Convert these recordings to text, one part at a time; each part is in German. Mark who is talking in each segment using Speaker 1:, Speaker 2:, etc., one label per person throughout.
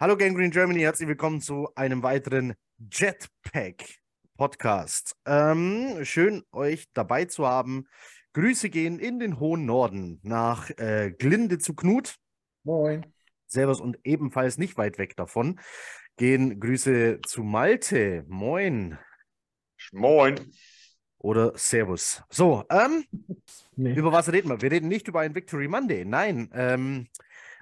Speaker 1: Hallo Gang Green Germany, herzlich willkommen zu einem weiteren Jetpack Podcast. Ähm, schön euch dabei zu haben. Grüße gehen in den hohen Norden nach äh, Glinde zu Knut.
Speaker 2: Moin.
Speaker 1: Servus und ebenfalls nicht weit weg davon gehen Grüße zu Malte. Moin.
Speaker 3: Moin.
Speaker 1: Oder Servus. So, ähm,
Speaker 2: Nee.
Speaker 1: über was reden wir? Wir reden nicht über ein Victory Monday. Nein, ähm,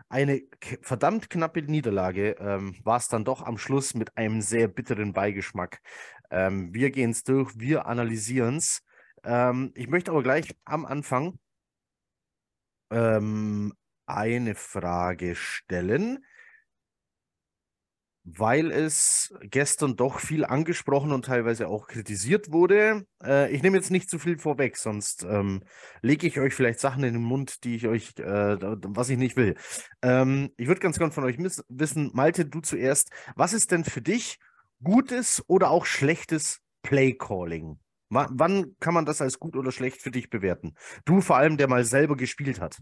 Speaker 1: eine verdammt knappe Niederlage ähm, war es dann doch am Schluss mit einem sehr bitteren Beigeschmack. Ähm, wir gehen es durch, wir analysieren es. Ähm, ich möchte aber gleich am Anfang ähm, eine Frage stellen, weil es gestern doch viel angesprochen und teilweise auch kritisiert wurde. Äh, ich nehme jetzt nicht zu viel vorweg, sonst ähm, lege ich euch vielleicht Sachen in den Mund, die ich euch, äh, was ich nicht will. Ähm, ich würde ganz gern von euch wissen, Malte, du zuerst, was ist denn für dich gutes oder auch schlechtes Playcalling? Wa- Wann kann man das als gut oder schlecht für dich bewerten? Du vor allem, der mal selber gespielt hat.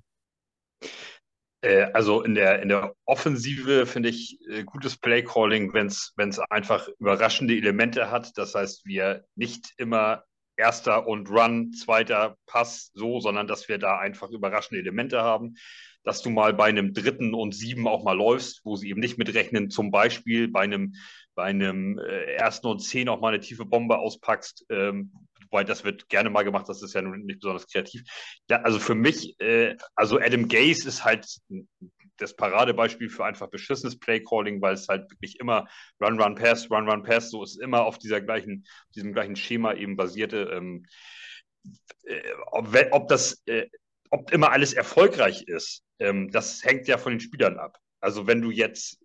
Speaker 3: Äh, also in der, in der Offensive finde ich äh, gutes Playcalling, wenn es einfach überraschende Elemente hat. Das heißt, wir nicht immer erster und Run, zweiter Pass so, sondern dass wir da einfach überraschende Elemente haben. Dass du mal bei einem dritten und sieben auch mal läufst, wo sie eben nicht mitrechnen, zum Beispiel bei einem, bei einem äh, ersten und zehn auch mal eine tiefe Bombe auspackst. Ähm, wobei das wird gerne mal gemacht, das ist ja nun nicht besonders kreativ. Ja, also für mich, äh, also Adam Gase ist halt das Paradebeispiel für einfach beschissenes Playcalling, weil es halt wirklich immer Run, Run, Pass, Run, Run, Pass, so ist immer auf dieser gleichen, diesem gleichen Schema eben basierte. Ähm, äh, ob, ob das, äh, ob immer alles erfolgreich ist, ähm, das hängt ja von den Spielern ab. Also wenn du jetzt,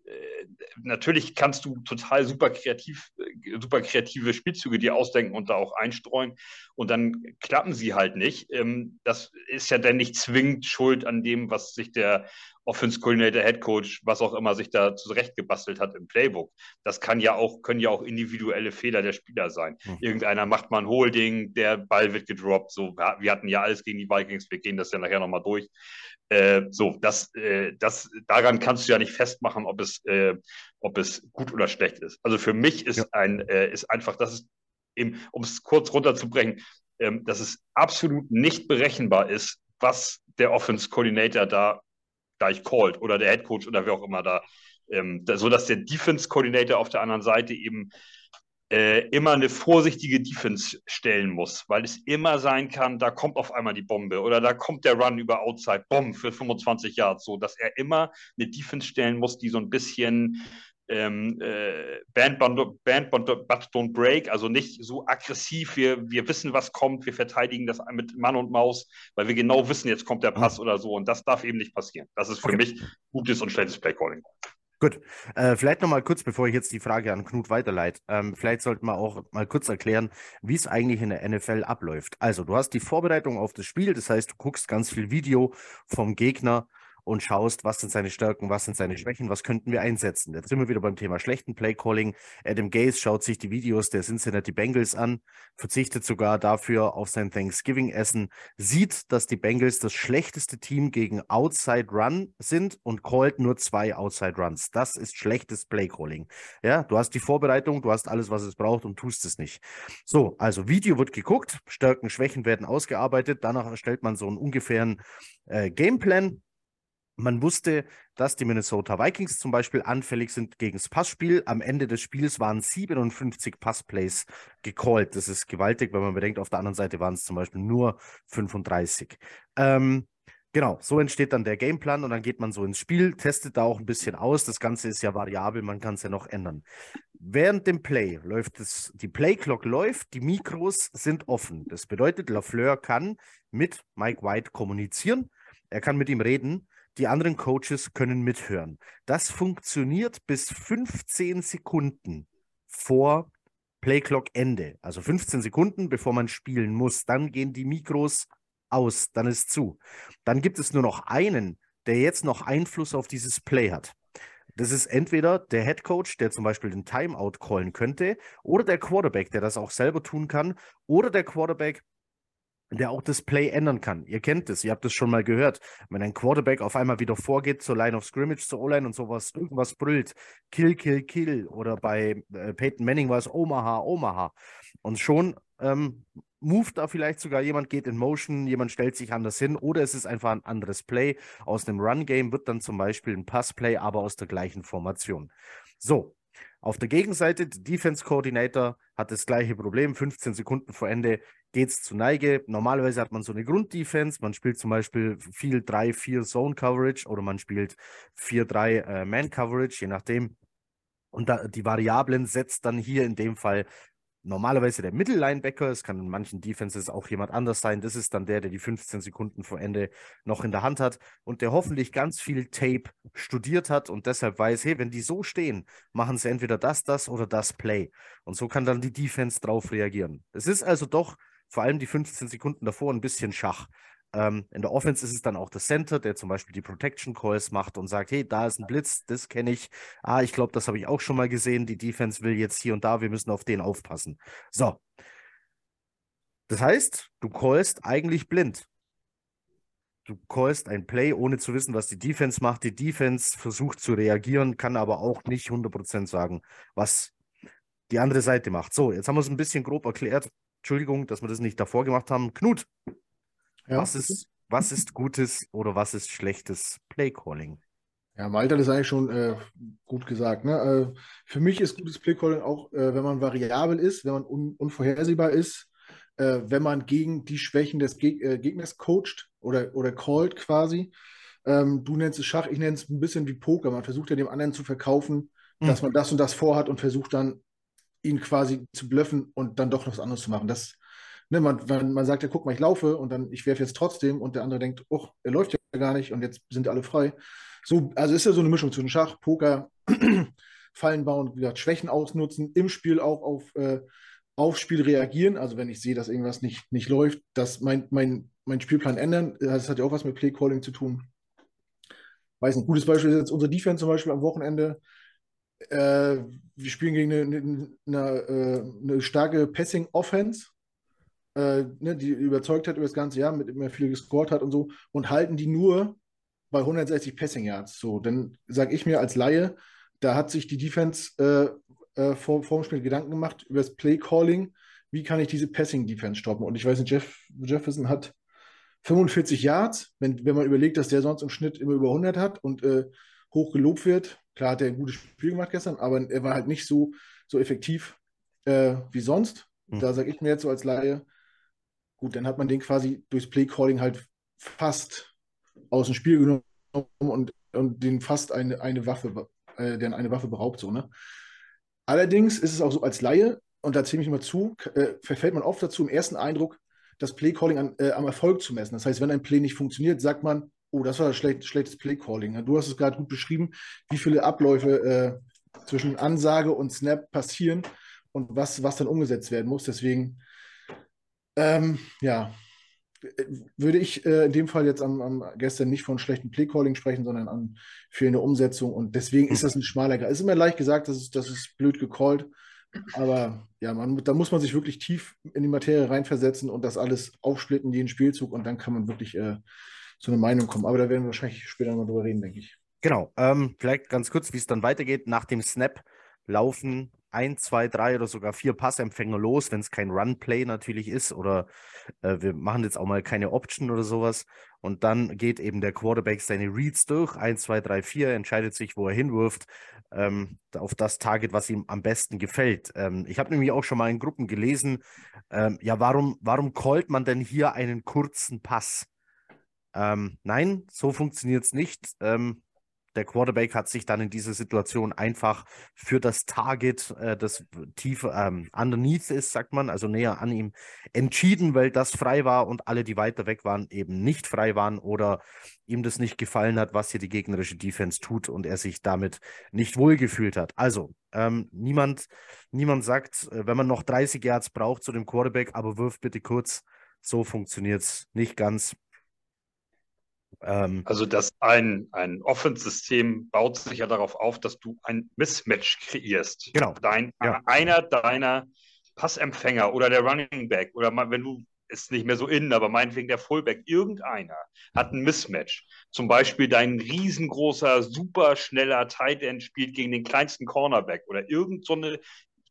Speaker 3: natürlich kannst du total super kreativ, äh, super kreative Spielzüge dir ausdenken und da auch einstreuen und dann klappen sie halt nicht. Ähm, das ist ja dann nicht zwingend schuld an dem, was sich der Offense Coordinator, Head Coach, was auch immer sich da zurechtgebastelt hat im Playbook. Das kann ja auch, können ja auch individuelle Fehler der Spieler sein.
Speaker 1: Mhm.
Speaker 3: Irgendeiner macht mal ein Holding, der Ball wird gedroppt. So, wir hatten ja alles gegen die Vikings, wir gehen das ja nachher nochmal durch. Äh, so, das, äh, das, daran kannst du ja nicht festmachen, ob es, äh, ob es gut oder schlecht ist. Also für mich ist
Speaker 1: Ja.
Speaker 3: ein, äh, ist einfach, das ist eben, um es kurz runterzubrechen, ähm, dass es absolut nicht berechenbar ist, was der Offense Coordinator da gleich called oder der Head Coach oder wer auch immer da, ähm, da so dass der Defense Coordinator auf der anderen Seite eben äh, immer eine vorsichtige Defense stellen muss, weil es immer sein kann, da kommt auf einmal die Bombe oder da kommt der Run über Outside, Bomb für 25 Yards, so dass er immer eine Defense stellen muss, die so ein bisschen ähm, äh, Band, Band, Band, but don't break, also nicht so aggressiv, wir, wir wissen, was kommt, wir verteidigen das mit Mann und Maus, weil wir genau wissen, jetzt kommt der Pass oder so und das darf eben nicht passieren. Das ist für
Speaker 1: Okay.
Speaker 3: mich gutes und schlechtes Playcalling.
Speaker 1: Gut, äh, vielleicht nochmal kurz, bevor ich jetzt die Frage an Knut weiterleite, ähm, vielleicht sollten wir auch mal kurz erklären, wie es eigentlich in der NFL abläuft. Also, du hast die Vorbereitung auf das Spiel, das heißt, du guckst ganz viel Video vom Gegner und schaust, was sind seine Stärken, was sind seine Schwächen, was könnten wir einsetzen. Jetzt sind wir wieder beim Thema schlechten Playcalling. Adam Gase schaut sich die Videos der Cincinnati Bengals an, verzichtet sogar dafür auf sein Thanksgiving-Essen, sieht, dass die Bengals das schlechteste Team gegen Outside Run sind und callt nur zwei Outside Runs. Das ist schlechtes Playcalling. Ja, du hast die Vorbereitung, du hast alles, was es braucht und tust es nicht. So, also Video wird geguckt, Stärken, Schwächen werden ausgearbeitet, danach erstellt man so einen ungefähren äh, Gameplan. Man wusste, dass die Minnesota Vikings zum Beispiel anfällig sind gegen das Passspiel. Am Ende des Spiels waren 57 Passplays gecallt. Das ist gewaltig, wenn man bedenkt, auf der anderen Seite waren es zum Beispiel nur 35. Ähm, genau, so entsteht dann der Gameplan und dann geht man so ins Spiel, testet da auch ein bisschen aus. Das Ganze ist ja variabel, man kann es ja noch ändern. Während dem Play läuft es, die Playclock läuft, die Mikros sind offen. Das bedeutet, Lafleur kann mit Mike White kommunizieren, er kann mit ihm reden. Die anderen Coaches können mithören. Das funktioniert bis 15 Sekunden vor Playclock-Ende. Also 15 Sekunden, bevor man spielen muss. Dann gehen die Mikros aus, dann ist zu. Dann gibt es nur noch einen, der jetzt noch Einfluss auf dieses Play hat. Das ist entweder der Head Coach, der zum Beispiel den Timeout callen könnte, oder der Quarterback, der das auch selber tun kann, oder der Quarterback, der auch das Play ändern kann. Ihr kennt es, ihr habt es schon mal gehört. Wenn ein Quarterback auf einmal wieder vorgeht zur Line of Scrimmage, zur O-Line und sowas, irgendwas brüllt, Kill, Kill, Kill. Oder bei äh, Peyton Manning war es Omaha, Omaha. Und schon ähm, moved da vielleicht sogar jemand, geht in Motion, jemand stellt sich anders hin oder es ist einfach ein anderes Play. Aus einem Run-Game wird dann zum Beispiel ein Pass-Play, aber aus der gleichen Formation. So, auf der Gegenseite, der Defense Coordinator hat das gleiche Problem. 15 Sekunden vor Ende geht es zu Neige. Normalerweise hat man so eine Grunddefense. Man spielt zum Beispiel viel 3-4 Zone Coverage oder man spielt 4-3 äh, Man Coverage, je nachdem. Und da, die Variablen setzt dann hier in dem Fall normalerweise der Mittellinebacker, es kann in manchen Defenses auch jemand anders sein, das ist dann der, der die 15 Sekunden vor Ende noch in der Hand hat und der hoffentlich ganz viel Tape studiert hat und deshalb weiß, hey, wenn die so stehen, machen sie entweder das, das oder das Play. Und so kann dann die Defense drauf reagieren. Es ist also doch vor allem die 15 Sekunden davor ein bisschen Schach. Ähm, in der Offense ist es dann auch der Center, der zum Beispiel die Protection Calls macht und sagt, hey, da ist ein Blitz, das kenne ich. Ah, ich glaube, das habe ich auch schon mal gesehen. Die Defense will jetzt hier und da, wir müssen auf den aufpassen. So. Das heißt, du callst eigentlich blind. Du callst ein Play, ohne zu wissen, was die Defense macht. Die Defense versucht zu reagieren, kann aber auch nicht 100% sagen, was die andere Seite macht. So, jetzt haben wir es ein bisschen grob erklärt. Entschuldigung, dass wir das nicht davor gemacht haben. Knut, ja. Was, ist, was ist gutes oder was ist schlechtes Playcalling?
Speaker 2: Ja, Malte hat es eigentlich schon äh, gut gesagt. Ne? Äh, für mich ist gutes Playcalling auch, äh, wenn man variabel ist, wenn man un unvorhersehbar ist, äh, wenn man gegen die Schwächen des Geg äh, Gegners coacht oder, oder callt quasi. Ähm, du nennst es Schach, ich nenne es ein bisschen wie Poker. Man versucht ja dem anderen zu verkaufen, mhm. dass man das und das vorhat und versucht dann, ihn quasi zu blöffen und dann doch noch was anderes zu machen. Das ne, man, man, man sagt ja, guck mal, ich laufe und dann ich werfe jetzt trotzdem und der andere denkt, oh, er läuft ja gar nicht und jetzt sind alle frei. So, also ist ja so eine Mischung zwischen Schach, Poker, Fallen bauen, wie gesagt, Schwächen ausnutzen, im Spiel auch auf, äh, auf Spiel reagieren. Also wenn ich sehe, dass irgendwas nicht, nicht läuft, dass mein, mein, mein Spielplan ändern. Das hat ja auch was mit Playcalling zu tun. Weiß nicht, gutes Beispiel ist jetzt unsere Defense zum Beispiel am Wochenende. Äh, wir spielen gegen eine, eine, eine, äh, eine starke Passing-Offense äh, ne, die überzeugt hat über das ganze Jahr, mit immer viel gescored hat und so, und halten die nur bei 160 Passing Yards. So, dann sage ich mir als Laie, da hat sich die Defense äh, äh, vor, vor dem Spiel Gedanken gemacht über das Play Calling. Wie kann ich diese Passing Defense stoppen? Und ich weiß nicht, Jeff Jefferson hat 45 Yards, wenn, wenn man überlegt, dass der sonst im Schnitt immer über 100 hat und äh, hoch gelobt wird. Klar hat er ein gutes Spiel gemacht gestern, aber er war halt nicht so, so effektiv äh, wie sonst. Mhm. Da sage ich mir jetzt so als Laie, Gut, dann hat man den quasi durchs Play-Calling halt fast aus dem Spiel genommen und, und den fast eine, eine Waffe, äh, den eine Waffe beraubt, so, ne? Allerdings ist es auch so als Laie, und da zähle ich immer zu, äh, verfällt man oft dazu, im ersten Eindruck das Play-Calling äh, am Erfolg zu messen. Das heißt, wenn ein Play nicht funktioniert, sagt man, oh, das war ein schlecht, schlechtes Play-Calling. Du hast es gerade gut beschrieben, wie viele Abläufe äh, zwischen Ansage und Snap passieren und was, was dann umgesetzt werden muss. Deswegen ähm, ja, würde ich äh, in dem Fall jetzt am, am, gestern nicht von schlechtem Playcalling sprechen, sondern an fehlende Umsetzung. Und deswegen ist das ein schmaler Grad. Es ist immer leicht gesagt, das ist, das ist blöd gecallt. Aber ja, man, da muss man sich wirklich tief in die Materie reinversetzen und das alles aufsplitten, jeden Spielzug. Und dann kann man wirklich äh, zu einer Meinung kommen. Aber da werden wir wahrscheinlich später mal drüber reden, denke ich.
Speaker 1: Genau. Ähm, vielleicht ganz kurz, wie es dann weitergeht. Nach dem Snap laufen ein, zwei, drei oder sogar vier Passempfänger los, wenn es kein Run-Play natürlich ist oder äh, wir machen jetzt auch mal keine Option oder sowas. Und dann geht eben der Quarterback seine Reads durch, eins, zwei, drei, vier, entscheidet sich, wo er hinwirft, ähm, auf das Target, was ihm am besten gefällt. Ähm, ich habe nämlich auch schon mal in Gruppen gelesen, ähm, ja, warum, warum callt man denn hier einen kurzen Pass? Ähm, nein, so funktioniert es nicht. Ähm, der Quarterback hat sich dann in dieser Situation einfach für das Target, äh, das tiefer ähm, underneath ist, sagt man, also näher an ihm, entschieden, weil das frei war und alle, die weiter weg waren, eben nicht frei waren oder ihm das nicht gefallen hat, was hier die gegnerische Defense tut und er sich damit nicht wohlgefühlt hat. Also, ähm, niemand, niemand sagt, äh, wenn man noch 30 Yards braucht zu dem Quarterback, aber wirf bitte kurz. So funktioniert es nicht ganz.
Speaker 3: Ähm, also dass ein, ein Offense-System baut sich ja darauf auf, dass du ein Mismatch kreierst.
Speaker 1: Genau.
Speaker 3: Dein, ja. Einer deiner Passempfänger oder der Running Back oder mal, wenn du ist nicht mehr so innen, aber meinetwegen der Fullback, irgendeiner hat ein Mismatch. Zum Beispiel dein riesengroßer, super schneller Tight End spielt gegen den kleinsten Cornerback oder irgend so eine,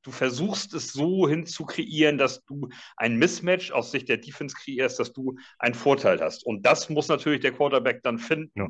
Speaker 3: du versuchst es so hinzukreieren, dass du ein Mismatch aus Sicht der Defense kreierst, dass du einen Vorteil hast. Und das muss natürlich der Quarterback dann finden. Ja.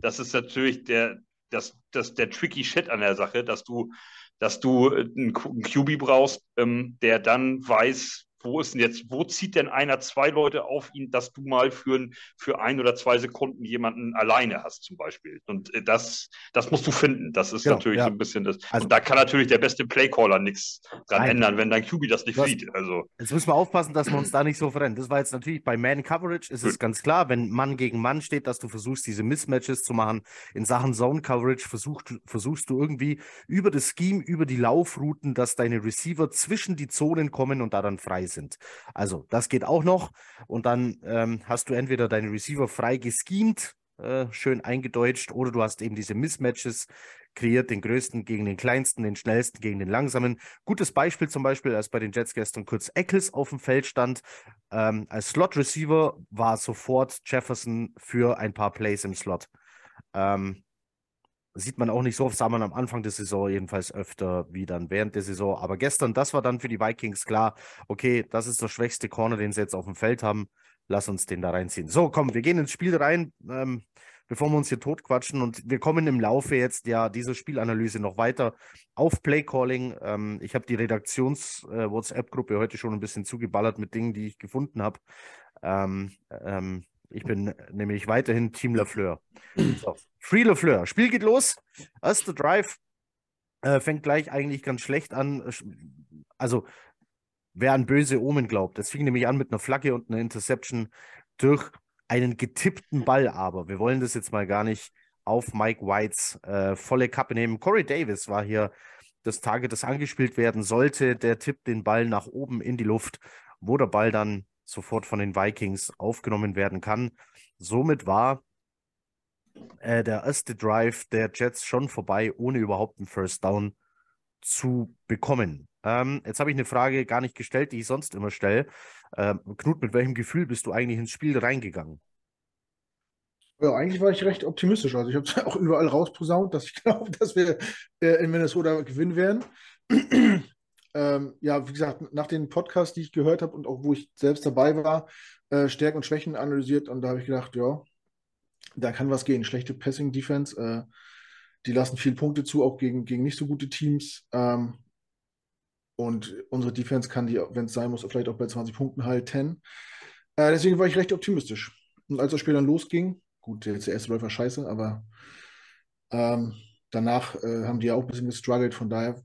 Speaker 3: Das ist natürlich der, das, das, der tricky Shit an der Sache, dass du, dass du einen QB brauchst, ähm, der dann weiß, wo ist denn jetzt, wo zieht denn einer zwei Leute auf ihn, dass du mal für, für ein oder zwei Sekunden jemanden alleine hast, zum Beispiel. Und äh, das, das musst du finden. Das ist genau, natürlich ja. so ein bisschen das. Also, und da kann natürlich der beste Playcaller nichts dran nein. ändern, wenn dein QB das nicht das, sieht. Also.
Speaker 1: Jetzt müssen wir aufpassen, dass wir uns da nicht so verrennen. Das war jetzt natürlich bei Man Coverage ist Gut. es ganz klar, wenn Mann gegen Mann steht, dass du versuchst, diese Mismatches zu machen. In Sachen Zone Coverage versuchst, versuchst du irgendwie über das Scheme, über die Laufrouten, dass deine Receiver zwischen die Zonen kommen und da dann frei sind sind. Also das geht auch noch. Und dann ähm, hast du entweder deine Receiver frei geschemt, äh, schön eingedeutscht, oder du hast eben diese Mismatches kreiert, den größten gegen den kleinsten, den schnellsten gegen den langsamen. Gutes Beispiel zum Beispiel, als bei den Jets gestern kurz Eccles auf dem Feld stand. Ähm, als Slot-Receiver war sofort Jefferson für ein paar Plays im Slot. Ähm, sieht man auch nicht so oft, sah man am Anfang der Saison jedenfalls öfter wie dann während der Saison. Aber gestern, das war dann für die Vikings klar, okay, das ist der schwächste Corner, den sie jetzt auf dem Feld haben. Lass uns den da reinziehen. So, komm, wir gehen ins Spiel rein, ähm, bevor wir uns hier totquatschen. Und wir kommen im Laufe jetzt ja dieser Spielanalyse noch weiter auf Playcalling. Ähm, ich habe die Redaktions-WhatsApp-Gruppe äh, heute schon ein bisschen zugeballert mit Dingen, die ich gefunden habe. Ähm, ähm, ich bin nämlich weiterhin Team Lafleur. So, Free Lafleur. Spiel geht los. Erster Drive äh, fängt gleich eigentlich ganz schlecht an. Also, wer an böse Omen glaubt, das fing nämlich an mit einer Flagge und einer Interception durch einen getippten Ball. Aber wir wollen das jetzt mal gar nicht auf Mike Whites äh, volle Kappe nehmen. Corey Davis war hier das Target, das angespielt werden sollte. Der tippt den Ball nach oben in die Luft, wo der Ball dann sofort von den Vikings aufgenommen werden kann. Somit war äh, der erste Drive der Jets schon vorbei, ohne überhaupt einen First Down zu bekommen. Ähm, jetzt habe ich eine Frage gar nicht gestellt, die ich sonst immer stelle. Ähm, Knut, mit welchem Gefühl bist du eigentlich ins Spiel reingegangen?
Speaker 2: Ja, eigentlich war ich recht optimistisch. Also ich habe es auch überall rausposaunt, dass ich glaube, dass wir äh, in Minnesota gewinnen werden ähm, ja, wie gesagt, nach den Podcasts, die ich gehört habe und auch wo ich selbst dabei war, äh, Stärken und Schwächen analysiert und da habe ich gedacht, ja, da kann was gehen. Schlechte Passing-Defense, äh, die lassen viele Punkte zu, auch gegen, gegen nicht so gute Teams. Ähm, und unsere Defense kann die, wenn es sein muss, vielleicht auch bei 20 Punkten halten. Äh, deswegen war ich recht optimistisch. Und als das Spiel dann losging, gut, der erste Läufer scheiße, aber ähm, danach äh, haben die ja auch ein bisschen gestruggelt. Von daher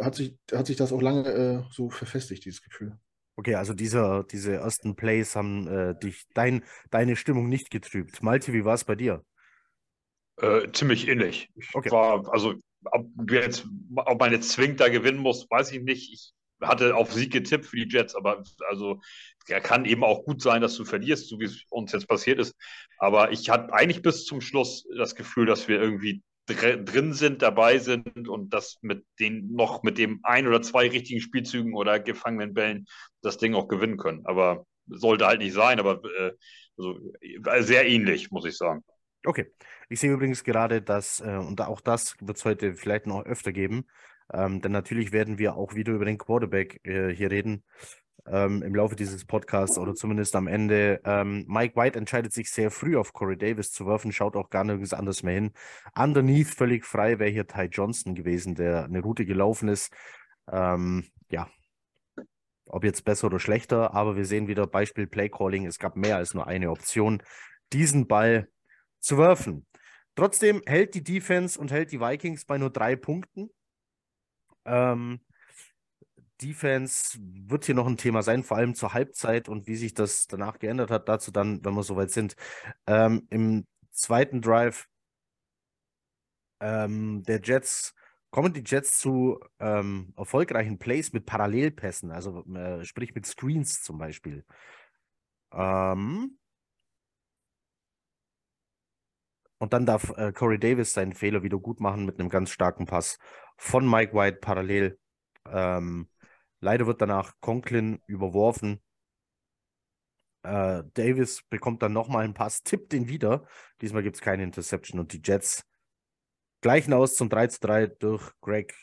Speaker 2: hat sich, hat sich das auch lange äh, so verfestigt, dieses Gefühl.
Speaker 1: Okay, also diese, diese ersten Plays haben äh, dich, dein, deine Stimmung nicht getrübt. Malte, wie war es bei dir?
Speaker 3: Äh, ziemlich ähnlich. Ich okay. war, also ob, jetzt, ob man jetzt zwingend da gewinnen muss, weiß ich nicht. Ich hatte auf Sieg getippt für die Jets, aber also ja, kann eben auch gut sein, dass du verlierst, so wie es uns jetzt passiert ist. Aber ich hatte eigentlich bis zum Schluss das Gefühl, dass wir irgendwie drin sind, dabei sind und das mit den noch mit dem ein oder zwei richtigen Spielzügen oder gefangenen Bällen das Ding auch gewinnen können. Aber sollte halt nicht sein, aber äh, also, sehr ähnlich, muss ich sagen.
Speaker 1: Okay. Ich sehe übrigens gerade, dass, äh, und auch das wird es heute vielleicht noch öfter geben, ähm, denn natürlich werden wir auch wieder über den Quarterback äh, hier reden ähm, im Laufe dieses Podcasts oder zumindest am Ende. Ähm, Mike White entscheidet sich sehr früh auf Corey Davis zu werfen, schaut auch gar nirgends anders mehr hin. Underneath völlig frei wäre hier Ty Johnson gewesen, der eine Route gelaufen ist. Ähm, ja, ob jetzt besser oder schlechter, aber wir sehen wieder Beispiel Play Calling. Es gab mehr als nur eine Option, diesen Ball zu werfen. Trotzdem hält die Defense und hält die Vikings bei nur drei Punkten. Ähm, Defense wird hier noch ein Thema sein, vor allem zur Halbzeit und wie sich das danach geändert hat. Dazu dann, wenn wir soweit sind. Ähm, Im zweiten Drive ähm, der Jets kommen die Jets zu ähm, erfolgreichen Plays mit Parallelpässen, also äh, sprich mit Screens zum Beispiel. Ähm, und dann darf äh, Corey Davis seinen Fehler wieder gut machen mit einem ganz starken Pass von Mike White parallel. Ähm, Leider wird danach Conklin überworfen. Äh, Davis bekommt dann nochmal einen Pass, tippt den wieder. Diesmal gibt es keine Interception und die Jets gleichen aus zum 3 zu 3 durch Greg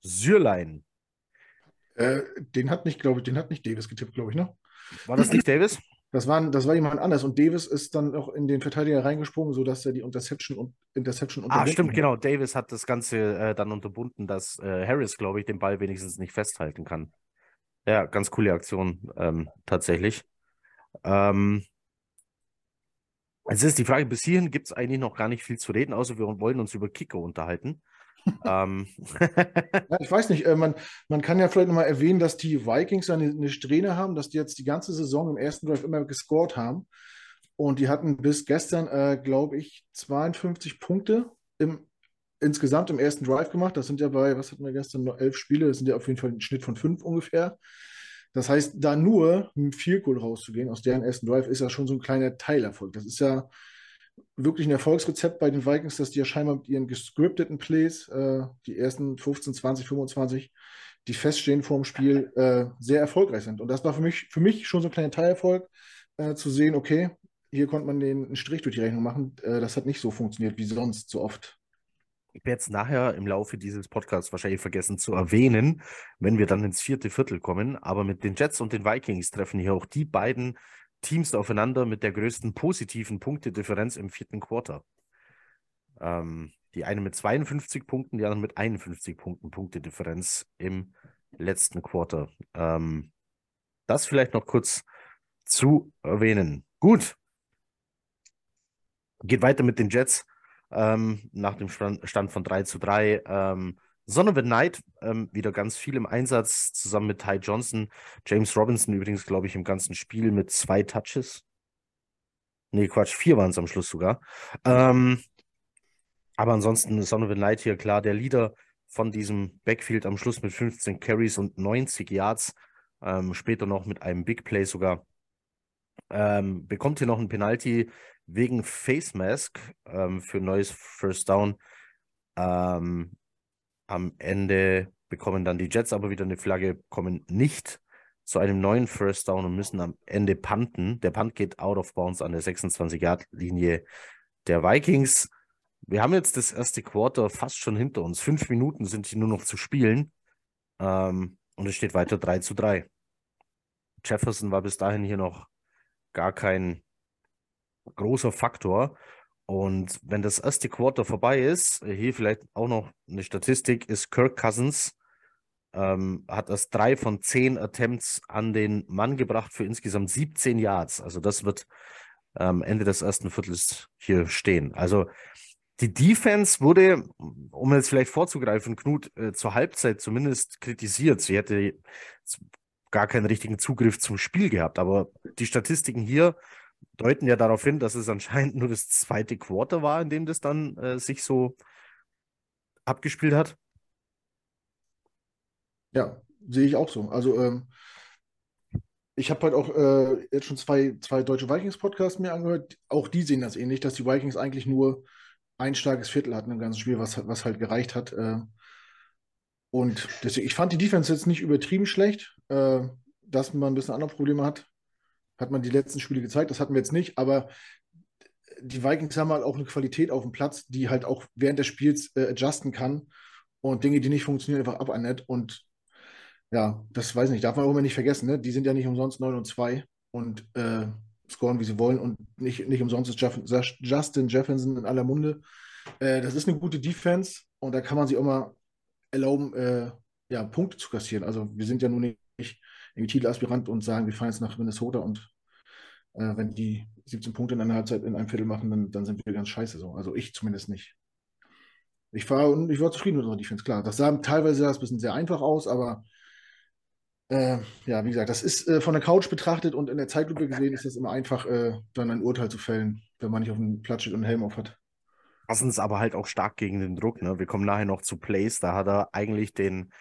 Speaker 1: Sürlein.
Speaker 2: Äh, den hat nicht, glaube ich, den hat nicht Davis getippt, glaube ich, ne?
Speaker 1: War das nicht Davis?
Speaker 2: Das, waren, das war jemand anders und Davis ist dann auch in den Verteidiger reingesprungen, sodass er die Interception und Interception
Speaker 1: Ah, stimmt, hat. genau. Davis hat das Ganze äh, dann unterbunden, dass äh, Harris, glaube ich, den Ball wenigstens nicht festhalten kann. Ja, ganz coole Aktion ähm, tatsächlich. Ähm, es ist die Frage, bis hierhin gibt es eigentlich noch gar nicht viel zu reden, außer wir wollen uns über Kicker unterhalten
Speaker 2: ähm. ja, ich weiß nicht, äh, man, man kann ja vielleicht nochmal erwähnen, dass die Vikings eine, eine Strähne haben, dass die jetzt die ganze Saison im ersten Drive immer gescored haben. Und die hatten bis gestern, äh, glaube ich, 52 Punkte im, insgesamt im ersten Drive gemacht. Das sind ja bei, was hatten wir gestern, noch elf Spiele, das sind ja auf jeden Fall ein Schnitt von fünf ungefähr. Das heißt, da nur mit viel Goal rauszugehen aus deren ersten Drive ist ja schon so ein kleiner Teilerfolg. Das ist ja wirklich ein Erfolgsrezept bei den Vikings, dass die ja scheinbar mit ihren gescripteten Plays, äh, die ersten 15, 20, 25, die feststehen vor dem Spiel, äh, sehr erfolgreich sind. Und das war für mich, für mich schon so ein kleiner Teilerfolg, äh, zu sehen, okay, hier konnte man den einen Strich durch die Rechnung machen. Äh, das hat nicht so funktioniert wie sonst so oft.
Speaker 1: Ich werde es nachher im Laufe dieses Podcasts wahrscheinlich vergessen zu erwähnen, wenn wir dann ins vierte Viertel kommen. Aber mit den Jets und den Vikings treffen hier auch die beiden Teams aufeinander mit der größten positiven Punktedifferenz im vierten Quarter. Ähm, die eine mit 52 Punkten, die andere mit 51 Punkten Punktedifferenz im letzten Quarter. Ähm, das vielleicht noch kurz zu erwähnen. Gut. Geht weiter mit den Jets ähm, nach dem Stand von 3 zu 3. Ähm, Son of Night ähm, wieder ganz viel im Einsatz, zusammen mit Ty Johnson. James Robinson übrigens, glaube ich, im ganzen Spiel mit zwei Touches. Nee, Quatsch, vier waren es am Schluss sogar. Ähm, aber ansonsten Son of Night hier klar der Leader von diesem Backfield am Schluss mit 15 Carries und 90 Yards. Ähm, später noch mit einem Big Play sogar. Ähm, bekommt hier noch ein Penalty wegen Face Mask ähm, für neues First Down. Ähm, am Ende bekommen dann die Jets aber wieder eine Flagge, kommen nicht zu einem neuen First Down und müssen am Ende punten. Der Punt geht out of bounds an der 26-Yard-Linie der Vikings. Wir haben jetzt das erste Quarter fast schon hinter uns. Fünf Minuten sind hier nur noch zu spielen. Ähm, und es steht weiter 3 zu 3. Jefferson war bis dahin hier noch gar kein großer Faktor. Und wenn das erste Quarter vorbei ist, hier vielleicht auch noch eine Statistik, ist Kirk Cousins, ähm, hat erst drei von zehn Attempts an den Mann gebracht für insgesamt 17 Yards. Also das wird ähm, Ende des ersten Viertels hier stehen. Also die Defense wurde, um jetzt vielleicht vorzugreifen, Knut, äh, zur Halbzeit zumindest kritisiert. Sie hätte gar keinen richtigen Zugriff zum Spiel gehabt. Aber die Statistiken hier deuten ja darauf hin, dass es anscheinend nur das zweite Quarter war, in dem das dann äh, sich so abgespielt hat.
Speaker 2: Ja, sehe ich auch so. Also ähm, ich habe halt auch äh, jetzt schon zwei, zwei deutsche Vikings-Podcasts mir angehört. Auch die sehen das ähnlich, dass die Vikings eigentlich nur ein starkes Viertel hatten im ganzen Spiel, was, was halt gereicht hat. Äh, und deswegen, ich fand die Defense jetzt nicht übertrieben schlecht. Äh, dass man ein bisschen andere Probleme hat, hat man die letzten Spiele gezeigt. Das hatten wir jetzt nicht, aber die Vikings haben halt auch eine Qualität auf dem Platz, die halt auch während des Spiels äh, adjusten kann und Dinge, die nicht funktionieren, einfach abannett. Und ja, das weiß ich nicht, darf man auch immer nicht vergessen. Ne? Die sind ja nicht umsonst 9 und 2 und äh, scoren, wie sie wollen. Und nicht, nicht umsonst ist Jeff Justin Jefferson in aller Munde. Äh, das ist eine gute Defense und da kann man sich auch mal erlauben, äh, ja, Punkte zu kassieren. Also wir sind ja nun nicht irgendwie Titelaspirant und sagen, wir fahren jetzt nach Minnesota und äh, wenn die 17 Punkte in einer Halbzeit in einem Viertel machen, dann, dann sind wir ganz scheiße so. Also ich zumindest nicht. Ich war, ich war zufrieden mit unserer Defense, klar. Das sah teilweise sah ein bisschen sehr einfach aus, aber äh, ja, wie gesagt, das ist äh, von der Couch betrachtet und in der Zeitlupe gesehen ist es immer einfach, äh, dann ein Urteil zu fällen, wenn man nicht auf dem Platz steht und einen Helm auf hat.
Speaker 1: Es aber halt auch stark gegen den Druck. Ne? Wir kommen nachher noch zu Plays. Da hat er eigentlich den,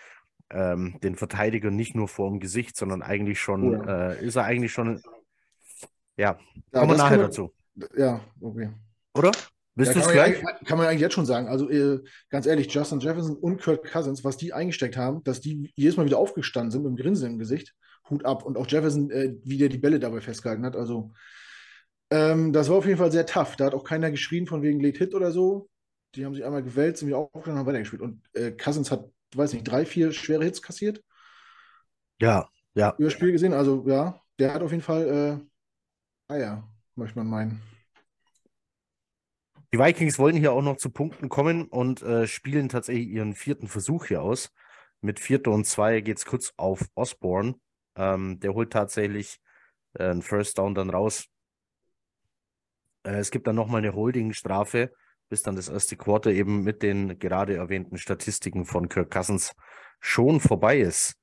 Speaker 1: ähm, den Verteidiger nicht nur vor dem Gesicht, sondern eigentlich schon, ja. äh, ist er eigentlich schon, ja, ja kommen wir nachher dazu.
Speaker 2: Ja, okay.
Speaker 1: Oder? Bist
Speaker 2: Ja,
Speaker 1: du
Speaker 2: kann,
Speaker 1: es
Speaker 2: man
Speaker 1: gleich?
Speaker 2: kann man eigentlich jetzt schon sagen. Also äh, ganz ehrlich, Justin Jefferson und Kirk Cousins, was die eingesteckt haben, dass die jedes Mal wieder aufgestanden sind mit dem Grinsen im Gesicht, Hut ab. Und auch Jefferson, äh, wie der die Bälle dabei festgehalten hat. Also ähm, das war auf jeden Fall sehr tough. Da hat auch keiner geschrien von wegen Late Hit oder so. Die haben sich einmal gewälzt, sind wieder aufgestanden und haben weitergespielt. Und äh, Cousins hat, weiß nicht, drei, vier schwere Hits kassiert
Speaker 1: Ja, ja.
Speaker 2: über Spiel gesehen. Also ja, der hat auf jeden Fall äh, Eier, möchte man meinen.
Speaker 1: Die Vikings wollen hier auch noch zu Punkten kommen und äh, spielen tatsächlich ihren vierten Versuch hier aus. Mit Vierter und Zwei geht es kurz auf Osborne. Ähm, der holt tatsächlich äh, einen First Down dann raus. Äh, es gibt dann nochmal eine Holding-Strafe, bis dann das erste Quarter eben mit den gerade erwähnten Statistiken von Kirk Cousins schon vorbei ist.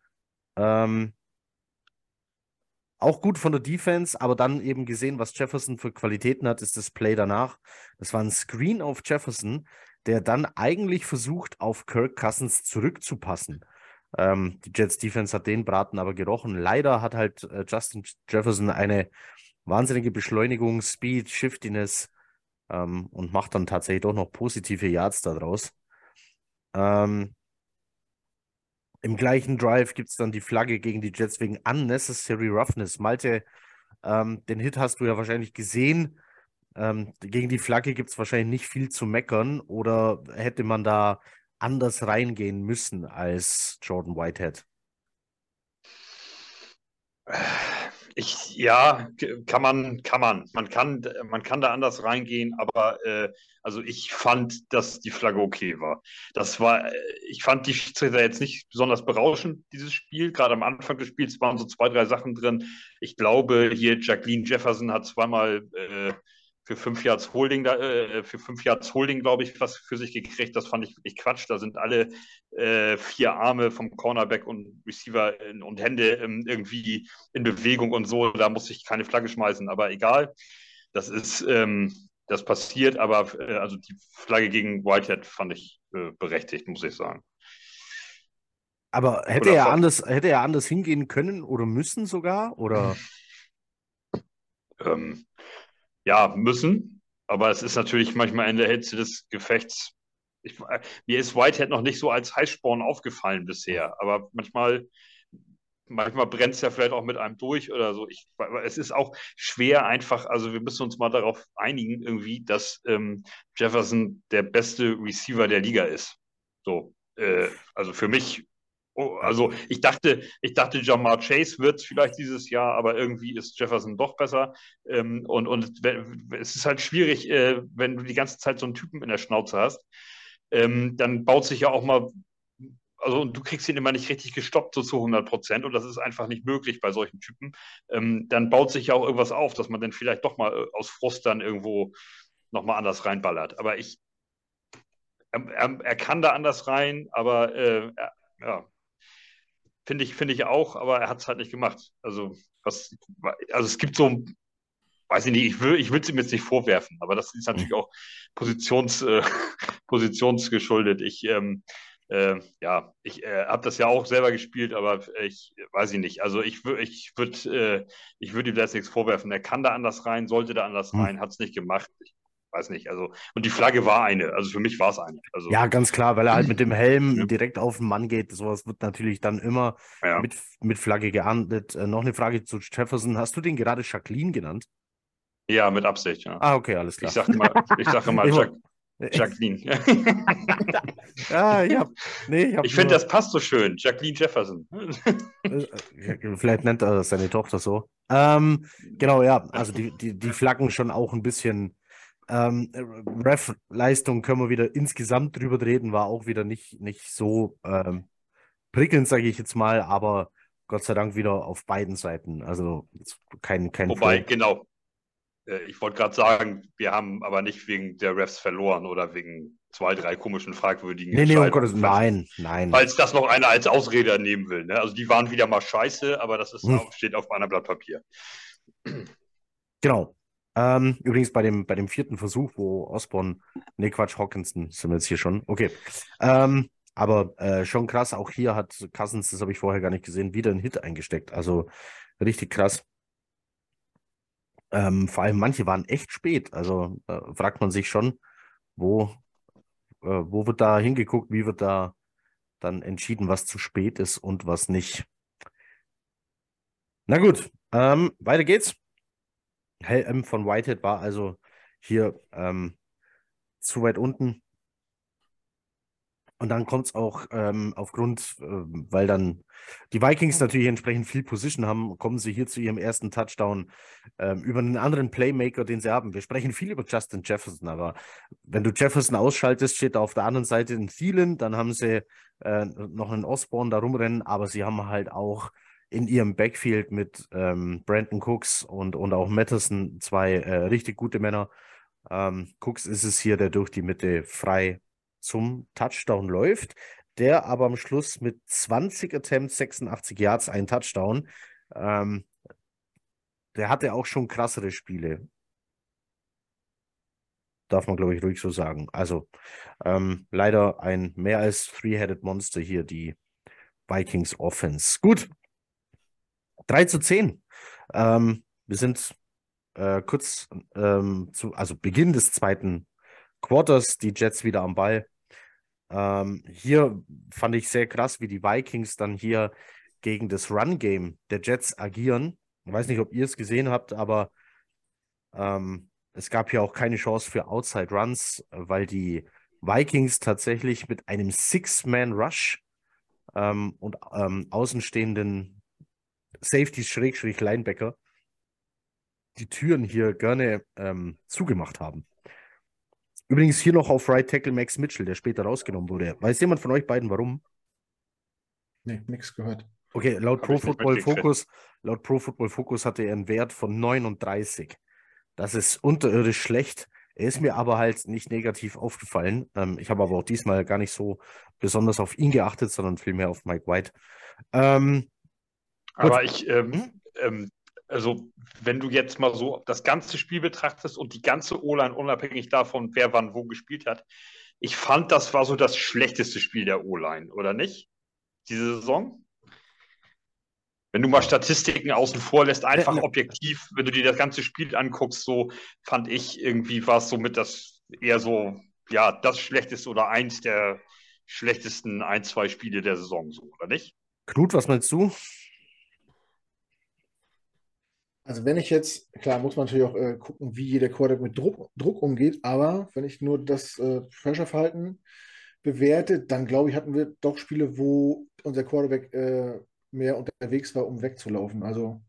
Speaker 1: Ähm, auch gut von der Defense, aber dann eben gesehen, was Jefferson für Qualitäten hat, ist das Play danach. Das war ein Screen auf Jefferson, der dann eigentlich versucht, auf Kirk Cousins zurückzupassen. Ähm, die Jets Defense hat den Braten aber gerochen. Leider hat halt äh, Justin Jefferson eine wahnsinnige Beschleunigung, Speed, Shiftiness ähm, und macht dann tatsächlich doch noch positive Yards daraus. Ähm, Im gleichen Drive gibt es dann die Flagge gegen die Jets wegen Unnecessary Roughness. Malte, ähm, den Hit hast du ja wahrscheinlich gesehen. Ähm, gegen die Flagge gibt es wahrscheinlich nicht viel zu meckern oder hätte man da anders reingehen müssen als Jordan Whitehead?
Speaker 3: Ich, ja, kann man, kann man. Man kann, man kann da anders reingehen, aber äh, also ich fand, dass die Flagge okay war. Das war, äh, ich fand die Schiedsrichter jetzt nicht besonders berauschend, dieses Spiel. Gerade am Anfang des Spiels waren so zwei, drei Sachen drin. Ich glaube, hier Jacqueline Jefferson hat zweimal äh, für fünf Yards Holding, da, äh, für fünf Yards Holding, glaube ich, was für sich gekriegt. Das fand ich wirklich Quatsch. Da sind alle äh, vier Arme vom Cornerback und Receiver in, und Hände ähm, irgendwie in Bewegung und so. Da muss ich keine Flagge schmeißen, aber egal. Das ist, ähm, das passiert, aber äh, also die Flagge gegen Whitehead fand ich äh, berechtigt, muss ich sagen.
Speaker 1: Aber hätte
Speaker 3: Oder
Speaker 1: er anders, hätte er anders hingehen können oder müssen sogar? Oder
Speaker 3: Ähm, ja, müssen, aber es ist natürlich manchmal in der Hitze des Gefechts. Ich, äh, mir ist Whitehead noch nicht so als Heißsporn aufgefallen bisher, aber manchmal, manchmal brennt es ja vielleicht auch mit einem durch oder so. Ich, es ist auch schwer einfach, also wir müssen uns mal darauf einigen, irgendwie, dass ähm, Jefferson der beste Receiver der Liga ist. So, äh, also für mich Oh, also ich dachte, ich dachte, Jamar Chase wird es vielleicht dieses Jahr, aber irgendwie ist Jefferson doch besser. Ähm, und, und es ist halt schwierig, äh, wenn du die ganze Zeit so einen Typen in der Schnauze hast. Ähm, dann baut sich ja auch mal, also und du kriegst ihn immer nicht richtig gestoppt, so zu 100 Prozent. Und das ist einfach nicht möglich bei solchen Typen. Ähm, dann baut sich ja auch irgendwas auf, dass man dann vielleicht doch mal äh, aus Frust dann irgendwo nochmal anders reinballert. Aber ich, er, er, er kann da anders rein, aber äh, er, ja, Finde ich, finde ich auch, aber er hat es halt nicht gemacht. Also, was, also es gibt so, weiß ich nicht, ich will, ich will es ihm jetzt nicht vorwerfen, aber das ist natürlich auch positions, äh, positionsgeschuldet. Ich, ähm, äh, ja, ich äh, habe das ja auch selber gespielt, aber ich weiß ich nicht. Also ich würde, ich würde, äh, ich würde ihm das nichts vorwerfen. Er kann da anders rein, sollte da anders
Speaker 1: Hm.
Speaker 3: rein, hat es nicht gemacht. Ich weiß nicht. Also und die Flagge war eine. Also für mich war es eine. Also
Speaker 1: ja, ganz klar, weil er halt mit dem Helm
Speaker 3: Ja.
Speaker 1: direkt auf den Mann geht. Sowas wird natürlich dann immer
Speaker 3: ja.
Speaker 1: mit, mit Flagge geahndet. Äh, noch eine Frage zu Jefferson. Hast du den gerade Jacqueline genannt?
Speaker 3: ja, mit Absicht. Ja.
Speaker 1: Ah, okay, alles
Speaker 3: Ich
Speaker 1: klar.
Speaker 3: sage mal, ich sage mal
Speaker 1: Ich
Speaker 3: Jack, Jacqueline.
Speaker 1: Ja, ich hab, nee, ich
Speaker 3: Ich finde, das passt so schön. Jacqueline Jefferson.
Speaker 1: Äh, Vielleicht nennt er seine Tochter so. Ähm, genau, ja, also die, die, die Flaggen schon auch ein bisschen. Ähm, Ref-Leistung können wir wieder insgesamt drüber reden, war auch wieder nicht, nicht so ähm, prickelnd, sage ich jetzt mal, aber Gott sei Dank wieder auf beiden Seiten. Also kein, kein
Speaker 3: Wobei,
Speaker 1: Vorwurf.
Speaker 3: genau. Äh, Ich wollte gerade sagen, wir haben aber nicht wegen der Refs verloren oder wegen zwei, drei komischen, fragwürdigen
Speaker 1: Nee, nee, um. Gottes nein, nein.
Speaker 3: Falls das noch einer als Ausrede nehmen will. Ne? Also die waren wieder mal scheiße, aber das ist,
Speaker 1: Hm.
Speaker 3: steht auf einem Blatt Papier.
Speaker 1: Genau. Ähm, übrigens bei dem, bei dem vierten Versuch, wo Osborne, nee, Quatsch, Hawkinson sind wir jetzt hier schon. Okay. Ähm, aber äh, schon krass, auch hier hat Cousins, das habe ich vorher gar nicht gesehen, wieder einen Hit eingesteckt. Also richtig krass. Ähm, vor allem manche waren echt spät. Also äh, fragt man sich schon, Wo, äh, wo wird da hingeguckt? Wie wird da dann entschieden, was zu spät ist und was nicht? Na gut, ähm, weiter geht's. Hell von Whitehead war also hier ähm, zu weit unten. Und dann kommt es auch ähm, aufgrund, äh, weil dann die Vikings natürlich entsprechend viel Position haben, kommen sie hier zu ihrem ersten Touchdown ähm, über einen anderen Playmaker, den sie haben. Wir sprechen viel über Justin Jefferson, aber wenn du Jefferson ausschaltest, steht da auf der anderen Seite ein Thielen, dann haben sie äh, noch einen Osborne da rumrennen, aber sie haben halt auch in ihrem Backfield mit ähm, Brandon Cooks und, und auch Matterson zwei äh, richtig gute Männer. Ähm, Cooks ist es hier, der durch die Mitte frei zum Touchdown läuft, der aber am Schluss mit 20 Attempts, 86 Yards, ein Touchdown. Ähm, der hatte auch schon krassere Spiele. Darf man, glaube ich, ruhig so sagen. Also ähm, leider ein mehr als Three-Headed Monster hier, die Vikings Offense. Gut. 3 zu 10. Ähm, wir sind äh, kurz ähm, zu, also Beginn des zweiten Quarters, die Jets wieder am Ball. Ähm, hier fand ich sehr krass, wie die Vikings dann hier gegen das Run-Game der Jets agieren. Ich weiß nicht, ob ihr es gesehen habt, aber ähm, es gab hier auch keine Chance für Outside Runs, weil die Vikings tatsächlich mit einem Six-Man-Rush ähm, und ähm, außenstehenden Safety-Linebacker die Türen hier gerne ähm, zugemacht haben. Übrigens hier noch auf Right Tackle Max Mitchell, der später rausgenommen wurde. Weiß jemand von euch beiden warum?
Speaker 2: Nee, nichts gehört.
Speaker 1: Okay, laut Pro Football Focus, laut Pro Football Focus hatte er einen Wert von 39. Das ist unterirdisch schlecht. Er ist mir aber halt nicht negativ aufgefallen. Ähm, ich habe aber auch diesmal gar nicht so besonders auf ihn geachtet, sondern vielmehr auf Mike White. Ähm,
Speaker 3: aber ich, ähm, hm? ähm, also wenn du jetzt mal so das ganze Spiel betrachtest und die ganze O-Line unabhängig davon, wer wann wo gespielt hat, ich fand, das war so das schlechteste Spiel der O-Line, oder nicht? Diese Saison? Wenn du mal Statistiken außen vor lässt, einfach objektiv, wenn du dir das ganze Spiel anguckst, so fand ich irgendwie war es somit das eher so, ja, das schlechteste oder eins der schlechtesten ein, zwei Spiele der Saison, so, oder nicht?
Speaker 1: Knut, was meinst du?
Speaker 2: Also wenn ich jetzt, klar, muss man natürlich auch äh, gucken, wie jeder Quarterback mit Druck, Druck umgeht, aber wenn ich nur das äh, Pressure-Verhalten bewerte, dann glaube ich, hatten wir doch Spiele, wo unser Quarterback äh, mehr unterwegs war, um wegzulaufen. Also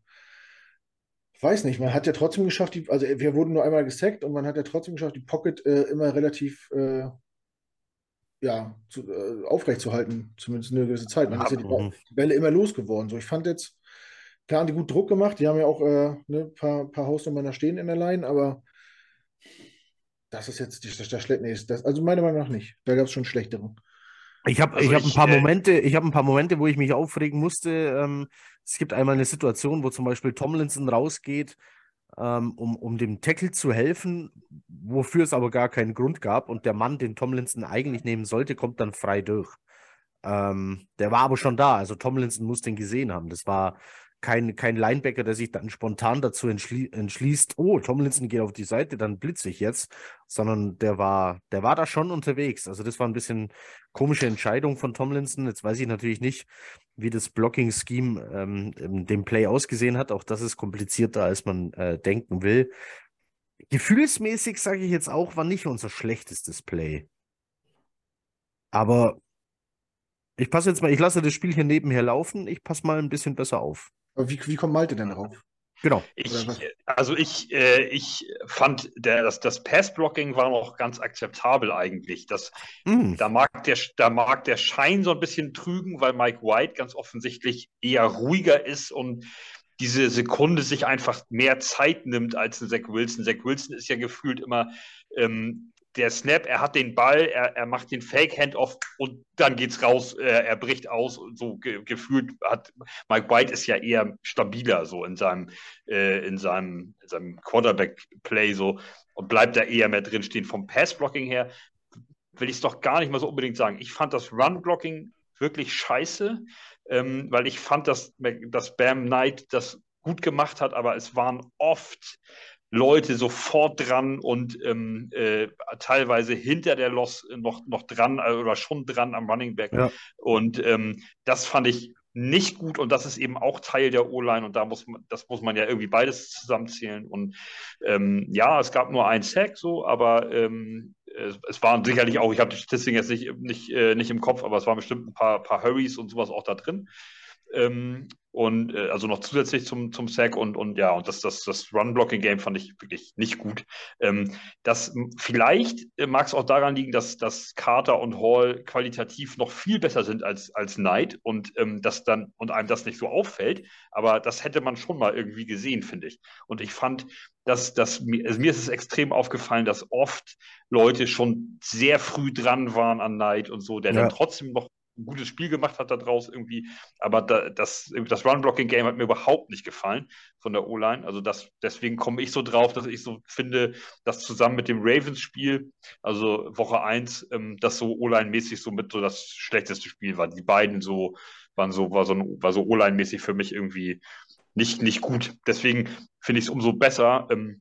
Speaker 2: ich weiß nicht, man hat ja trotzdem geschafft, die, also wir wurden nur einmal gesackt und man hat ja trotzdem geschafft, die Pocket äh, immer relativ äh, ja, zu, äh, aufrecht zu halten, zumindest eine gewisse Zeit. Man ja, ist ja die. Bälle immer losgeworden. So, ich fand jetzt, Klar haben die gut Druck gemacht. Die haben ja auch äh, ne, paar, paar Hausnummern da stehen in der Line, aber das ist jetzt das, das, das, nee, das also meiner Meinung nach nicht. Da gab es schon schlechtere.
Speaker 1: Ich habe also hab ein paar äh, Momente, ich habe ein paar Momente, wo ich mich aufregen musste. Ähm, es gibt einmal eine Situation, wo zum Beispiel Tomlinson rausgeht, ähm, um, um dem Tackle zu helfen, wofür es aber gar keinen Grund gab. Und der Mann, den Tomlinson eigentlich nehmen sollte, kommt dann frei durch. Ähm, der war aber schon da, also Tomlinson muss den gesehen haben. Das war kein, kein Linebacker, der sich dann spontan dazu entschli entschließt, oh, Tomlinson geht auf die Seite, dann blitze ich jetzt, sondern der war, der war da schon unterwegs. Also das war ein bisschen komische Entscheidung von Tomlinson. Jetzt weiß ich natürlich nicht, wie das Blocking-Scheme ähm, dem Play ausgesehen hat. Auch das ist komplizierter, als man äh, denken will. Gefühlsmäßig sage ich jetzt auch, war nicht unser schlechtestes Play. Aber ich passe jetzt mal, ich lasse das Spiel hier nebenher laufen, ich passe mal ein bisschen besser auf.
Speaker 2: Aber wie, wie kommt Malte denn drauf?
Speaker 1: Genau.
Speaker 3: Ich, also ich, äh, ich fand, der, das, das Pass-Blocking war noch ganz akzeptabel eigentlich. Das, mm. da, mag der, da mag der Schein so ein bisschen trügen, weil Mike White ganz offensichtlich eher ruhiger ist und diese Sekunde sich einfach mehr Zeit nimmt als ein Zach Wilson. Zach Wilson ist ja gefühlt immer ähm, der Snap, er hat den Ball, er, er macht den Fake-Handoff und dann geht's raus, er, er bricht aus. So ge gefühlt hat Mike White ist ja eher stabiler so in seinem, äh, in seinem, in seinem Quarterback-Play so und bleibt da eher mehr drin stehen. Vom Pass-Blocking her will ich es doch gar nicht mal so unbedingt sagen. Ich fand das Run-Blocking wirklich scheiße, ähm, weil ich fand, dass, dass Bam Knight das gut gemacht hat, aber es waren oft Leute sofort dran und ähm, äh, teilweise hinter der Loss noch, noch dran äh, oder schon dran am Running Back. Ja. Und ähm, das fand ich nicht gut und das ist eben auch Teil der O-Line und da muss man, das muss man ja irgendwie beides zusammenzählen. Und ähm, ja, es gab nur ein Sack so, aber ähm, es, es, waren sicherlich auch, ich habe die Statistiken jetzt nicht, nicht, äh, nicht im Kopf, aber es waren bestimmt ein paar, paar Hurries und sowas auch da drin. Ähm, und äh, also noch zusätzlich zum, zum Sack und, und ja, und das, das, das Run-Blocking-Game fand ich wirklich nicht gut. Ähm, das vielleicht äh, mag es auch daran liegen, dass, dass Carter und Hall qualitativ noch viel besser sind als, als Knight und ähm, das dann und einem das nicht so auffällt, aber das hätte man schon mal irgendwie gesehen, finde ich. Und ich fand, dass, dass also mir ist es extrem aufgefallen, dass oft Leute schon sehr früh dran waren an Knight und so, der ja. dann trotzdem noch ein gutes Spiel gemacht hat da draus irgendwie. Aber da, das, das Run-Blocking-Game hat mir überhaupt nicht gefallen von der O-Line. Also das, deswegen komme ich so drauf, dass ich so finde, dass zusammen mit dem Ravens-Spiel, also Woche 1, ähm, das so O-Line-mäßig so mit so das schlechteste Spiel war. Die beiden so waren so, war so, war so O-Line-mäßig für mich irgendwie nicht, nicht gut. Deswegen finde ich es umso besser, ähm,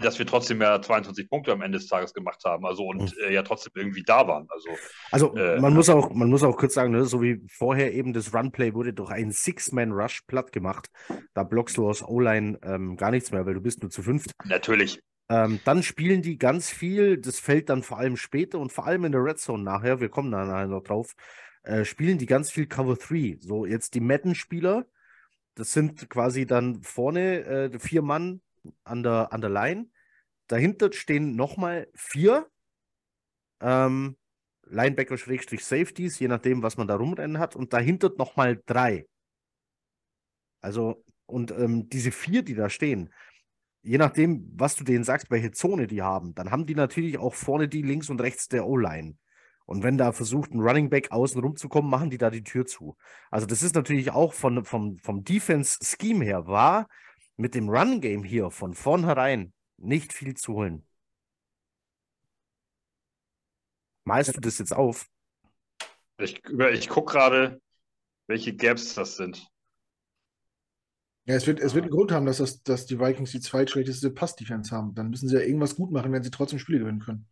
Speaker 3: dass wir trotzdem ja 22 Punkte am Ende des Tages gemacht haben, also und hm. äh, ja trotzdem irgendwie da waren. Also,
Speaker 1: also äh, man, muss auch, man muss auch kurz sagen, ne, so wie vorher eben das Runplay wurde durch einen Six-Man-Rush platt gemacht. Da blockst du aus O-Line ähm, gar nichts mehr, weil du bist nur zu fünft.
Speaker 3: Natürlich.
Speaker 1: Ähm, dann spielen die ganz viel, das fällt dann vor allem später und vor allem in der Red Zone nachher, wir kommen da nachher noch drauf, äh, spielen die ganz viel Cover 3. So jetzt die Madden-Spieler, das sind quasi dann vorne äh, vier Mann an der, an der Line. Dahinter stehen nochmal vier ähm, Linebacker-Safeties, je nachdem, was man da rumrennen hat. Und dahinter nochmal drei. Also, und ähm, diese vier, die da stehen, je nachdem, was du denen sagst, welche Zone die haben, dann haben die natürlich auch vorne die links und rechts der O-Line. Und wenn da versucht, ein Running Back außen rumzukommen, machen die da die Tür zu. Also, das ist natürlich auch von, vom, vom Defense-Scheme her war mit dem Run-Game hier von vornherein nicht viel zu holen. Malst du das jetzt auf?
Speaker 3: Ich, ich gucke gerade, welche Gaps das sind.
Speaker 2: Ja, es wird, es wird einen Grund haben, dass, das, dass die Vikings die zweitschlechteste Pass-Defense haben. Dann müssen sie ja irgendwas gut machen, wenn sie trotzdem Spiele gewinnen können.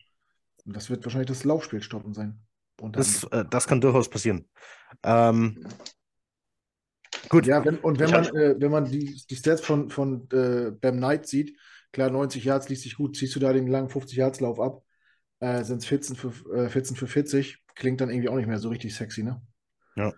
Speaker 2: Und das wird wahrscheinlich das Laufspiel stoppen sein.
Speaker 1: Das, äh, das kann durchaus passieren. Ähm,
Speaker 2: Gut. Ja, wenn, und wenn man, äh, wenn man die, die Stats von, von äh, Bam Knight sieht, klar, 90 Yards liest sich gut, ziehst du da den langen 50 Yards Lauf ab, äh, sind es 14 für, äh, 14 für 40, klingt dann irgendwie auch nicht mehr so richtig sexy, ne?
Speaker 1: Ja.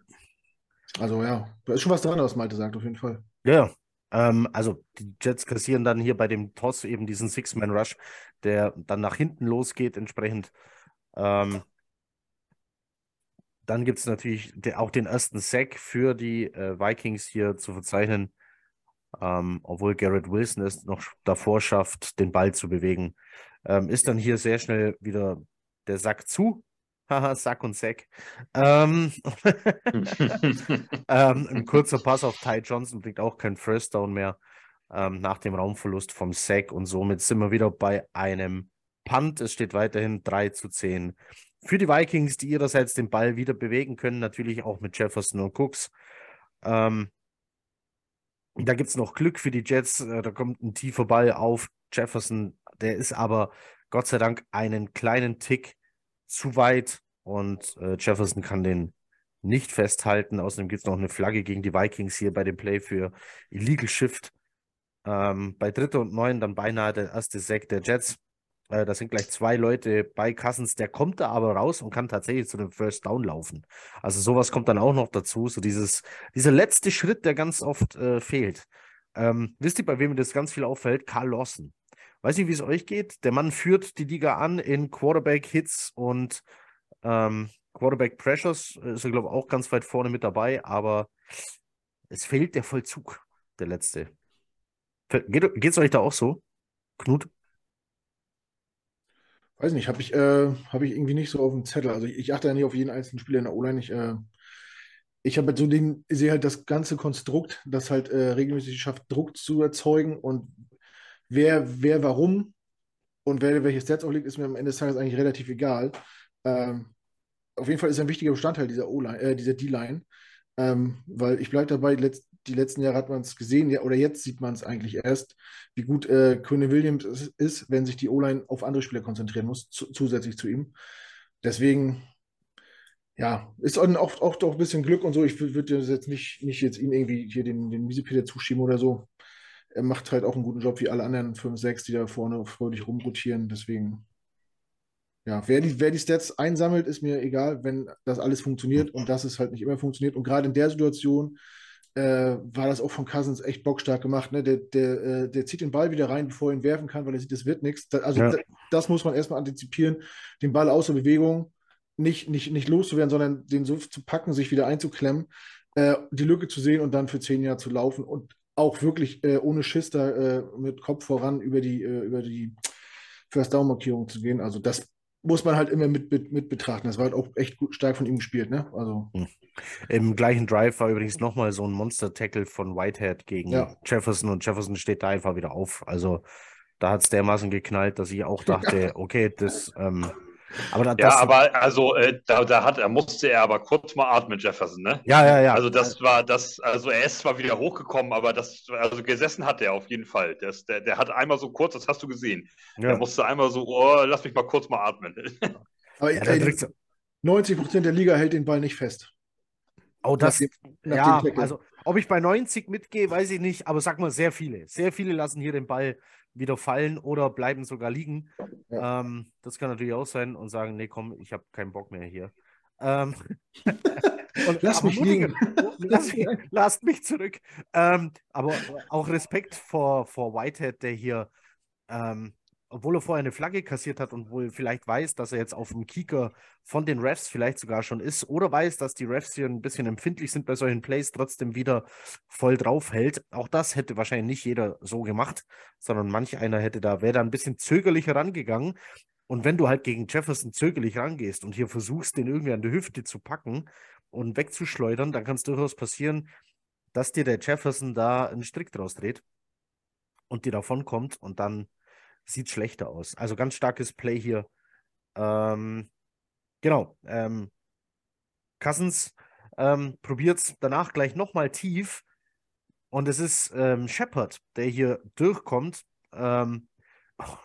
Speaker 2: Also ja, da ist schon was dran, was Malte sagt, auf jeden Fall.
Speaker 1: Ja, ähm, also die Jets kassieren dann hier bei dem Toss eben diesen Six-Man-Rush, der dann nach hinten losgeht, entsprechend. Ähm, dann gibt es natürlich auch den ersten Sack für die äh, Vikings hier zu verzeichnen, ähm, obwohl Garrett Wilson es noch davor schafft, den Ball zu bewegen. Ähm, ist dann hier sehr schnell wieder der Sack zu. Haha, Sack und Sack. Ähm, ähm, ein kurzer Pass auf Ty Johnson bringt auch kein First Down mehr ähm, nach dem Raumverlust vom Sack und somit sind wir wieder bei einem Punt. Es steht weiterhin 3 zu 10 für die Vikings, die ihrerseits den Ball wieder bewegen können, natürlich auch mit Jefferson und Cooks. Ähm, da gibt es noch Glück für die Jets. Äh, da kommt ein tiefer Ball auf Jefferson. Der ist aber Gott sei Dank einen kleinen Tick zu weit und äh, Jefferson kann den nicht festhalten. Außerdem gibt es noch eine Flagge gegen die Vikings hier bei dem Play für Illegal Shift. Ähm, bei Dritter und Neun dann beinahe der erste Sack der Jets. Äh, da sind gleich zwei Leute bei Cousins, der kommt da aber raus und kann tatsächlich zu dem First Down laufen. Also sowas kommt dann auch noch dazu, so dieses, dieser letzte Schritt, der ganz oft äh, fehlt. Ähm, wisst ihr, bei wem das ganz viel auffällt? Carl Lawson. Weiß nicht, wie es euch geht. Der Mann führt die Liga an in Quarterback-Hits und ähm, Quarterback-Pressures. Ist er, glaube ich, auch ganz weit vorne mit dabei, aber es fehlt der Vollzug, der letzte. Geht es euch da auch so, Knut?
Speaker 2: Weiß nicht, habe ich, äh, hab ich irgendwie nicht so auf dem Zettel. Also ich, ich achte ja nicht auf jeden einzelnen Spieler in der O-Line. Ich, äh, ich habe halt so den, sehe halt das ganze Konstrukt, das halt äh, regelmäßig schafft, Druck zu erzeugen und wer, wer warum und wer welches Stats auflegt, ist mir am Ende des Tages eigentlich relativ egal. Ähm, auf jeden Fall ist er ein wichtiger Bestandteil dieser O-Line, äh, dieser D-Line. Ähm, weil ich bleibe dabei, letzt, die letzten Jahre hat man es gesehen, ja, oder jetzt sieht man es eigentlich erst, wie gut äh, Quinn Williams ist, wenn sich die O-Line auf andere Spieler konzentrieren muss, zu, zusätzlich zu ihm. Deswegen, ja, ist auch, auch doch ein bisschen Glück und so. Ich würde jetzt nicht, nicht jetzt ihm irgendwie hier den, den Miesepeter zuschieben oder so. Er macht halt auch einen guten Job wie alle anderen 5, 6, die da vorne fröhlich rumrotieren. Deswegen, ja, wer die, wer die Stats einsammelt, ist mir egal, wenn das alles funktioniert und das ist halt nicht immer funktioniert. Und gerade in der Situation äh, war das auch von Cousins echt bockstark gemacht. Ne? Der, der, äh, der zieht den Ball wieder rein, bevor er ihn werfen kann, weil er sieht, das wird nichts. Also ja. das muss man erstmal antizipieren, den Ball außer Bewegung nicht, nicht, nicht loszuwerden, sondern den so zu packen, sich wieder einzuklemmen, äh, die Lücke zu sehen und dann für zehn Jahre zu laufen und auch wirklich äh, ohne Schiss da äh, mit Kopf voran über die, äh, über die First Down Markierung zu gehen. Also das muss man halt immer mit, mit, mit betrachten. Das war halt auch echt gut, stark von ihm gespielt, ne? Also. Hm.
Speaker 1: Im gleichen Drive war übrigens nochmal so ein Monster-Tackle von Whitehead gegen ja. Jefferson und Jefferson steht da einfach wieder auf. Also da hat es dermaßen geknallt, dass ich auch dachte, okay, das ähm,
Speaker 3: aber da, ja, aber also äh, da, da hat er musste er aber kurz mal atmen, Jefferson, ne?
Speaker 1: Ja, ja, ja.
Speaker 3: Also das war das, also er ist zwar wieder hochgekommen, aber das, also gesessen hat er auf jeden Fall. Das, der, der hat einmal so kurz, das hast du gesehen. Ja. Der musste einmal so, oh, lass mich mal kurz mal atmen.
Speaker 2: Aber ja, ey, 90 Prozent der Liga hält den Ball nicht fest.
Speaker 1: Oh, das, nach dem, nach ja, also ob ich bei 90 mitgehe, weiß ich nicht, aber sag mal, sehr viele. Sehr viele lassen hier den Ball wieder fallen oder bleiben sogar liegen. Ja. Ähm, das kann natürlich auch sein und sagen, nee, komm, ich habe keinen Bock mehr hier. Ähm,
Speaker 2: und, Lass mich liegen.
Speaker 1: Lass, lasst mich zurück. Ähm, aber auch Respekt vor, vor Whitehead, der hier ähm, obwohl er vorher eine Flagge kassiert hat und wohl vielleicht weiß, dass er jetzt auf dem Kieker von den Refs vielleicht sogar schon ist oder weiß, dass die Refs hier ein bisschen empfindlich sind bei solchen Plays, trotzdem wieder voll drauf hält. Auch das hätte wahrscheinlich nicht jeder so gemacht, sondern manch einer hätte da, wäre da ein bisschen zögerlicher rangegangen. Und wenn du halt gegen Jefferson zögerlich rangehst und hier versuchst, den irgendwie an der Hüfte zu packen und wegzuschleudern, dann kann es durchaus passieren, dass dir der Jefferson da einen Strick draus dreht und dir davon kommt und dann sieht schlechter aus. Also ganz starkes Play hier. Ähm, genau. Ähm, Cousins ähm, probiert es danach gleich nochmal tief. Und es ist ähm, Shepard, der hier durchkommt. Ähm,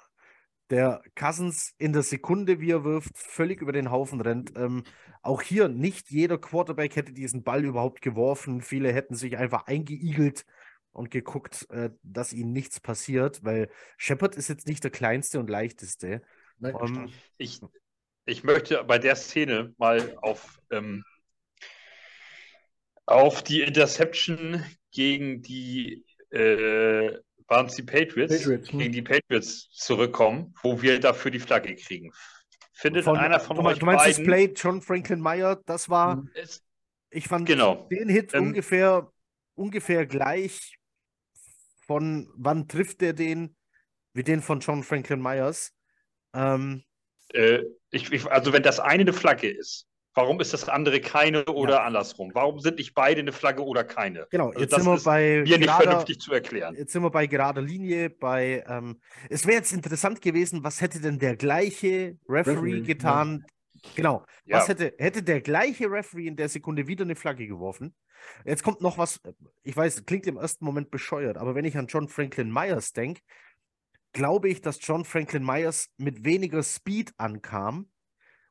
Speaker 1: der Cousins in der Sekunde, wie er wirft, völlig über den Haufen rennt. Ähm, auch hier nicht jeder Quarterback hätte diesen Ball überhaupt geworfen. Viele hätten sich einfach eingeigelt und geguckt, äh, dass ihnen nichts passiert, weil Shepard ist jetzt nicht der kleinste und leichteste.
Speaker 3: Nein, um, ähm, ich, ich möchte bei der Szene mal auf, ähm, auf die Interception gegen die äh, waren es die Patriots, Patriots hm. gegen die Patriots zurückkommen, wo wir dafür die Flagge kriegen. Findet von, einer von
Speaker 1: du,
Speaker 3: euch
Speaker 1: Du meinst beiden, das Play John Franklin Meyer, das war, es, ich fand genau. den Hit ähm, ungefähr, ungefähr gleich von wann trifft er den, wie den von John Franklin Myers. Ähm,
Speaker 3: äh, ich, ich, also wenn das eine eine Flagge ist, warum ist das andere keine oder ja. andersrum? Warum sind nicht beide eine Flagge oder keine?
Speaker 1: Genau, also jetzt sind wir bei
Speaker 3: mir nicht vernünftig zu erklären.
Speaker 1: Jetzt sind wir bei gerader Linie, bei ähm, es wäre jetzt interessant gewesen, was hätte denn der gleiche Referee, Referee getan, ja. Genau. Ja. Was hätte, hätte der gleiche Referee in der Sekunde wieder eine Flagge geworfen? Jetzt kommt noch was, ich weiß, klingt im ersten Moment bescheuert, aber wenn ich an John Franklin Myers denke, glaube ich, dass John Franklin Myers mit weniger Speed ankam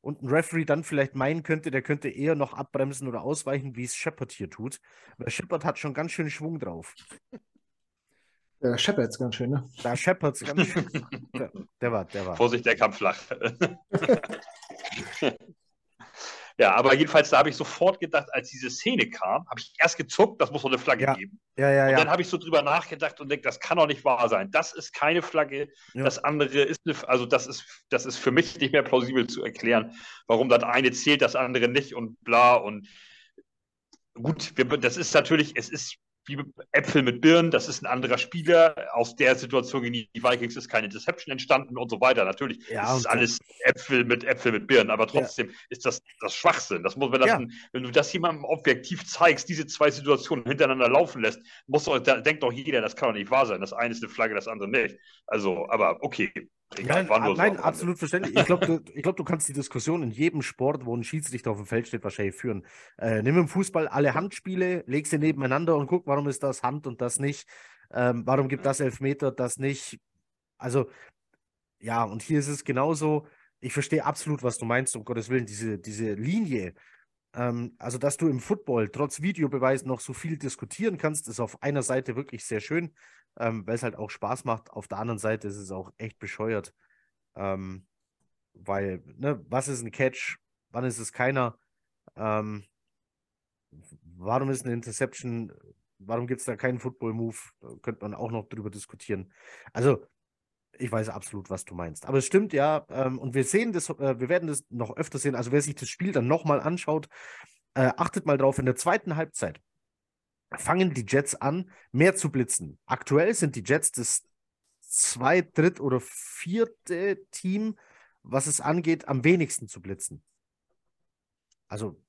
Speaker 1: und ein Referee dann vielleicht meinen könnte, der könnte eher noch abbremsen oder ausweichen, wie es Shepard hier tut. Weil Shepard hat schon ganz schön Schwung drauf.
Speaker 2: Der Shepard's ganz schön, ne?
Speaker 1: Der Shepard's ganz schön. der, der, war, der war.
Speaker 3: Vorsicht, der kam flach. ja, aber jedenfalls, da habe ich sofort gedacht, als diese Szene kam, habe ich erst gezuckt, das muss doch eine Flagge
Speaker 1: ja.
Speaker 3: geben.
Speaker 1: Ja, ja,
Speaker 3: und
Speaker 1: ja.
Speaker 3: dann habe ich so drüber nachgedacht und denke, das kann doch nicht wahr sein. Das ist keine Flagge. Ja. Das andere ist eine, also das ist, das ist für mich nicht mehr plausibel zu erklären, warum das eine zählt, das andere nicht und bla und gut, wir, das ist natürlich, es ist wie Äpfel mit Birnen, das ist ein anderer Spieler. Aus der Situation gegen die Vikings ist keine Deception entstanden und so weiter. Natürlich ja, ist es alles Äpfel mit Äpfel mit Birnen, aber trotzdem ja. ist das, das Schwachsinn. Das muss, wenn, das ja. ein, wenn du das jemandem objektiv zeigst, diese zwei Situationen hintereinander laufen lässt, muss doch, da denkt doch jeder, das kann doch nicht wahr sein. Das eine ist eine Flagge, das andere nicht. Also, aber okay.
Speaker 1: Nein, wann nein absolut verständlich. Ich glaube, du, glaub, du kannst die Diskussion in jedem Sport, wo ein Schiedsrichter auf dem Feld steht, wahrscheinlich führen. Äh, nimm im Fußball alle Handspiele, leg sie nebeneinander und guck, warum ist das Hand und das nicht. Ähm, warum gibt das Elfmeter, das nicht? Also, ja, und hier ist es genauso. Ich verstehe absolut, was du meinst, um Gottes Willen, diese, diese Linie. Ähm, also, dass du im Football trotz Videobeweis noch so viel diskutieren kannst, ist auf einer Seite wirklich sehr schön ähm, weil es halt auch Spaß macht. Auf der anderen Seite ist es auch echt bescheuert. Ähm, weil, ne, was ist ein Catch? Wann ist es keiner? Ähm, warum ist eine Interception? Warum gibt es da keinen Football-Move? Könnte man auch noch drüber diskutieren. Also, ich weiß absolut, was du meinst. Aber es stimmt ja, ähm, und wir sehen das, äh, wir werden das noch öfter sehen. Also, wer sich das Spiel dann nochmal anschaut, äh, achtet mal drauf, in der zweiten Halbzeit fangen die Jets an, mehr zu blitzen. Aktuell sind die Jets das zweit-, dritt- oder vierte Team, was es angeht, am wenigsten zu blitzen. Also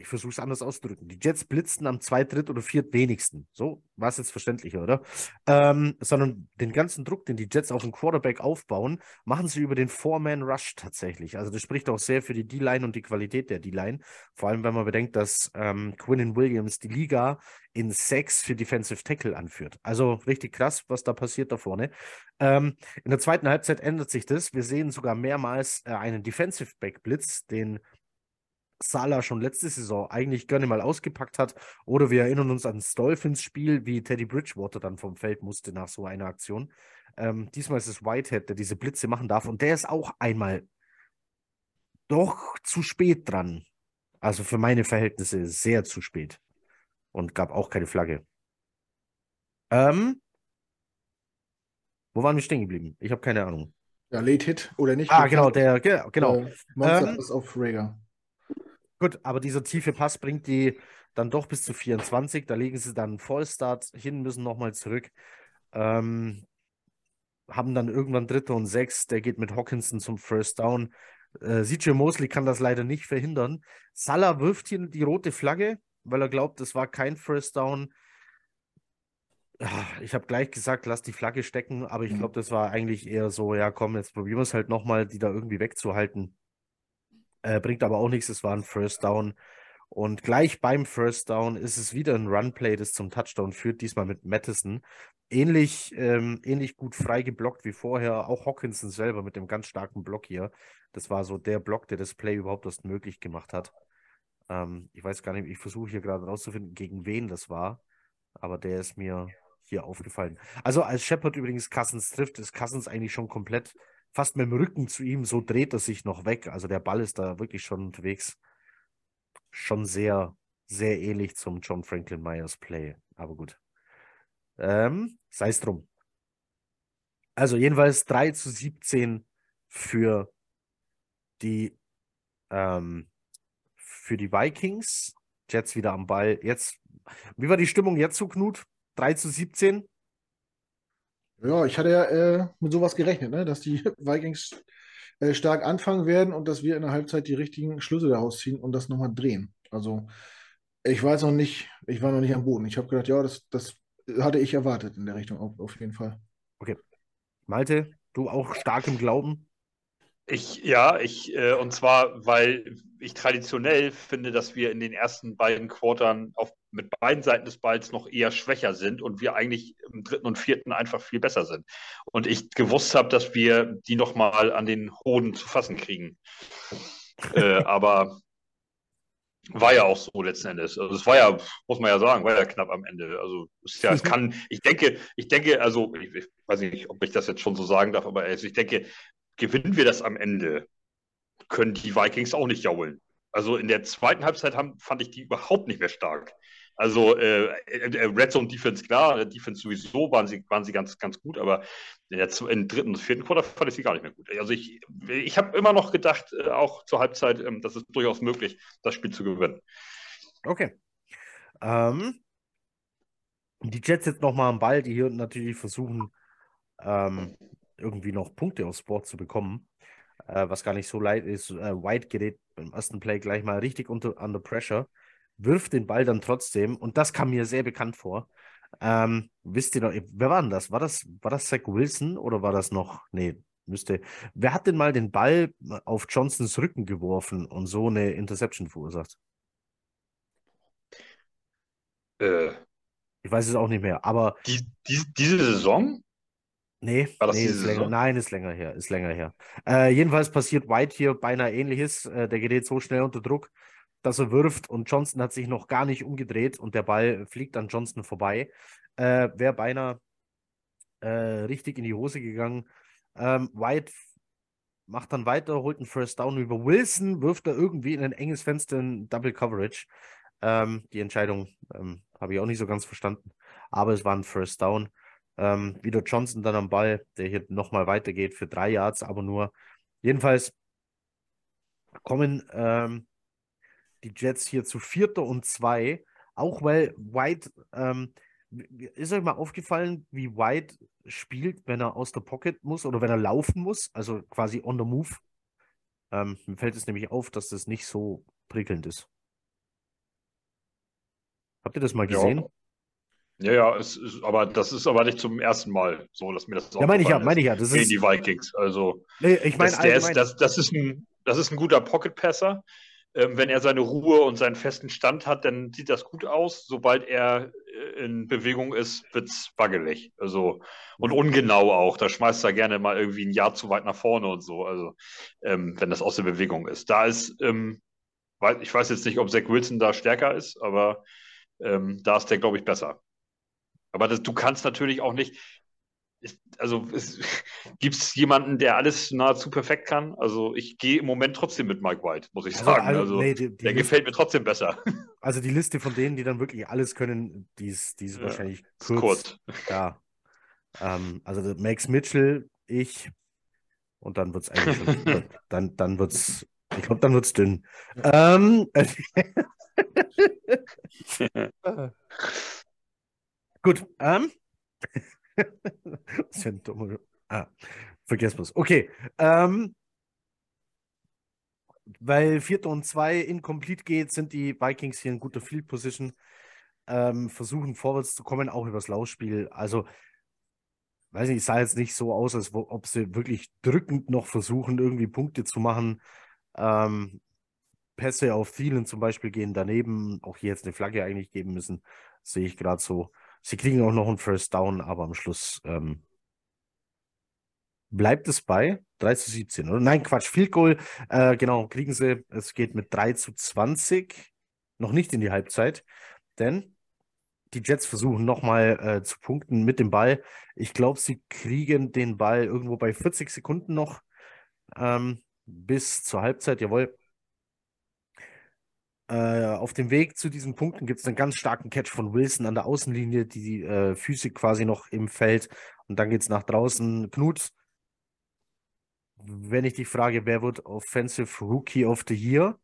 Speaker 1: ich versuche es anders auszudrücken. Die Jets blitzten am zweit-, dritt- oder viertwenigsten. So war es jetzt verständlicher, oder? Ähm, sondern den ganzen Druck, den die Jets auf den Quarterback aufbauen, machen sie über den Four-Man-Rush tatsächlich. Also das spricht auch sehr für die D-Line und die Qualität der D-Line. Vor allem, wenn man bedenkt, dass ähm, Quinnen Williams die Liga in Sex für Defensive Tackle anführt. Also richtig krass, was da passiert da vorne. Ähm, in der zweiten Halbzeit ändert sich das. Wir sehen sogar mehrmals äh, einen Defensive Back Blitz, den Salah schon letzte Saison eigentlich gerne mal ausgepackt hat. Oder wir erinnern uns an das Dolphins-Spiel, wie Teddy Bridgewater dann vom Feld musste nach so einer Aktion. Ähm, diesmal ist es Whitehead, der diese Blitze machen darf. Und der ist auch einmal doch zu spät dran. Also für meine Verhältnisse sehr zu spät. Und gab auch keine Flagge. Ähm, wo waren wir stehen geblieben? Ich habe keine Ahnung.
Speaker 2: Ja, Late Hit oder nicht?
Speaker 1: Ah, genau, der, genau.
Speaker 2: Äh, Monster ähm, auf Rager.
Speaker 1: Gut, aber dieser tiefe Pass bringt die dann doch bis zu 24. Da legen sie dann Vollstart hin, müssen nochmal zurück. Ähm, haben dann irgendwann Dritte und Sechs. Der geht mit Hawkinson zum First Down. Äh, CJ Mosley kann das leider nicht verhindern. Salah wirft hier die rote Flagge, weil er glaubt, das war kein First Down. Ich habe gleich gesagt, lass die Flagge stecken, aber ich mhm. glaube, das war eigentlich eher so, ja komm, jetzt probieren wir es halt nochmal, die da irgendwie wegzuhalten. Äh, bringt aber auch nichts, es war ein First Down. Und gleich beim First Down ist es wieder ein Runplay, das zum Touchdown führt, diesmal mit Madison. Ähnlich, ähm, ähnlich gut frei geblockt wie vorher. Auch Hawkinson selber mit dem ganz starken Block hier. Das war so der Block, der das Play überhaupt erst möglich gemacht hat. Ähm, ich weiß gar nicht, ich versuche hier gerade rauszufinden, gegen wen das war. Aber der ist mir hier aufgefallen. Also als Shepard übrigens Cousins trifft, ist Cousins eigentlich schon komplett fast mit dem Rücken zu ihm, so dreht er sich noch weg. Also der Ball ist da wirklich schon unterwegs. Schon sehr, sehr ähnlich zum John Franklin Myers Play. Aber gut. Ähm, Sei es drum. Also jedenfalls 3 zu 17 für die, ähm, für die Vikings. Jets wieder am Ball. Jetzt, wie war die Stimmung jetzt so, Knut? 3 zu 17?
Speaker 2: Ja, ich hatte ja äh, mit sowas gerechnet, ne? dass die Vikings äh, stark anfangen werden und dass wir in der Halbzeit die richtigen Schlüsse daraus ziehen und das nochmal drehen. Also ich weiß noch nicht, ich war noch nicht am Boden. Ich habe gedacht, ja, das, das hatte ich erwartet in der Richtung, auf, auf jeden Fall.
Speaker 1: Okay. Malte, du auch stark im Glauben?
Speaker 3: Ich, ja, ich, äh, und zwar, weil ich traditionell finde, dass wir in den ersten beiden Quartern auf, mit beiden Seiten des Balls noch eher schwächer sind und wir eigentlich im dritten und vierten einfach viel besser sind. Und ich gewusst habe, dass wir die nochmal an den Hoden zu fassen kriegen. äh, aber war ja auch so letzten Endes. Also es war ja, muss man ja sagen, war ja knapp am Ende. Also es, ja, es kann, ich denke, ich denke, also ich, ich, weiß nicht, ob ich das jetzt schon so sagen darf, aber also ich denke, gewinnen wir das am Ende, können die Vikings auch nicht jaulen. Also in der zweiten Halbzeit haben, fand ich die überhaupt nicht mehr stark. Also äh, äh, Red Zone Defense, klar, Defense sowieso waren sie, waren sie ganz, ganz gut, aber in der in dritten und vierten Quarter fand ich sie gar nicht mehr gut. Also ich, ich habe immer noch gedacht, äh, auch zur Halbzeit, äh, das ist durchaus möglich, das Spiel zu gewinnen.
Speaker 1: Okay. Ähm, die Jets jetzt nochmal am Ball, die hier natürlich versuchen, ähm, irgendwie noch Punkte aufs Board zu bekommen, äh, was gar nicht so leid ist. Äh, White gerät beim ersten Play gleich mal richtig unter under pressure, wirft den Ball dann trotzdem und das kam mir sehr bekannt vor. Ähm, wisst ihr noch, wer war denn das? War das, war das Zach Wilson oder war das noch, nee, müsste. Wer hat denn mal den Ball auf Johnsons Rücken geworfen und so eine Interception verursacht?
Speaker 3: Äh,
Speaker 1: Ich weiß es auch nicht mehr, aber
Speaker 3: die, die, diese Saison?
Speaker 1: Nee, nee, ist länger, nein, ist länger her, ist länger her. Äh, jedenfalls passiert White hier beinahe ähnliches. Äh, der gerät so schnell unter Druck, dass er wirft und Johnson hat sich noch gar nicht umgedreht und der Ball fliegt an Johnson vorbei. Äh, Wäre beinahe äh, richtig in die Hose gegangen. Ähm, White macht dann weiter, holt einen First Down über Wilson, wirft da irgendwie in ein enges Fenster in Double Coverage. Ähm, die Entscheidung ähm, habe ich auch nicht so ganz verstanden, aber es war ein First Down. Ähm, wieder Johnson dann am Ball, der hier nochmal weitergeht für drei Yards, aber nur. Jedenfalls kommen ähm, die Jets hier zu Vierter und zwei, auch weil White, ähm, ist euch mal aufgefallen, wie White spielt, wenn er aus der Pocket muss oder wenn er laufen muss, also quasi on the move? Ähm, mir fällt es nämlich auf, dass das nicht so prickelnd ist. Habt ihr das mal gesehen?
Speaker 3: Ja, ja, es ist, aber das ist aber nicht zum ersten Mal so, dass mir das
Speaker 1: Ja, meine ich ja, meine
Speaker 3: ist
Speaker 1: ich ja. Das
Speaker 3: gegen
Speaker 1: ist,
Speaker 3: die Vikings. Also
Speaker 1: nee, ich meine
Speaker 3: das, ist, das, das, ist ein, das ist ein guter Pocket-Passer. Ähm, wenn er seine Ruhe und seinen festen Stand hat, dann sieht das gut aus. Sobald er äh, in Bewegung ist, wird es wackelig. Also, und ungenau auch. Da schmeißt er gerne mal irgendwie ein Jahr zu weit nach vorne und so. Also, ähm, wenn das aus der Bewegung ist. Da ist, ähm, ich weiß jetzt nicht, ob Zach Wilson da stärker ist, aber ähm, da ist der, glaube ich, besser. Aber das, du kannst natürlich auch nicht. Ist, also gibt es jemanden, der alles nahezu perfekt kann? Also ich gehe im Moment trotzdem mit Mike White, muss ich
Speaker 1: Also,
Speaker 3: sagen.
Speaker 1: also, nee, die, die
Speaker 3: der
Speaker 1: Liste,
Speaker 3: gefällt mir trotzdem besser.
Speaker 1: also die Liste von denen, die dann wirklich alles können, die ist, die ist
Speaker 3: Ja,
Speaker 1: wahrscheinlich kurz.
Speaker 3: kurz.
Speaker 1: Ja. Ähm, also Max Mitchell, ich und dann wird es eigentlich schon, dann, dann wird es, ich glaube, dann wird es dünn. Ähm, gut, ähm, was für ein dummer, ah, vergessen wir. Okay, ähm, weil Vierter und Zwei incomplete geht, sind die Vikings hier in guter Field Position, ähm, versuchen vorwärts zu kommen, auch übers Laufspiel. Also, weiß nicht, sah jetzt nicht so aus, als ob sie wirklich drückend noch versuchen, irgendwie Punkte zu machen. Ähm, Pässe auf Thielen zum Beispiel gehen daneben, auch hier jetzt eine Flagge eigentlich geben müssen, sehe ich gerade so. Sie kriegen auch noch einen First Down, aber am Schluss ähm, bleibt es bei 3 zu 17, oder? Nein, Quatsch, Field Goal, äh, genau, kriegen sie. Es geht mit 3 zu 20, noch nicht in die Halbzeit, denn die Jets versuchen nochmal äh, zu punkten mit dem Ball. Ich glaube, sie kriegen den Ball irgendwo bei 40 Sekunden noch ähm, bis zur Halbzeit, jawohl. Äh, auf dem Weg zu diesen Punkten gibt es einen ganz starken Catch von Wilson an der Außenlinie, die äh, Füße quasi noch im Feld. Und dann geht es nach draußen. Knut, wenn ich dich frage, wer wird Offensive Rookie of the Year?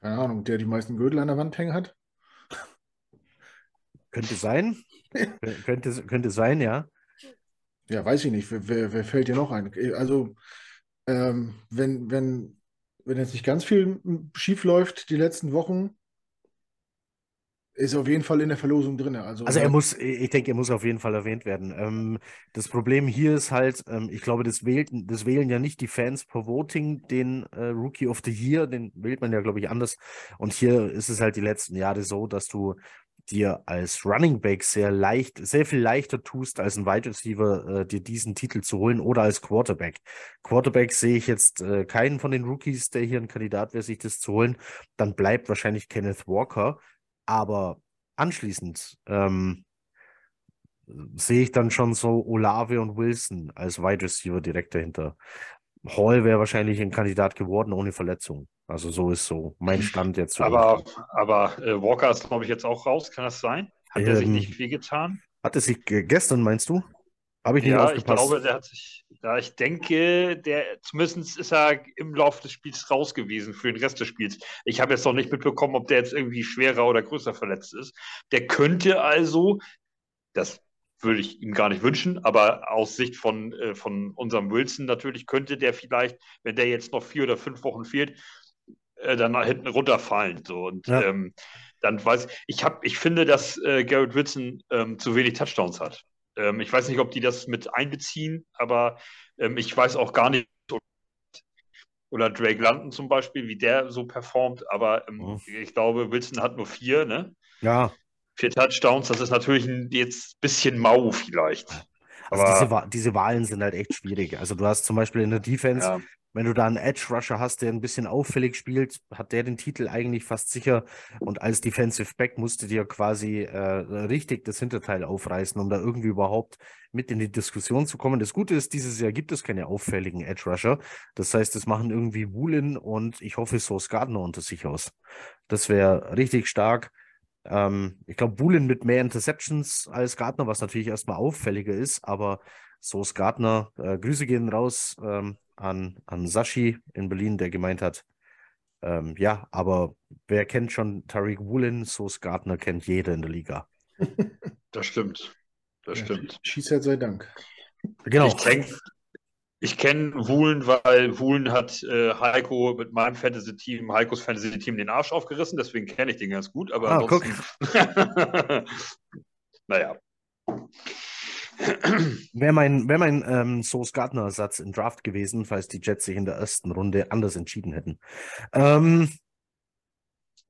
Speaker 2: Keine Ahnung, der die meisten Gürtel an der Wand hängen hat.
Speaker 1: Könnte sein. Kö- könnte, könnte sein, ja.
Speaker 2: Ja, weiß ich nicht. Wer, wer, wer fällt dir noch ein? Also, ähm, wenn, wenn, wenn jetzt nicht ganz viel schief läuft die letzten Wochen, ist er auf jeden Fall in der Verlosung drin. Also,
Speaker 1: Also er muss, ich denke, er muss auf jeden Fall erwähnt werden. Ähm, das Problem hier ist halt, ähm, ich glaube, das wählten, das wählen ja nicht die Fans per Voting, den äh, Rookie of the Year, den wählt man ja, glaube ich, anders. Und hier ist es halt die letzten Jahre so, dass du dir als Running Back sehr leicht, sehr viel leichter tust, als ein Wide Receiver äh, dir diesen Titel zu holen oder als Quarterback. Quarterback sehe ich jetzt äh, keinen von den Rookies, der hier ein Kandidat wäre, sich das zu holen. Dann bleibt wahrscheinlich Kenneth Walker. Aber anschließend ähm, sehe ich dann schon so Olave und Wilson als Wide Receiver direkt dahinter. Hall wäre wahrscheinlich ein Kandidat geworden ohne Verletzung. Also so ist so mein Stand jetzt. So
Speaker 3: Aber, aber äh, Walker ist, glaube ich, jetzt auch raus. Kann das sein? Hat er sich
Speaker 1: Ähm,
Speaker 3: nicht viel getan?
Speaker 1: Hat es sich ge- gestern, meinst du? Habe ich nicht
Speaker 3: Ja, ich
Speaker 1: aufgepasst.
Speaker 3: glaube, der hat sich, ja, ich denke, der, zumindest ist er im Laufe des Spiels raus gewesen für den Rest des Spiels. Ich habe jetzt noch nicht mitbekommen, ob der jetzt irgendwie schwerer oder größer verletzt ist. Der könnte also, das würde ich ihm gar nicht wünschen, aber aus Sicht von, äh, von unserem Wilson natürlich könnte der vielleicht, wenn der jetzt noch vier oder fünf Wochen fehlt, äh, dann nach hinten runterfallen. So. Und
Speaker 1: Ja.
Speaker 3: ähm, dann weiß ich, hab, ich finde, dass äh, Garrett Wilson ähm, zu wenig Touchdowns hat. Ähm, ich weiß nicht, ob die das mit einbeziehen, aber ähm, ich weiß auch gar nicht, oder Drake London zum Beispiel, wie der so performt, aber ähm, mhm. ich glaube, Wilson hat nur vier, ne?
Speaker 1: Ja.
Speaker 3: Vier Touchdowns, das ist natürlich ein, jetzt ein bisschen mau vielleicht.
Speaker 1: Also diese, diese, Wahlen sind halt echt schwierig. Also du hast zum Beispiel in der Defense ja. Wenn du da einen Edge-Rusher hast, der ein bisschen auffällig spielt, hat der den Titel eigentlich fast sicher. Und als Defensive Back musst du dir quasi äh, richtig das Hinterteil aufreißen, um da irgendwie überhaupt mit in die Diskussion zu kommen. Das Gute ist, dieses Jahr gibt es keine auffälligen Edge-Rusher. Das heißt, das machen irgendwie Woolen und ich hoffe, Source Gardner unter sich aus. Das wäre richtig stark. Ähm, ich glaube, Woolen mit mehr Interceptions als Gardner, was natürlich erstmal auffälliger ist, aber Source Gardner, äh, Grüße gehen raus. Ähm, an, an Sashi in Berlin, der gemeint hat, ähm, ja, aber wer kennt schon Tariq Woolen? Sos Gardner kennt jeder in der Liga.
Speaker 3: Das stimmt. Das ja, stimmt.
Speaker 2: Schießert sei Dank.
Speaker 3: Genau. Ich kenne ich kenn Woolen, weil Woolen hat äh, Heiko mit meinem Fantasy-Team, Heikos Fantasy-Team, den Arsch aufgerissen, deswegen kenne ich den ganz gut. Aber ah, ansonsten... naja.
Speaker 1: Wäre mein, wär mein ähm, Source Gardner-Satz im Draft gewesen, falls die Jets sich in der ersten Runde anders entschieden hätten. Ähm,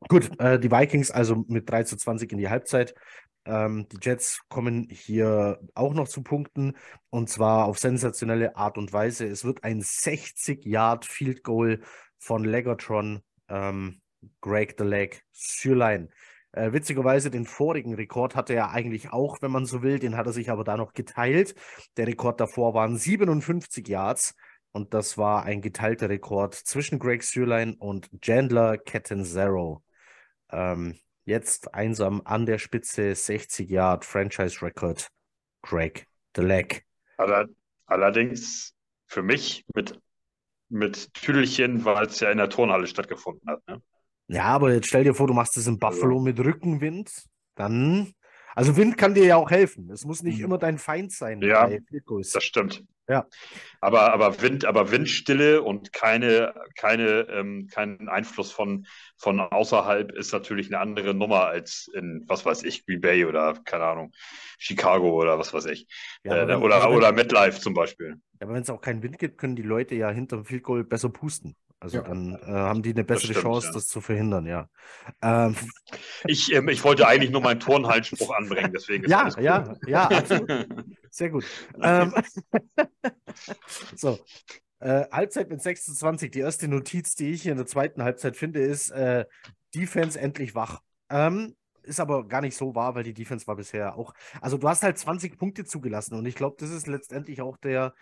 Speaker 1: gut, äh, die Vikings also mit 3 zu 20 in die Halbzeit. Ähm, die Jets kommen hier auch noch zu Punkten und zwar auf sensationelle Art und Weise. Es wird ein 60-Yard-Field Goal von Legatron, ähm, Greg the Leg, Sürlein. Äh, witzigerweise den vorigen Rekord hatte er eigentlich auch, wenn man so will. Den hat er sich aber da noch geteilt. Der Rekord davor waren 57 Yards. Und das war ein geteilter Rekord zwischen Greg Sürlein und Chandler Catanzaro. Ähm, jetzt einsam an der Spitze 60 Yard Franchise Record Greg the Leg.
Speaker 3: Allerdings für mich mit, mit Tüdelchen, weil es ja in der Turnhalle stattgefunden hat. Ne?
Speaker 1: Ja, aber jetzt stell dir vor, du machst es in Buffalo mit Rückenwind, dann. Also Wind kann dir ja auch helfen. Es muss nicht mhm. immer dein Feind sein.
Speaker 3: Ja, das stimmt. Ja. Aber, aber Wind, aber Windstille und keine, keine, ähm, keinen Einfluss von, von außerhalb ist natürlich eine andere Nummer als in, was weiß ich, Green Bay oder, keine Ahnung, Chicago oder was weiß ich. Ja, äh, oder, oder MetLife zum Beispiel.
Speaker 1: aber wenn es auch keinen Wind gibt, können die Leute ja hinterm Field Goal besser pusten. Also ja. dann äh, haben die eine bessere stimmt, Chance, ja. das zu verhindern, ja. Ähm.
Speaker 3: Ich, ähm, ich wollte eigentlich nur meinen Turnhaltspruch anbringen, deswegen.
Speaker 1: ja, ja, ja, absolut. Sehr gut. ähm, so. Äh, Halbzeit mit 26. Die erste Notiz, die ich hier in der zweiten Halbzeit finde, ist äh, Defense endlich wach. Ähm, ist aber gar nicht so wahr, weil die Defense war bisher auch. Also du hast halt 20 Punkte zugelassen und ich glaube, das ist letztendlich auch der,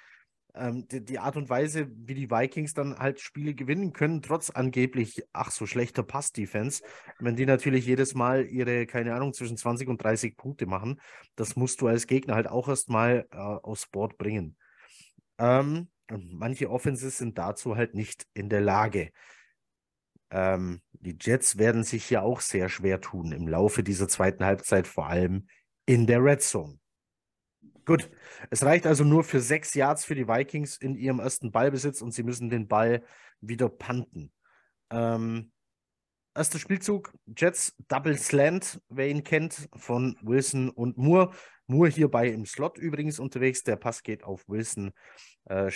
Speaker 1: ähm, die, die, Art und Weise, wie die Vikings dann halt Spiele gewinnen können, trotz angeblich, ach so schlechter Pass-Defense, wenn die natürlich jedes Mal ihre, keine Ahnung, zwischen 20 und 30 Punkte machen, das musst du als Gegner halt auch erstmal äh, aufs Board bringen. Ähm, manche Offenses sind dazu halt nicht in der Lage. Ähm, die Jets werden sich hier auch sehr schwer tun im Laufe dieser zweiten Halbzeit, vor allem in der Red Zone. Gut, es reicht also nur für sechs Yards für die Vikings in ihrem ersten Ballbesitz und sie müssen den Ball wieder panten. Ähm, erster Spielzug, Jets Double Slant, wer ihn kennt, von Wilson und Moore. Moore hierbei im Slot übrigens unterwegs. Der Pass geht auf Wilson. Äh,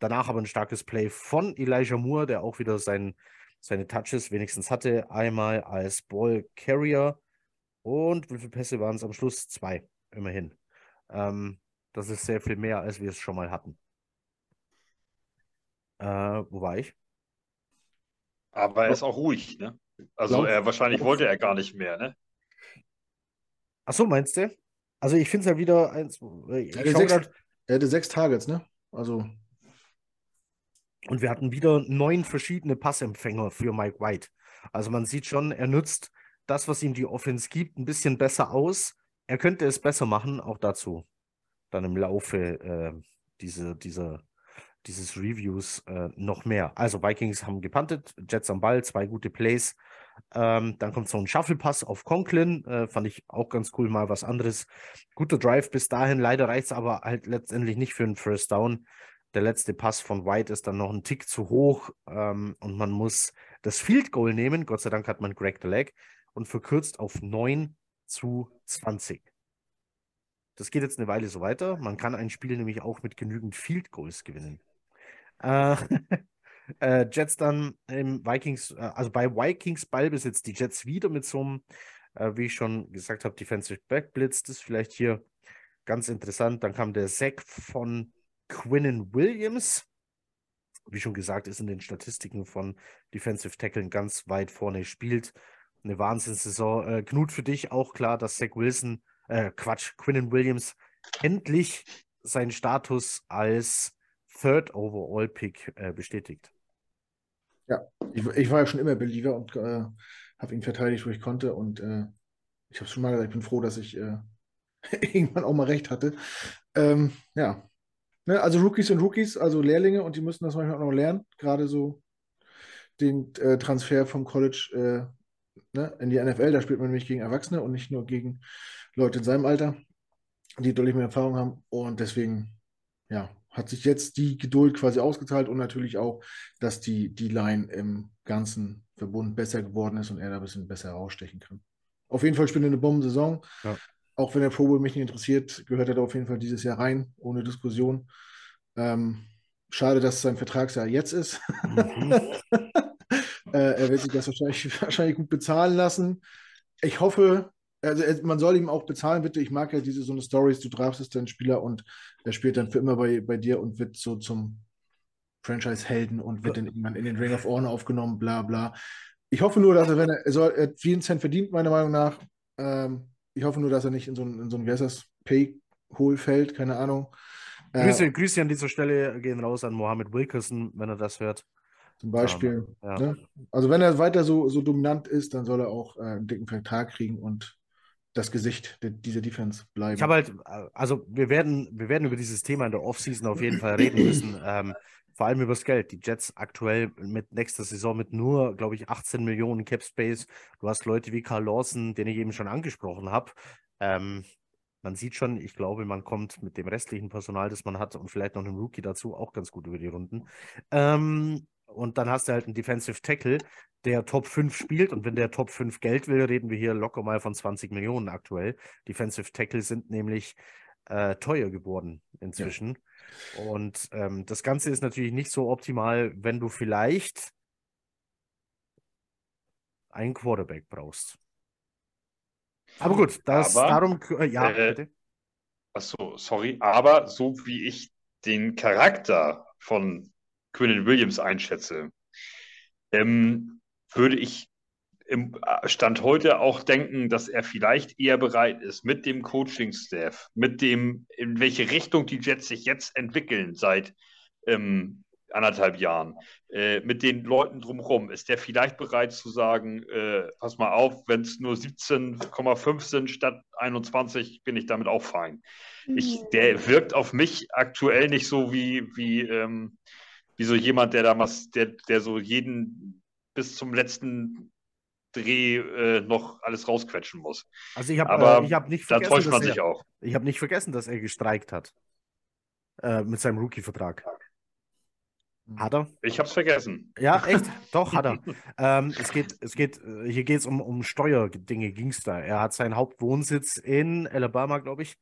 Speaker 1: danach aber ein starkes Play von Elijah Moore, der auch wieder sein, seine Touches wenigstens hatte. Einmal als Ball Carrier. Und wie viele Pässe waren es am Schluss? Zwei, immerhin. Ähm, das ist sehr viel mehr, als wir es schon mal hatten. Äh, wo war ich?
Speaker 3: Aber er ist auch ruhig, ne? Also er wahrscheinlich wollte er gar nicht mehr, ne?
Speaker 1: Ach so, meinst du? Also ich finde es ja wieder eins.
Speaker 2: Er hatte, sechs, grad, er hatte sechs Targets, ne? Also.
Speaker 1: Und wir hatten wieder neun verschiedene Passempfänger für Mike White. Also man sieht schon, er nutzt das, was ihm die Offense gibt, ein bisschen besser aus er könnte es besser machen, auch dazu dann im Laufe äh, diese, diese, dieses Reviews äh, noch mehr. Also Vikings haben gepantet, Jets am Ball, zwei gute Plays. Ähm, dann kommt so ein Shuffle-Pass auf Conklin, äh, fand ich auch ganz cool, mal was anderes. Guter Drive bis dahin, leider reicht es aber halt letztendlich nicht für einen First Down. Der letzte Pass von White ist dann noch ein Tick zu hoch ähm, und man muss das Field Goal nehmen. Gott sei Dank hat man Greg the Leg und verkürzt auf 9 zu 20. das geht jetzt eine Weile so weiter. Man kann ein Spiel nämlich auch mit genügend Field Goals gewinnen. Äh, äh, Jets dann im Vikings, äh, also bei Vikings Ballbesitz, die Jets wieder mit so einem, äh, wie ich schon gesagt habe, Defensive Backblitz. Das ist vielleicht hier ganz interessant. Dann kam der Sack von Quinnen Williams. Wie schon gesagt, ist in den Statistiken von Defensive Tackle ganz weit vorne, spielt eine Wahnsinnssaison. Äh, Knut, für dich auch klar, dass Zach Wilson, äh, Quatsch, Quinnen Williams endlich seinen Status als Third Overall Pick äh, bestätigt.
Speaker 2: Ja, ich, ich, war ja schon immer Believer und äh, habe ihn verteidigt, wo ich konnte. Und äh, ich habe es schon mal gesagt, ich bin froh, dass ich äh, irgendwann auch mal recht hatte. Ähm, ja, ne, also Rookies und Rookies, also Lehrlinge und die müssen das manchmal auch noch lernen. Gerade so den äh, Transfer vom College äh, ne, in die NFL, da spielt man nämlich gegen Erwachsene und nicht nur gegen Leute in seinem Alter, die deutlich mehr Erfahrung haben. Und deswegen, ja, hat sich jetzt die Geduld quasi ausgezahlt und natürlich auch, dass die, die Line im ganzen Verbund besser geworden ist und er da ein bisschen besser herausstechen kann. Auf jeden Fall spielt er eine Bombensaison. Ja. Auch wenn der Pro Bowl mich nicht interessiert, gehört er da auf jeden Fall dieses Jahr rein, ohne Diskussion. Ähm, schade, dass sein Vertragsjahr jetzt ist. Mhm. äh, er wird sich das wahrscheinlich, wahrscheinlich gut bezahlen lassen. Ich hoffe, also man soll ihm auch bezahlen, bitte. Ich mag ja diese so eine Stories, du draftest deinen Spieler und er spielt dann für immer bei, bei dir und wird so zum Franchise-Helden und wird dann irgendwann in den Ring of Honor aufgenommen, bla bla. Ich hoffe nur, dass er, wenn er, er soll, er hat vielen Cent verdient, meiner Meinung nach. Ähm, ich hoffe nur, dass er nicht in so ein, in so ein wie heißt das, Pay-Hole fällt, keine Ahnung.
Speaker 1: Äh, Grüße, Grüße an dieser Stelle gehen raus an Mohammed Wilkerson, wenn er das hört.
Speaker 2: Zum Beispiel. Ja. ne? Also wenn er weiter so, so dominant ist, dann soll er auch äh, einen dicken Vertrag kriegen und das Gesicht de dieser Defense bleiben.
Speaker 1: Ich habe halt, also wir werden, wir werden über dieses Thema in der Offseason auf jeden Fall reden müssen. Ähm, vor allem über das Geld. Die Jets aktuell mit nächster Saison mit nur, glaube ich, 18 Millionen Cap Space. Du hast Leute wie Carl Lawson, den ich eben schon angesprochen habe. Ähm, man sieht schon, ich glaube, man kommt mit dem restlichen Personal, das man hat und vielleicht noch einem Rookie dazu auch ganz gut über die Runden. Ähm, und dann hast du halt einen Defensive Tackle, der Top 5 spielt. Und wenn der Top 5 Geld will, reden wir hier locker mal von 20 Millionen aktuell. Defensive Tackle sind nämlich äh, teuer geworden inzwischen. Ja. Und ähm, das Ganze ist natürlich nicht so optimal, wenn du vielleicht einen Quarterback brauchst. Aber gut, das aber, darum, äh, ja, äh, bitte.
Speaker 3: Achso, sorry, aber so wie ich den Charakter von Quinnen Williams einschätze, ähm, würde ich im äh, Stand heute auch denken, dass er vielleicht eher bereit ist, mit dem Coaching-Staff, mit dem, in welche Richtung die Jets sich jetzt entwickeln seit ähm, anderthalb Jahren, äh, mit den Leuten drumherum, ist der vielleicht bereit zu sagen, äh, pass mal auf, wenn es nur 17,5 sind statt 21, bin ich damit auch fein. Ich, der wirkt auf mich aktuell nicht so wie, wie ähm, wie so jemand, der damals, der, der so jeden bis zum letzten Dreh äh, noch alles rausquetschen muss.
Speaker 1: Also ich habe äh, hab nicht
Speaker 3: vergessen, da täuscht man sich
Speaker 1: er,
Speaker 3: auch.
Speaker 1: Ich habe nicht vergessen, dass er gestreikt hat äh, mit seinem Rookie-Vertrag. Hat er?
Speaker 3: Ich habe es vergessen.
Speaker 1: Ja, echt? Doch, hat er. ähm, es geht, es geht, äh, hier geht es um, um Steuerdinge, ging es da. Er hat seinen Hauptwohnsitz in Alabama, glaube ich.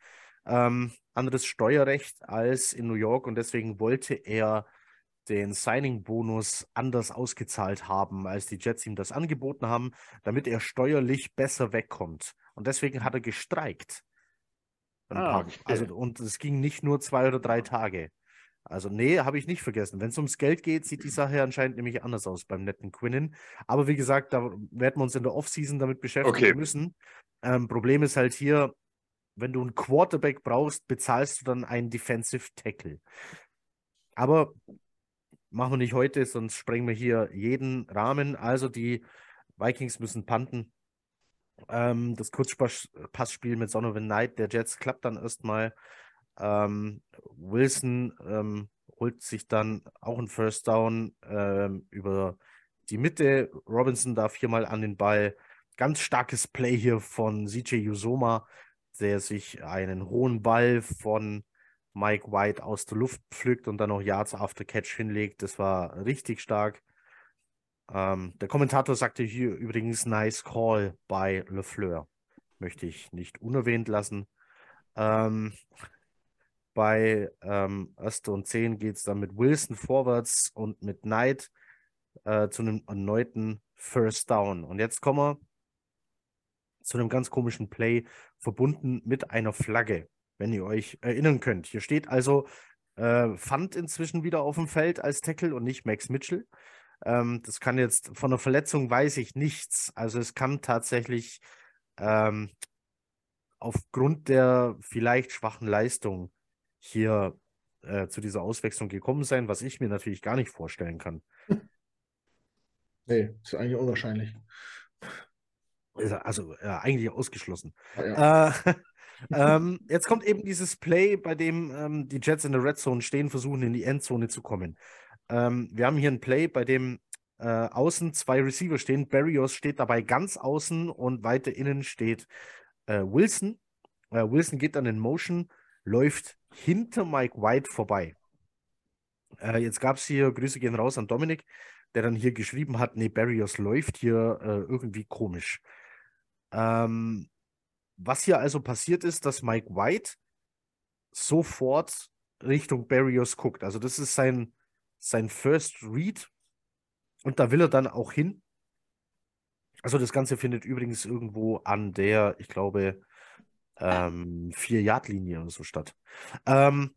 Speaker 1: Ähm, anderes Steuerrecht als in New York und deswegen wollte er den Signing-Bonus anders ausgezahlt haben, als die Jets ihm das angeboten haben, damit er steuerlich besser wegkommt. Und deswegen hat er gestreikt. Ah. Also, und es ging nicht nur zwei oder drei Tage. Also, nee, habe ich nicht vergessen. Wenn es ums Geld geht, sieht die Sache anscheinend nämlich anders aus beim netten Quinnen. Aber wie gesagt, da werden wir uns in der Offseason damit beschäftigen okay. müssen. Ähm, Problem ist halt hier, wenn du einen Quarterback brauchst, bezahlst du dann einen Defensive Tackle. Aber Machen wir nicht heute, sonst sprengen wir hier jeden Rahmen. Also die Vikings müssen panten. Ähm, das Kurzpassspiel mit Donovan Knight der Jets klappt dann erstmal. Ähm, Wilson ähm, holt sich dann auch ein First Down ähm, über die Mitte. Robinson darf viermal an den Ball. Ganz starkes Play hier von CJ Usoma, der sich einen hohen Ball von Mike White aus der Luft pflückt und dann noch Yards after Catch hinlegt. Das war richtig stark. Ähm, der Kommentator sagte hier übrigens nice call bei LeFleur. Möchte ich nicht unerwähnt lassen. Ähm, bei ähm, Erste und Zehn geht es dann mit Wilson vorwärts und mit Knight äh, zu einem erneuten First Down. Und jetzt kommen wir zu einem ganz komischen Play, verbunden mit einer Flagge, wenn ihr euch erinnern könnt. Hier steht also äh, Fand inzwischen wieder auf dem Feld als Tackle und nicht Max Mitchell. Ähm, das kann jetzt von der Verletzung weiß ich nichts. Also es kann tatsächlich ähm, aufgrund der vielleicht schwachen Leistung hier äh, zu dieser Auswechslung gekommen sein, was ich mir natürlich gar nicht vorstellen kann.
Speaker 2: Nee, ist eigentlich unwahrscheinlich.
Speaker 1: Also äh, eigentlich ausgeschlossen. Ja, ja. Äh, ähm, jetzt kommt eben dieses Play, bei dem ähm, die Jets in der Red Zone stehen, versuchen in die Endzone zu kommen. Ähm, wir haben hier ein Play, bei dem äh, außen zwei Receiver stehen. Barrios steht dabei ganz außen und weiter innen steht äh, Wilson. Äh, Wilson geht dann in Motion, läuft hinter Mike White vorbei. Äh, jetzt gab es hier, Grüße gehen raus an Dominik, der dann hier geschrieben hat, nee, Barrios läuft hier äh, irgendwie komisch. Ähm, was hier also passiert ist, dass Mike White sofort Richtung Barrios guckt. Also das ist sein, sein First Read und da will er dann auch hin. Also das Ganze findet übrigens irgendwo an der, ich glaube, ähm, Vier-Yard-Linie oder so statt. Ähm,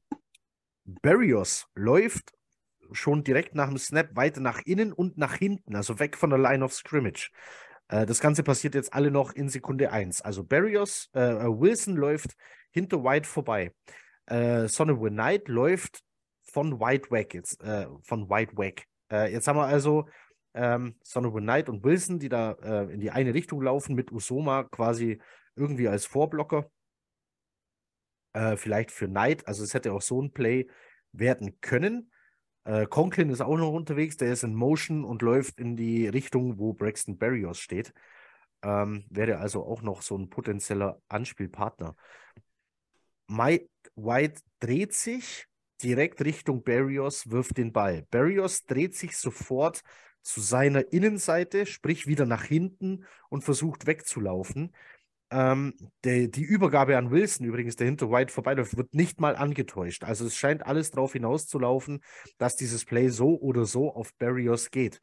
Speaker 1: Barrios läuft schon direkt nach dem Snap weiter nach innen und nach hinten, also weg von der Line of Scrimmage. Äh, das Ganze passiert jetzt alle noch in Sekunde 1. Also Barrios, äh, äh, Wilson läuft hinter White vorbei. Äh, Sonnewood Knight läuft von White weg jetzt, äh, von White weg. Äh, jetzt haben wir also ähm, Sonnewood Knight und Wilson, die da in die eine Richtung laufen, mit Usoma quasi irgendwie als Vorblocker. vielleicht für Knight, also es hätte auch so ein Play werden können. Äh, Conklin ist auch noch unterwegs, der ist in Motion und läuft in die Richtung, wo Braxton Barrios steht. Ähm, wäre also auch noch so ein potenzieller Anspielpartner. Mike White dreht sich direkt Richtung Barrios, wirft den Ball. Barrios dreht sich sofort zu seiner Innenseite, sprich wieder nach hinten und versucht wegzulaufen. Ähm, der, die Übergabe an Wilson, übrigens, der hinter White vorbeiläuft, wird nicht mal angetäuscht. Also es scheint alles darauf hinauszulaufen, dass dieses Play so oder so auf Barrios geht.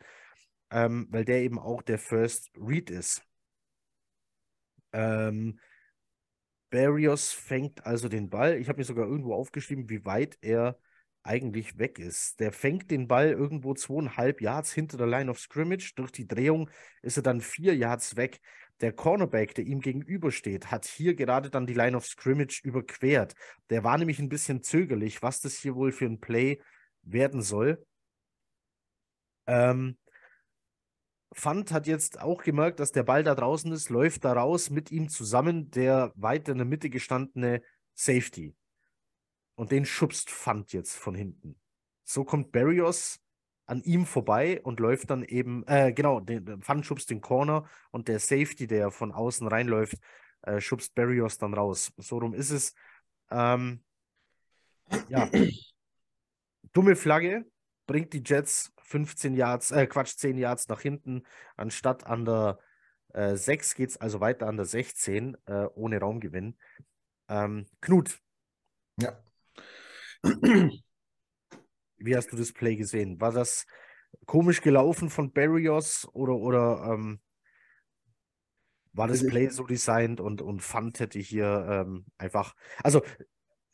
Speaker 1: Ähm, weil der eben auch der First Read ist. Ähm, Barrios fängt also den Ball. Ich habe mir sogar irgendwo aufgeschrieben, wie weit er eigentlich weg ist. Der fängt den Ball irgendwo zweieinhalb Yards hinter der Line of Scrimmage. Durch die Drehung ist er dann vier Yards weg. Der Cornerback, der ihm gegenübersteht, hat hier gerade dann die Line of Scrimmage überquert. Der war nämlich ein bisschen zögerlich, was das hier wohl für ein Play werden soll. Ähm, Fand hat jetzt auch gemerkt, dass der Ball da draußen ist, läuft da raus mit ihm zusammen der weiter in der Mitte gestandene Safety. Und den schubst Fand jetzt von hinten. So kommt Barrios an ihm vorbei und läuft dann eben, äh, genau, den Fun schubst den Corner und der Safety, der von außen reinläuft, äh, schubst Barrios dann raus. So rum ist es. Ähm, ja. Dumme Flagge bringt die Jets 15 Yards, äh, Quatsch, 10 Yards nach hinten. Anstatt an der äh, 6 geht es also weiter an der 16 äh, ohne Raumgewinn. Ähm, Knut.
Speaker 2: Ja.
Speaker 1: Wie hast du das Play gesehen? War das komisch gelaufen von Barrios oder, oder ähm, war das also Play so designt und, und Fund hätte hier ähm, einfach. Also,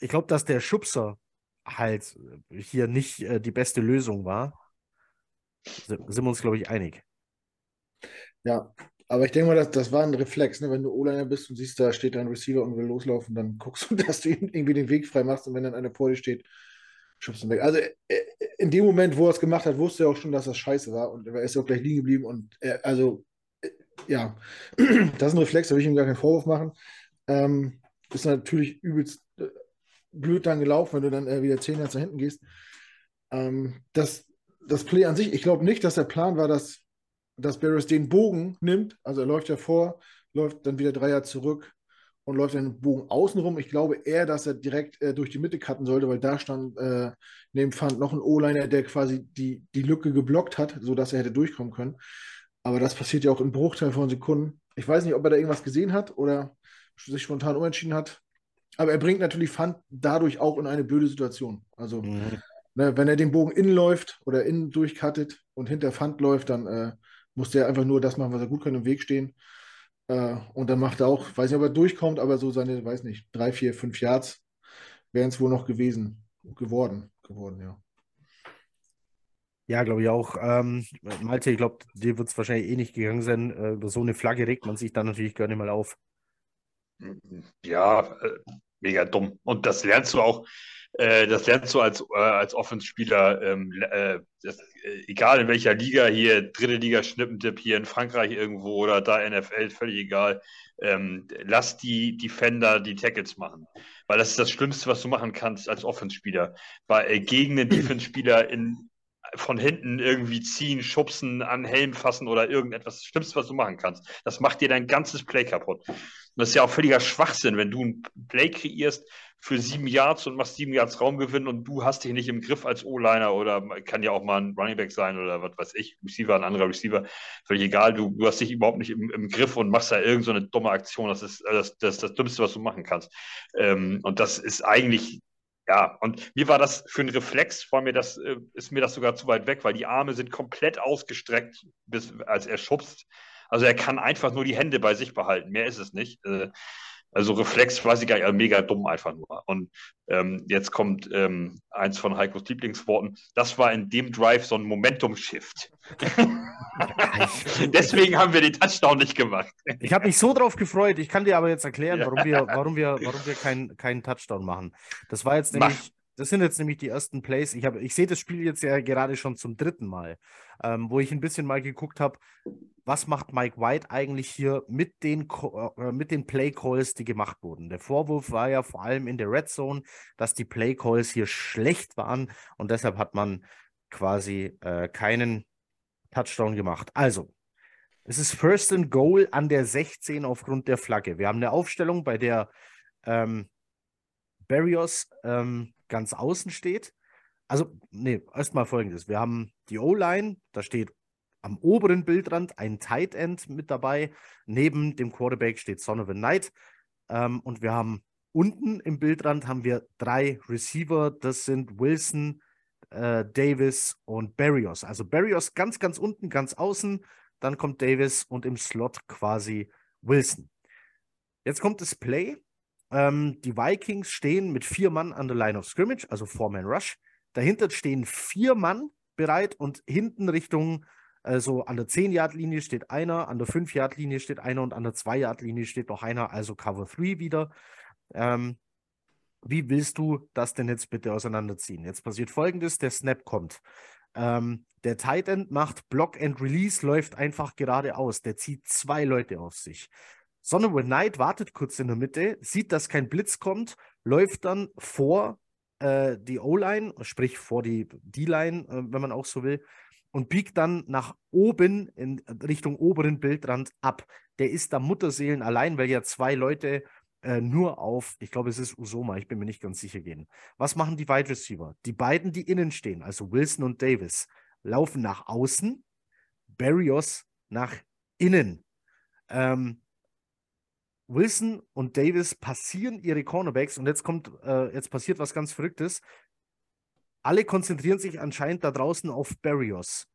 Speaker 1: ich glaube, dass der Schubser halt hier nicht äh, die beste Lösung war. Sind wir uns, glaube ich, einig.
Speaker 2: Ja, aber ich denke mal, das, das war ein Reflex. Ne? Wenn du O-Liner bist und siehst, da steht ein Receiver und will loslaufen, dann guckst du, dass du ihm irgendwie den Weg frei machst und wenn dann einer vor dir steht, schubst ihn weg. Also äh, in dem Moment, wo er es gemacht hat, wusste er auch schon, dass das scheiße war und er ist auch gleich liegen geblieben und er, also äh, ja, das ist ein Reflex, da will ich ihm gar keinen Vorwurf machen. Ähm, ist natürlich übelst äh, blöd dann gelaufen, wenn du dann wieder 10 Yards nach hinten gehst. Ähm, das, das Play an sich, ich glaube nicht, dass der Plan war, dass, dass Barris den Bogen nimmt. Also er läuft ja vor, läuft dann wieder drei Jahre zurück, und läuft den Bogen außenrum. Ich glaube eher, dass er direkt äh, durch die Mitte cutten sollte, weil da stand äh, neben Pfand noch ein O-Liner, der quasi die, die Lücke geblockt hat, sodass er hätte durchkommen können. Aber das passiert ja auch in Bruchteilen von Sekunden. Ich weiß nicht, ob er da irgendwas gesehen hat oder sich spontan umentschieden hat. Aber er bringt natürlich Fund dadurch auch in eine blöde Situation. Also, mhm. ne, wenn er den Bogen innen läuft oder innen durchcuttet und hinter Fund läuft, dann äh, muss der einfach nur das machen, was er gut kann, im Weg stehen. Äh, und dann macht er auch, weiß nicht, ob er durchkommt, aber so seine, weiß nicht, drei, vier, fünf Yards wären es wohl noch gewesen, geworden, geworden, ja.
Speaker 1: Ja, glaube ich auch. Ähm, Malte, ich glaube, dir wird es wahrscheinlich eh nicht gegangen sein. Äh, über so eine Flagge regt man sich dann natürlich gerne mal auf.
Speaker 3: Ja, äh, mega dumm. Und das lernst du auch, das lernst du als, äh, als Offenspieler, ähm, äh, äh, egal in welcher Liga, hier dritte Liga Schnippentipp, hier in Frankreich irgendwo oder da NFL, völlig egal. Ähm, lass die Defender die Tackles machen. Weil das ist das Schlimmste, was du machen kannst als Offenspieler. Weil äh, gegen einen Defenspieler in von hinten irgendwie ziehen, schubsen, an Helm fassen oder irgendetwas. Das Schlimmste, was du machen kannst. Das macht dir dein ganzes Play kaputt. Und das ist ja auch völliger Schwachsinn, wenn du ein Play kreierst für sieben Yards und machst sieben Yards Raumgewinn und du hast dich nicht im Griff als O-Liner oder kann ja auch mal ein Running Back sein oder was weiß ich, Receiver, ein anderer Receiver, völlig egal. Du, du hast dich überhaupt nicht im, im Griff und machst da irgendeine so dumme Aktion. Das ist das, das, das Dümmste, was du machen kannst. Ähm, und das ist eigentlich ja, und mir war das für einen Reflex, vor mir das, äh, ist mir das sogar zu weit weg, weil die Arme sind komplett ausgestreckt, bis, als er schubst. Also er kann einfach nur die Hände bei sich behalten, mehr ist es nicht. Äh, also Reflex, weiß ich gar nicht, mega dumm einfach nur. Und ähm, jetzt kommt ähm, eins von Heikos Lieblingsworten. Das war in dem Drive so ein Momentum-Shift. Deswegen haben wir den Touchdown nicht gemacht.
Speaker 1: Ich habe mich so drauf gefreut. Ich kann dir aber jetzt erklären, warum wir, warum wir, warum wir keinen kein Touchdown machen. Das war jetzt nämlich. Das sind jetzt nämlich die ersten Plays. Ich, ich sehe das Spiel jetzt ja gerade schon zum dritten Mal, ähm, wo ich ein bisschen mal geguckt habe, was macht Mike White eigentlich hier mit den, äh, mit den Play Calls, die gemacht wurden. Der Vorwurf war ja vor allem in der Red Zone, dass die Play Calls hier schlecht waren und deshalb hat man quasi äh, keinen Touchdown gemacht. Also, es ist First and Goal an der 16 aufgrund der Flagge. Wir haben eine Aufstellung, bei der ähm, Barrios ähm, ganz außen steht. Also, nee, erstmal folgendes. Wir haben die O-Line, da steht am oberen Bildrand ein Tight End mit dabei. Neben dem Quarterback steht Son of a Knight. Ähm, und wir haben unten im Bildrand haben wir drei Receiver. Das sind Wilson, äh, Davis und Barrios. Also Barrios ganz, ganz unten, ganz außen. Dann kommt Davis und im Slot quasi Wilson. Jetzt kommt das Play. Ähm, die Vikings stehen mit vier Mann an der Line of Scrimmage, also Four-Man Rush. Dahinter stehen vier Mann bereit und hinten Richtung also an der 10-Yard-Linie steht einer, an der 5-Yard-Linie steht einer und an der 2-Yard-Linie steht noch einer, also Cover 3 wieder. Ähm, wie willst du das denn jetzt bitte auseinanderziehen? Jetzt passiert folgendes: der Snap kommt. Ähm, der Tight End macht Block and Release, läuft einfach geradeaus. Der zieht zwei Leute auf sich. Sonnewood Knight wartet kurz in der Mitte, sieht, dass kein Blitz kommt, läuft dann vor äh, die O-Line, sprich vor die D-Line, äh, wenn man auch so will, und biegt dann nach oben in Richtung oberen Bildrand ab. Der ist da Mutterseelen allein, weil ja zwei Leute äh, nur auf, ich glaube, es ist Usoma, ich bin mir nicht ganz sicher gehen. Was machen die Wide Receiver? Die beiden, die innen stehen, also Wilson und Davis, laufen nach außen, Barrios nach innen. Ähm, Wilson und Davis passieren ihre Cornerbacks und jetzt kommt, äh, jetzt passiert was ganz Verrücktes alle konzentrieren sich anscheinend da draußen auf Barrios.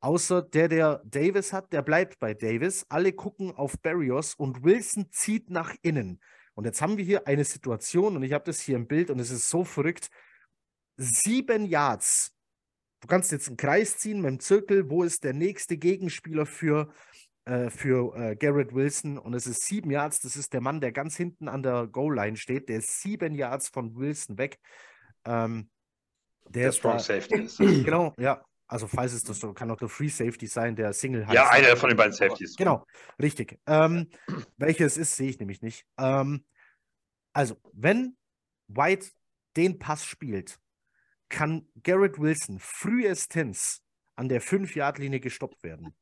Speaker 1: Außer der, der Davis hat, der bleibt bei Davis. Alle gucken auf Barrios und Wilson zieht nach innen. Und jetzt haben wir hier eine Situation, und ich habe das hier im Bild, und es ist so verrückt. Sieben Yards. Du kannst jetzt einen Kreis ziehen mit dem Zirkel. Wo ist der nächste Gegenspieler für, äh, für äh, Garrett Wilson? Und es ist sieben Yards. Das ist der Mann, der ganz hinten an der Goal-Line steht. Der ist sieben Yards von Wilson weg. Ähm, der, der Strong da, Safety ist. Genau, ja. Also falls es das kann auch der Free Safety sein, der Single
Speaker 3: heißt. Ja, einer von den beiden Safeties.
Speaker 1: Genau, richtig. Ähm, welches ist, sehe ich nämlich nicht. Ähm, also, wenn White den Pass spielt, kann Garrett Wilson frühestens an der 5-Yard-Linie gestoppt werden.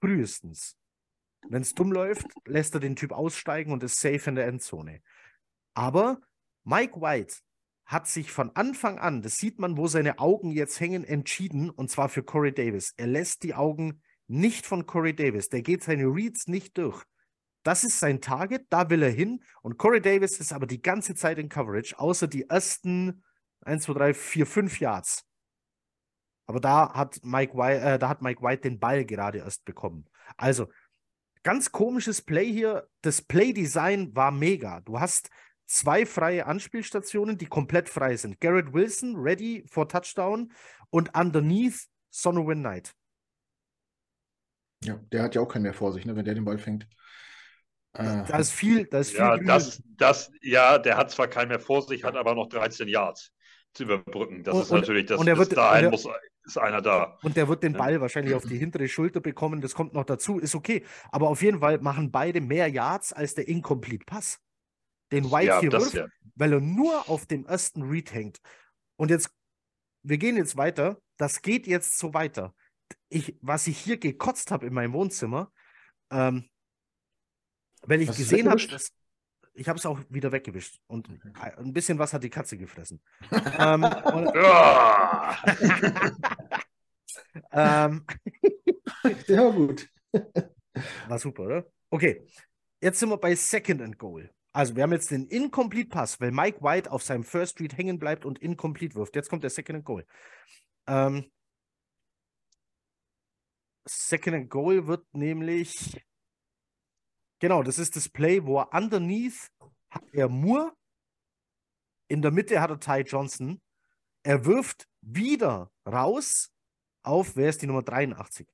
Speaker 1: Frühestens. Wenn es dumm läuft, lässt er den Typ aussteigen und ist safe in der Endzone. Aber Mike White hat sich von Anfang an, das sieht man, wo seine Augen jetzt hängen, entschieden, und zwar für Corey Davis. Er lässt die Augen nicht von Corey Davis. Der geht seine Reads nicht durch. Das ist sein Target, da will er hin. Und Corey Davis ist aber die ganze Zeit in Coverage, außer die ersten 1, 2, 3, 4, 5 Yards. Aber da hat Mike White, äh, da hat Mike White den Ball gerade erst bekommen. Also, ganz komisches Play hier. Das Play-Design war mega. Du hast zwei freie Anspielstationen, die komplett frei sind. Garrett Wilson, ready for Touchdown und underneath Sonowin Knight.
Speaker 2: Ja, der hat ja auch keinen mehr vor sich, ne, wenn der den Ball fängt.
Speaker 1: Äh, da ist viel, da ist viel.
Speaker 3: Ja, das, das, ja, der hat zwar keinen mehr vor sich, hat aber noch 13 Yards zu überbrücken. Das und, ist natürlich, das,
Speaker 1: und er wird,
Speaker 3: dahin der, muss, ist einer da.
Speaker 1: Und der wird den Ball ja. wahrscheinlich auf die hintere Schulter bekommen. Das kommt noch dazu, ist okay. Aber auf jeden Fall machen beide mehr Yards als der Incomplete Pass. Den White ja, hier wirft, ja. weil er nur auf dem ersten Read hängt. Und jetzt, wir gehen jetzt weiter. Das geht jetzt so weiter. Ich, was ich hier gekotzt habe in meinem Wohnzimmer, ähm, weil ich was gesehen habe, dass ich habe es auch wieder weggewischt und ein bisschen was hat die Katze gefressen. ähm, und,
Speaker 2: ähm, ja, gut.
Speaker 1: War super, oder? Okay, jetzt sind wir bei Second and Goal. Also, wir haben jetzt den Incomplete Pass, weil Mike White auf seinem First Street hängen bleibt und Incomplete wirft. Jetzt kommt der Second and Goal. Ähm, Second and Goal wird nämlich Genau, das ist das Play, wo er underneath hat er Moore, in der Mitte hat er Ty Johnson. Er wirft wieder raus auf, wer ist die Nummer 83?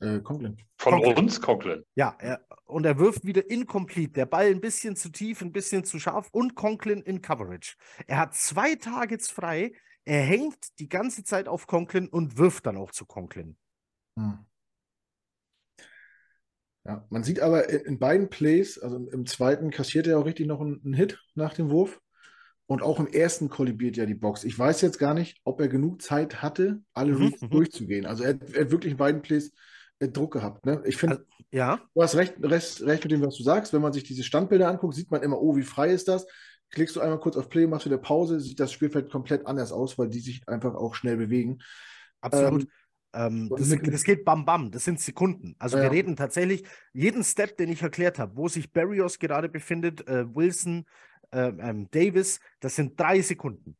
Speaker 2: Äh, Conklin.
Speaker 3: Von Conklin. uns, Conklin.
Speaker 1: Ja, er, und er wirft wieder incomplete. Der Ball ein bisschen zu tief, ein bisschen zu scharf und Conklin in Coverage. Er hat zwei Targets frei. Er hängt die ganze Zeit auf Conklin und wirft dann auch zu Conklin. Hm.
Speaker 2: Ja, man sieht aber in beiden Plays, also im zweiten kassiert er auch richtig noch einen, einen Hit nach dem Wurf. Und auch im ersten kollibiert ja die Box. Ich weiß jetzt gar nicht, ob er genug Zeit hatte, alle mhm, mhm. durchzugehen. Also er, er, hat wirklich in beiden Plays äh, Druck gehabt. Ne? Ich finde, also,
Speaker 1: ja.
Speaker 2: du hast recht, recht, recht mit dem, was du sagst. Wenn man sich diese Standbilder anguckt, sieht man immer, oh, wie frei ist das? Klickst du einmal kurz auf Play, machst wieder Pause, sieht das Spielfeld komplett anders aus, weil die sich einfach auch schnell bewegen.
Speaker 1: Absolut. Ähm, ähm, das, das, geht bam bam, das sind Sekunden. Also ja. wir reden tatsächlich, jeden Step, den ich erklärt habe, wo sich Barrios gerade befindet, äh, Wilson, ähm, Davis, das sind drei Sekunden.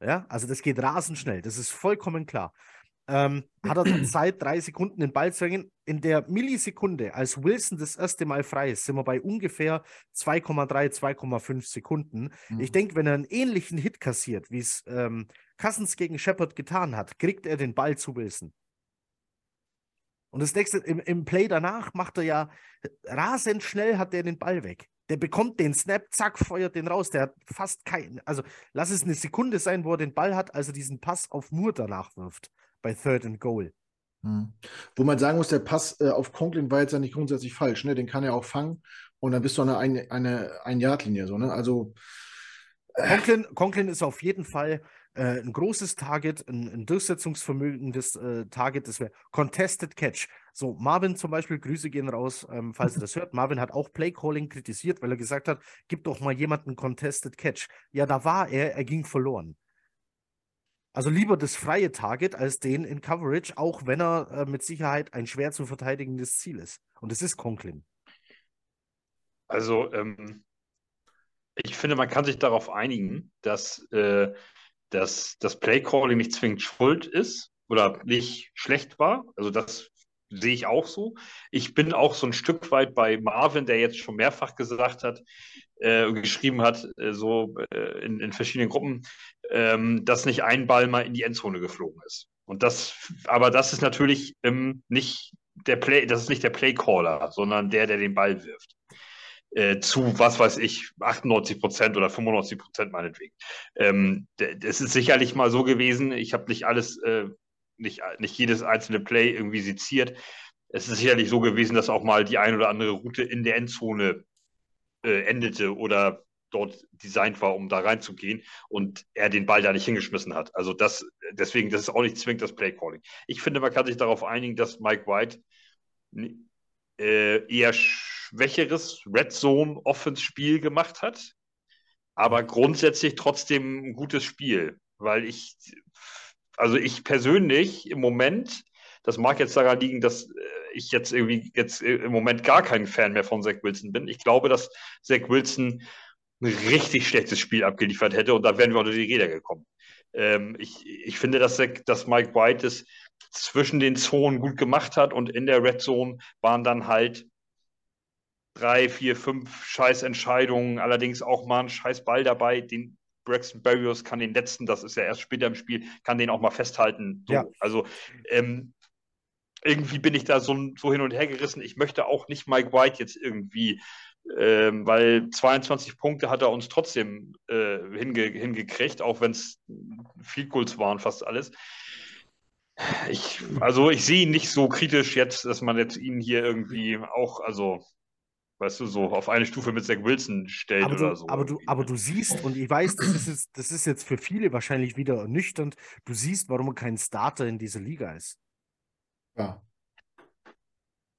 Speaker 1: Ja, also das geht rasend schnell, das ist vollkommen klar. Ähm, hat er Zeit, drei Sekunden den Ball zu hängen. In der Millisekunde, als Wilson das erste Mal frei ist, sind wir bei ungefähr 2,3, 2,5 Sekunden. Mhm. Ich denke, wenn er einen ähnlichen Hit kassiert, wie es ähm, Cousins gegen Shepard getan hat, kriegt er den Ball zu Wilson. Und das nächste, im, im Play danach macht er ja rasend schnell, hat der den Ball weg. Der bekommt den Snap, zack, feuert den raus. Der hat fast keinen, also lass es eine Sekunde sein, wo er den Ball hat, als er diesen Pass auf Moore danach wirft, bei Third and Goal.
Speaker 2: Hm. Wo man sagen muss, der Pass äh, auf Conklin war jetzt ja nicht grundsätzlich falsch, ne? Den kann er auch fangen und dann bist du an eine, eine, eine Ein-Yard-Linie, so, ne? Also.
Speaker 1: Äh. Conklin, Conklin ist auf jeden Fall äh, ein großes Target, ein, ein durchsetzungsvermögendes äh, Target, das wäre Contested Catch. So, Marvin zum Beispiel, Grüße gehen raus, ähm, falls ihr das hört. Marvin hat auch Playcalling kritisiert, weil er gesagt hat, gib doch mal jemanden Contested Catch. Ja, da war er, er ging verloren. Also lieber das freie Target als den in Coverage, auch wenn er äh, mit Sicherheit ein schwer zu verteidigendes Ziel ist. Und es ist Conklin.
Speaker 3: Also, ähm, ich finde, man kann sich darauf einigen, dass äh, dass das Playcalling nicht zwingend schuld ist oder nicht schlecht war. Also das sehe ich auch so. Ich bin auch so ein Stück weit bei Marvin, der jetzt schon mehrfach gesagt hat äh, geschrieben hat, äh, so äh, in, in, verschiedenen Gruppen, ähm, dass nicht ein Ball mal in die Endzone geflogen ist. Und das, aber das ist natürlich ähm, nicht der Play, das ist nicht der Playcaller, sondern der, der den Ball wirft äh, zu, was weiß ich, 98 Prozent oder 95 Prozent meinetwegen. Ähm, es ist sicherlich mal so gewesen, ich habe nicht alles, äh, nicht, nicht jedes einzelne Play irgendwie seziert. Es ist sicherlich so gewesen, dass auch mal die ein oder andere Route in der Endzone äh, endete oder dort designt war, um da reinzugehen und er den Ball da nicht hingeschmissen hat. Also das, deswegen, das ist auch nicht zwingend das Playcalling. Ich finde, man kann sich darauf einigen, dass Mike White äh, eher schwächeres Red Zone Offense Spiel gemacht hat, aber grundsätzlich trotzdem ein gutes Spiel, weil ich, also ich persönlich im Moment Das mag jetzt daran liegen, dass äh, ich jetzt irgendwie jetzt äh, im Moment gar kein Fan mehr von Zach Wilson bin. Ich glaube, dass Zach Wilson ein richtig schlechtes Spiel abgeliefert hätte und da wären wir unter die Räder gekommen. Ähm, ich, ich finde, dass, dass Mike White es zwischen den Zonen gut gemacht hat und in der Red Zone waren dann halt drei, vier, fünf Scheißentscheidungen, allerdings auch mal ein Scheißball dabei, den Braxton Barrios kann den letzten, das ist ja erst später im Spiel, kann den auch mal festhalten. So,
Speaker 1: ja.
Speaker 3: Also ähm, irgendwie bin ich da so, so hin und her gerissen. Ich möchte auch nicht Mike White jetzt irgendwie, ähm, weil 22 Punkte hat er uns trotzdem äh, hinge hingekriegt, auch wenn es Field Goals waren, fast alles. Ich, also ich sehe ihn nicht so kritisch jetzt, dass man jetzt ihn hier irgendwie auch, also weißt du, so auf eine Stufe mit Zach Wilson stellt
Speaker 1: aber
Speaker 3: oder
Speaker 1: du,
Speaker 3: so.
Speaker 1: Aber du, aber du siehst, und ich weiß, das ist, jetzt, das ist jetzt für viele wahrscheinlich wieder ernüchternd, du siehst, warum er kein Starter in dieser Liga ist.
Speaker 2: Ja.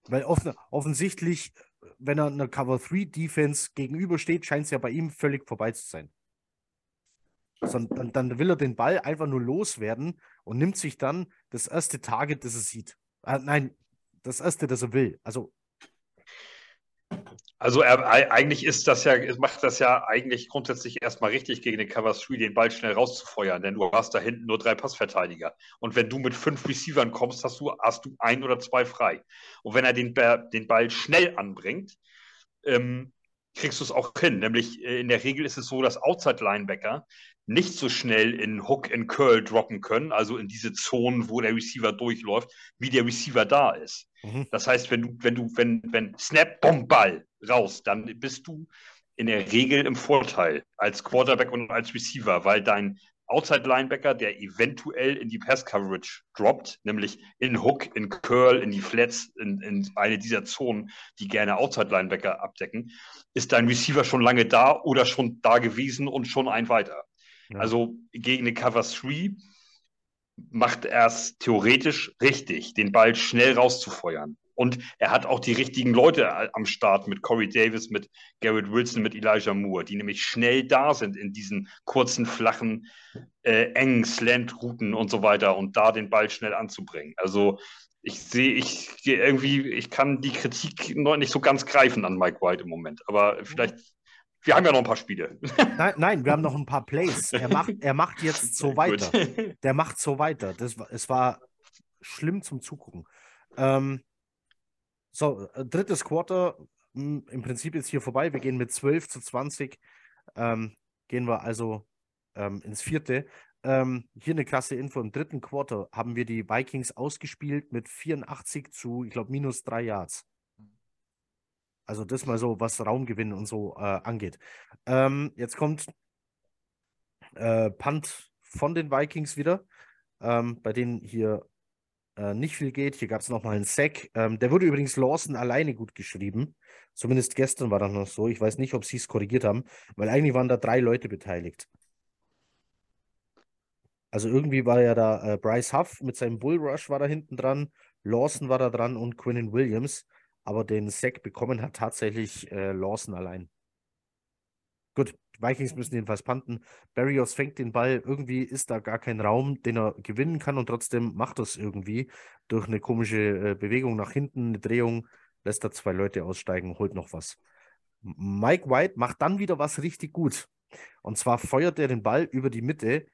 Speaker 1: Weil offen, offensichtlich, wenn er einer Cover 3 Defense gegenübersteht, scheint es ja bei ihm völlig vorbei zu sein. Sondern dann, dann will er den Ball einfach nur loswerden und nimmt sich dann das erste Target, das er sieht. Äh, nein, das erste, das er will. Also
Speaker 3: also er, eigentlich ist das ja, macht das ja eigentlich grundsätzlich erstmal richtig gegen den Cover 3, den Ball schnell rauszufeuern, denn du hast da hinten nur drei Passverteidiger. Und wenn du mit fünf Receivern kommst, hast du, hast du ein oder zwei frei. Und wenn er den, den Ball schnell anbringt, ähm, kriegst du es auch hin. Nämlich äh, in der Regel ist es so, dass Outside-Linebacker nicht so schnell in Hook and Curl droppen können, also in diese Zonen, wo der Receiver durchläuft, wie der Receiver da ist. Mhm. Das heißt, wenn du, wenn du, wenn, wenn Snap, Bomb, Ball raus, dann bist du in der Regel im Vorteil als Quarterback und als Receiver, weil dein Outside Linebacker, der eventuell in die Pass Coverage droppt, nämlich in Hook, in Curl, in die Flats, in, in eine dieser Zonen, die gerne Outside Linebacker abdecken, ist dein Receiver schon lange da oder schon da gewesen und schon ein weiter. Also gegen eine Cover 3 macht er es theoretisch richtig, den Ball schnell rauszufeuern. Und er hat auch die richtigen Leute am Start mit Corey Davis, mit Garrett Wilson, mit Elijah Moore, die nämlich schnell da sind in diesen kurzen, flachen, äh, engen Slant-Routen und so weiter und da den Ball schnell anzubringen. Also ich sehe, ich irgendwie, ich kann die Kritik noch nicht so ganz greifen an Mike White im Moment. Aber vielleicht wir haben ja noch ein paar Spiele.
Speaker 1: Nein, nein, wir haben noch ein paar Plays. Er macht, er macht jetzt so weiter. Der macht so weiter. Das, es war schlimm zum Zugucken. Ähm, so, äh, drittes Quarter, hm, im Prinzip jetzt hier vorbei. Wir gehen mit 12 zu 20. Ähm, gehen wir also ähm, ins vierte. Ähm, hier eine klasse Info. Im dritten Quarter haben wir die Vikings ausgespielt mit 84 zu, ich glaube, minus drei Yards. Also das mal so, was Raumgewinn und so äh, angeht. Ähm, jetzt kommt äh, Punt von den Vikings wieder, ähm, bei denen hier äh, nicht viel geht. Hier gab es nochmal einen Sack. Ähm, der wurde übrigens Lawson alleine gut geschrieben. Zumindest gestern war das noch so. Ich weiß nicht, ob sie es korrigiert haben, weil eigentlich waren da drei Leute beteiligt. Also irgendwie war ja da äh, Bryce Huff mit seinem Bullrush war da hinten dran, Lawson war da dran und Quinnen Williams aber den Sack bekommen hat tatsächlich äh, Lawson allein. Gut, Vikings müssen jedenfalls panten. Barrios fängt den Ball, irgendwie ist da gar kein Raum, den er gewinnen kann und trotzdem macht er es irgendwie durch eine komische äh, Bewegung nach hinten, eine Drehung, lässt er zwei Leute aussteigen, holt noch was. Mike White macht dann wieder was richtig gut. Und zwar feuert er den Ball über die Mitte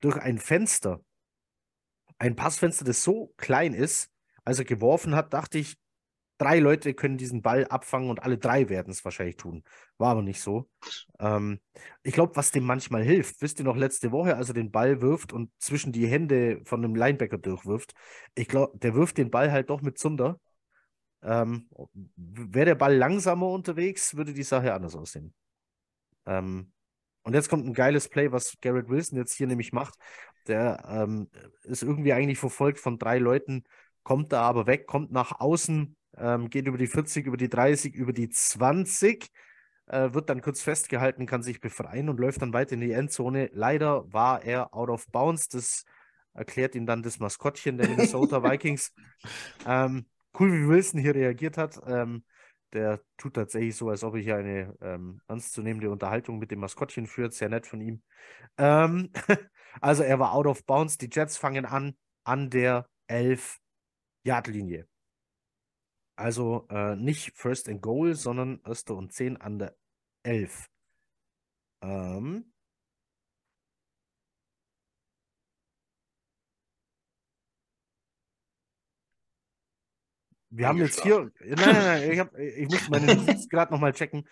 Speaker 1: durch ein Fenster. Ein Passfenster, das so klein ist, als er geworfen hat, dachte ich, drei Leute können diesen Ball abfangen und alle drei werden es wahrscheinlich tun. War aber nicht so. Ähm, ich glaube, was dem manchmal hilft, wisst ihr noch letzte Woche, als er den Ball wirft und zwischen die Hände von einem Linebacker durchwirft, ich glaube, der wirft den Ball halt doch mit Zunder. Ähm, Wäre der Ball langsamer unterwegs, würde die Sache anders aussehen. Ähm, und jetzt kommt ein geiles Play, was Garrett Wilson jetzt hier nämlich macht. Der ähm, ist irgendwie eigentlich verfolgt von drei Leuten, kommt da aber weg, kommt nach außen, ähm, geht über die 40, über die 30, über die 20, äh, wird dann kurz festgehalten, kann sich befreien und läuft dann weiter in die Endzone. Leider war er out of bounds. Das erklärt ihm dann das Maskottchen der Minnesota Vikings. Ähm, cool, wie Wilson hier reagiert hat. Ähm, der tut tatsächlich so, als ob ich eine ähm, ernstzunehmende Unterhaltung mit dem Maskottchen führt. Sehr nett von ihm. Ähm, also er war out of bounds. Die Jets fangen an an der 11 Yardlinie. Also äh, nicht First and Goal, sondern erste und 10 an der 11. Ähm, Wir haben jetzt hier, nein, nein, nein, ich, hab, ich muss meine Notiz gerade nochmal checken.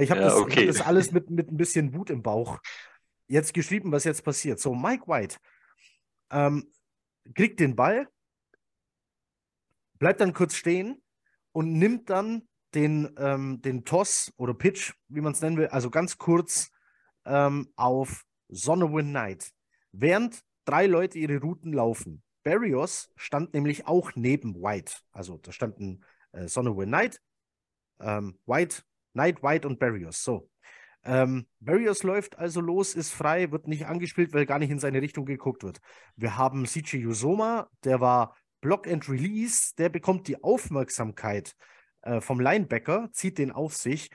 Speaker 1: Ich habe ja, das, okay. hab das, alles mit, mit ein bisschen Wut im Bauch jetzt geschrieben, was jetzt passiert. So, Mike White ähm, kriegt den Ball, bleibt dann kurz stehen und nimmt dann den, ähm, den Toss oder Pitch, wie man es nennen will, also ganz kurz ähm, auf Sonne Win Night, während drei Leute ihre Routen laufen. Barrios stand nämlich auch neben White. Also da standen äh, Sonne Win Night, ähm, White, Knight, White und Barrios. So. Ähm, Barrios läuft also los, ist frei, wird nicht angespielt, weil gar nicht in seine Richtung geguckt wird. Wir haben CJ Usoma, der war Block and Release, der bekommt die Aufmerksamkeit äh, vom Linebacker, zieht den auf sich.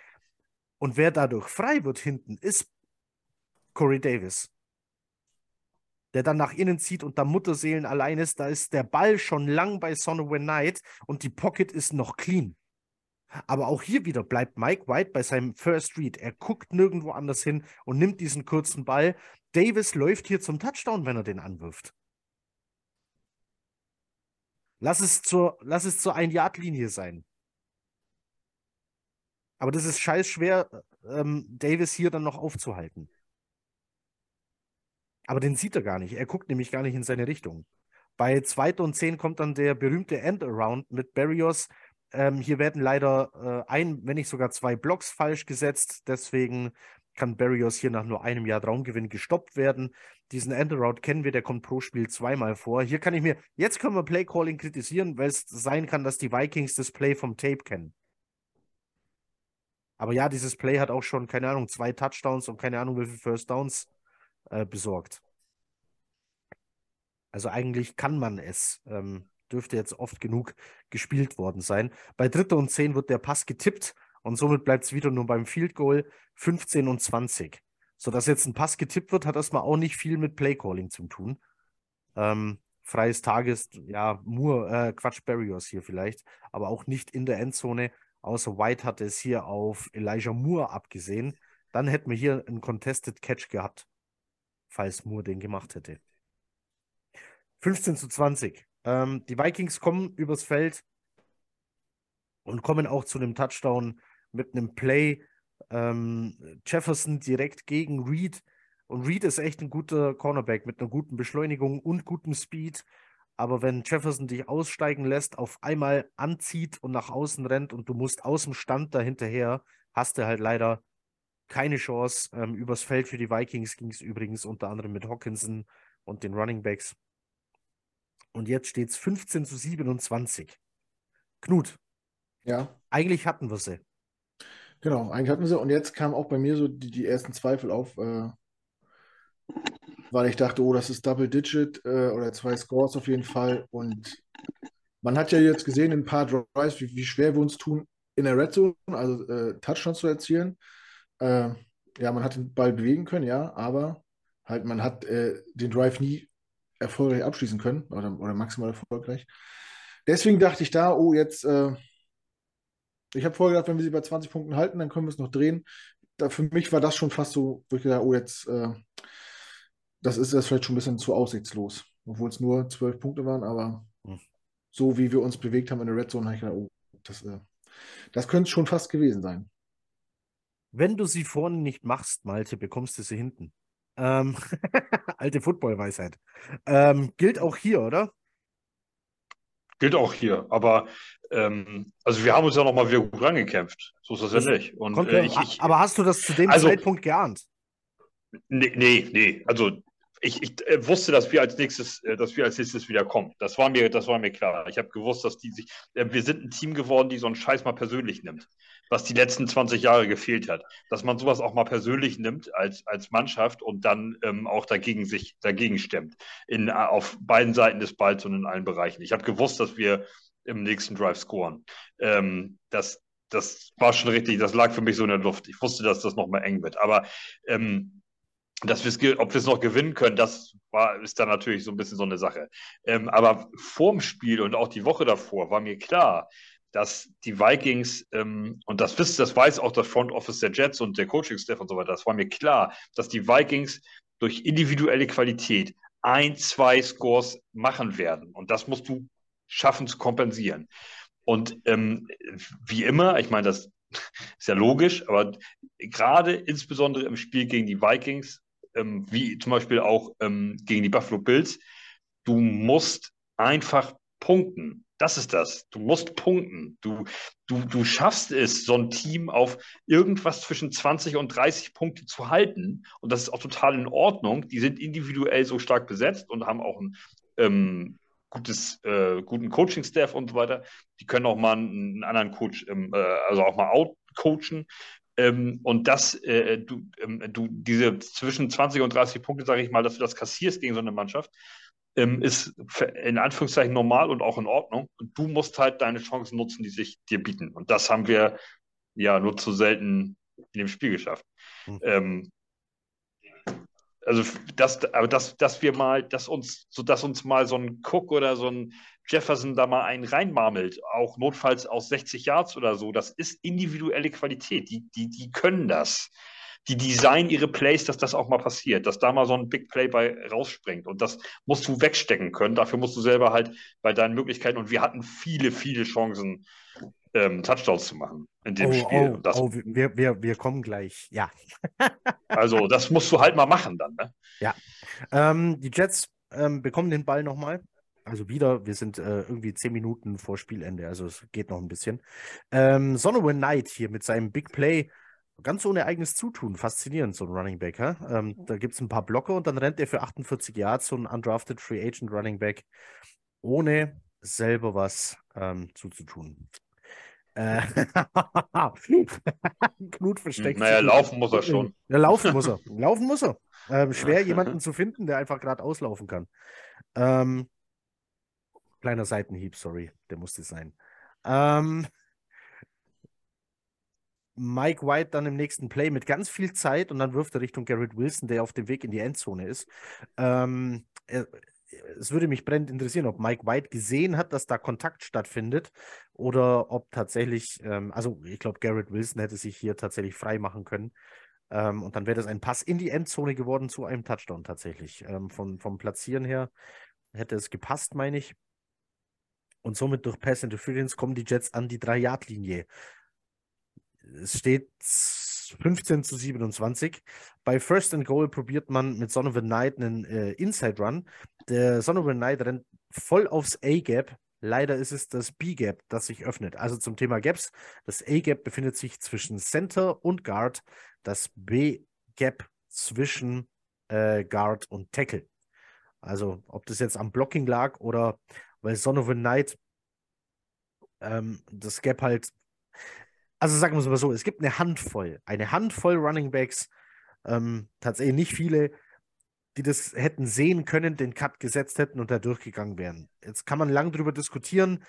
Speaker 1: Und wer dadurch frei wird hinten, ist Corey Davis der dann nach innen zieht und da Mutterseelen allein ist, da ist der Ball schon lang bei Sonoway Knight und die Pocket ist noch clean. Aber auch hier wieder bleibt Mike White bei seinem First Read. Er guckt nirgendwo anders hin und nimmt diesen kurzen Ball. Davis läuft hier zum Touchdown, wenn er den anwirft. Lass es zur, lass es zur Ein-Yard-Linie sein. Aber das ist scheiß schwer, ähm, Davis hier dann noch aufzuhalten. Aber den sieht er gar nicht. Er guckt nämlich gar nicht in seine Richtung. Bei 2. und 10 kommt dann der berühmte End-Around mit Barrios. Ähm, hier werden leider äh, ein, wenn nicht sogar zwei Blocks falsch gesetzt. Deswegen kann Barrios hier nach nur einem Jahr Raumgewinn gestoppt werden. Diesen End-Around kennen wir, der kommt pro Spiel zweimal vor. Hier kann ich mir, jetzt können wir Play-Calling kritisieren, weil es sein kann, dass die Vikings das Play vom Tape kennen. Aber ja, dieses Play hat auch schon, keine Ahnung, zwei Touchdowns und keine Ahnung, wie viele First Downs äh, besorgt. Also eigentlich kann man es. Ähm, dürfte jetzt oft genug gespielt worden sein. Bei Dritter und Zehn wird der Pass getippt und somit bleibt es wieder nur beim Field Goal 15 und 20. So dass jetzt ein Pass getippt wird, hat erstmal auch nicht viel mit Playcalling zu tun. Ähm, freies Tages, ja, Moore, äh, Quatsch, Barrios hier vielleicht, aber auch nicht in der Endzone. Außer White hatte es hier auf Elijah Moore abgesehen. Dann hätten wir hier einen Contested Catch gehabt falls Moore den gemacht hätte. 15 zu 20. Ähm, die Vikings kommen übers Feld und kommen auch zu einem Touchdown mit einem Play. Ähm, Jefferson direkt gegen Reed. Und Reed ist echt ein guter Cornerback mit einer guten Beschleunigung und gutem Speed. Aber wenn Jefferson dich aussteigen lässt, auf einmal anzieht und nach außen rennt und du musst aus dem Stand dahinterher, hast du halt leider keine Chance. Ähm, übers Feld für die Vikings ging es übrigens unter anderem mit Hawkinson und den Running Backs. Und jetzt steht es 15 zu 27. Knut.
Speaker 2: Ja.
Speaker 1: Eigentlich hatten wir sie.
Speaker 2: Genau, eigentlich hatten sie. Und jetzt kamen auch bei mir so die, die ersten Zweifel auf, äh, weil ich dachte, oh, das ist Double Digit äh, oder zwei Scores auf jeden Fall. Und man hat ja jetzt gesehen in ein paar Drives, wie, wie schwer wir uns tun, in der Red Zone, also äh, Touchdowns zu erzielen. Äh, ja, man hat den Ball bewegen können, ja, aber halt man hat äh, den Drive nie erfolgreich abschließen können oder, oder maximal erfolgreich. Deswegen dachte ich da, oh, jetzt, äh, ich habe vorher gedacht, wenn wir sie bei 20 Punkten halten, dann können wir es noch drehen. Da, für mich war das schon fast so, wo ich gedacht oh, jetzt, äh, das ist das vielleicht schon ein bisschen zu aussichtslos. Obwohl es nur 12 Punkte waren, aber hm. so wie wir uns bewegt haben in der Red Zone, habe ich gedacht, oh, das, äh, das könnte schon fast gewesen sein.
Speaker 1: Wenn du sie vorne nicht machst, Malte, bekommst du sie hinten. Ähm, alte Football-Weisheit. Ähm, gilt auch hier, oder?
Speaker 3: Gilt auch hier, aber ähm, also wir haben uns ja nochmal wieder gut rangekämpft. So ist das, das ja nicht. Und,
Speaker 1: äh, ich, ich, aber hast du das zu dem also, Zeitpunkt geahnt?
Speaker 3: Nee, nee, nee. Also ich, ich äh, wusste, dass wir als nächstes, äh, dass wir als nächstes wieder kommen. Das war mir, das war mir klar. Ich habe gewusst, dass die sich, äh, wir sind ein Team geworden, die so einen Scheiß mal persönlich nimmt, was die letzten 20 Jahre gefehlt hat. Dass man sowas auch mal persönlich nimmt als, als Mannschaft und dann ähm, auch dagegen sich dagegen stemmt. In, auf beiden Seiten des Balls und in allen Bereichen. Ich habe gewusst, dass wir im nächsten Drive scoren. Ähm, das, das war schon richtig, das lag für mich so in der Luft. Ich wusste, dass das nochmal eng wird. Aber ähm, dass ob wir es noch gewinnen können, das war, ist dann natürlich so ein bisschen so eine Sache. Ähm, aber vorm Spiel und auch die Woche davor war mir klar, dass die Vikings, ähm, und das wisst, das weiß auch das Front Office der Jets und der Coaching-Staff und so weiter, das war mir klar, dass die Vikings durch individuelle Qualität ein, zwei Scores machen werden. Und das musst du schaffen zu kompensieren. Und ähm, wie immer, ich meine, das ist ja logisch, aber gerade insbesondere im Spiel gegen die Vikings, ähm, wie zum Beispiel auch ähm, gegen die Buffalo Bills, du musst einfach punkten. Das ist das. Du musst punkten. Du, du, du schaffst es, so ein Team auf irgendwas zwischen 20 und 30 Punkte zu halten. Und das ist auch total in Ordnung. Die sind individuell so stark besetzt und haben auch ein ähm, gutes, äh, guten Coaching-Staff und so weiter. Die können auch mal einen, anderen Coach, ähm, äh, also auch mal outcoachen. Ähm, und das, äh, du, ähm, du, diese zwischen 20 und 30 Punkte, sage ich mal, dass du das kassierst gegen so eine Mannschaft, ähm, ist in Anführungszeichen normal und auch in Ordnung. Und du musst halt deine Chancen nutzen, die sich dir bieten. Und das haben wir ja nur zu selten in dem Spiel geschafft. Mhm. Ähm, also dass, aber dass, dass wir mal, dass uns, so dass uns mal so ein Cook oder so ein Jefferson da mal einen reinmarmelt, auch notfalls aus 60 Yards oder so, das ist individuelle Qualität. Die, die, die können das die designen ihre Plays, dass das auch mal passiert, dass da mal so ein Big Play bei rausspringt. Und das musst du wegstecken können. Dafür musst du selber halt bei deinen Möglichkeiten. Und wir hatten viele, viele Chancen, ähm, Touchdowns zu machen in dem
Speaker 1: oh,
Speaker 3: Spiel.
Speaker 1: Oh, das, oh, wir, wir, wir kommen gleich, ja.
Speaker 3: also, das musst du halt mal machen dann, ne?
Speaker 1: Ja. Ähm, die Jets ähm, bekommen den Ball nochmal. Also wieder, wir sind äh, irgendwie zehn Minuten vor Spielende, also es geht noch ein bisschen. Ähm, Sonowin Knight hier mit seinem Big Play Ganz ohne eigenes Zutun. Faszinierend, so ein Running Back. Ähm, da gibt es ein paar Blocker und dann rennt er für 48 Yards, so ein undrafted Free Agent Running Back, ohne selber was ähm, zuzutun. Äh, Knut versteckt.
Speaker 3: Naja, laufen muss er schon.
Speaker 1: Ja, laufen muss er. Laufen muss er. Ähm, schwer, jemanden zu finden, der einfach gerade auslaufen kann. Ähm, kleiner Seitenhieb, sorry, der musste sein. Ähm, Mike White dann im nächsten Play mit ganz viel Zeit und dann wirft er Richtung Garrett Wilson, der auf dem Weg in die Endzone ist. Ähm, er, es würde mich brennend interessieren, ob Mike White gesehen hat, dass da Kontakt stattfindet oder ob tatsächlich, ähm, also ich glaube, Garrett Wilson hätte sich hier tatsächlich frei machen können. Ähm, und dann wäre das ein Pass in die Endzone geworden zu einem Touchdown tatsächlich. Ähm, von, vom Platzieren her hätte es gepasst, meine ich. Und somit durch Pass Interference kommen die Jets an die 3-Yard-Linie es steht 15 zu 27. Bei First and Goal probiert man mit Son of a Night einen äh, Inside Run. Der Son of a Night rennt voll aufs A-Gap. Leider ist es das B-Gap, das sich öffnet. Also zum Thema Gaps. Das A-Gap befindet sich zwischen Center und Guard. Das B-Gap zwischen äh, Guard und Tackle. Also ob das jetzt am Blocking lag oder weil Son of a Night ähm, das Gap halt also sagen wir es mal so, es gibt eine Handvoll, eine Handvoll Running Backs, ähm, tatsächlich nicht viele, die das hätten sehen können, den Cut gesetzt hätten und da durchgegangen wären. Jetzt kann man lang darüber diskutieren,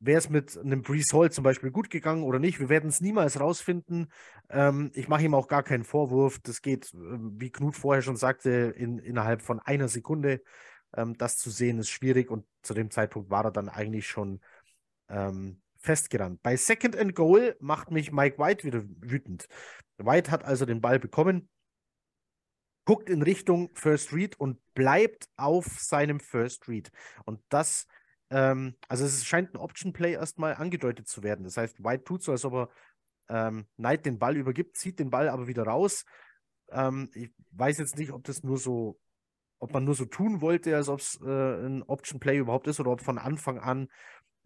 Speaker 1: wäre es mit einem Brees Hall zum Beispiel gut gegangen oder nicht. Wir werden es niemals rausfinden. Ähm, ich mache ihm auch gar keinen Vorwurf. Das geht, ähm, wie Knut vorher schon sagte, in, innerhalb von einer Sekunde. Ähm, das zu sehen ist schwierig und zu dem Zeitpunkt war er dann eigentlich schon ähm, festgerannt. Bei Second and Goal macht mich Mike White wieder wütend. White hat also den Ball bekommen, guckt in Richtung First Read und bleibt auf seinem First Read. Und das, ähm, also es scheint ein Option Play erstmal angedeutet zu werden. Das heißt, White tut so, als ob er ähm, Knight den Ball übergibt, zieht den Ball aber wieder raus. Ähm, ich weiß jetzt nicht, ob das nur so, ob man nur so tun wollte, als ob es äh, ein Option Play überhaupt ist oder ob von Anfang an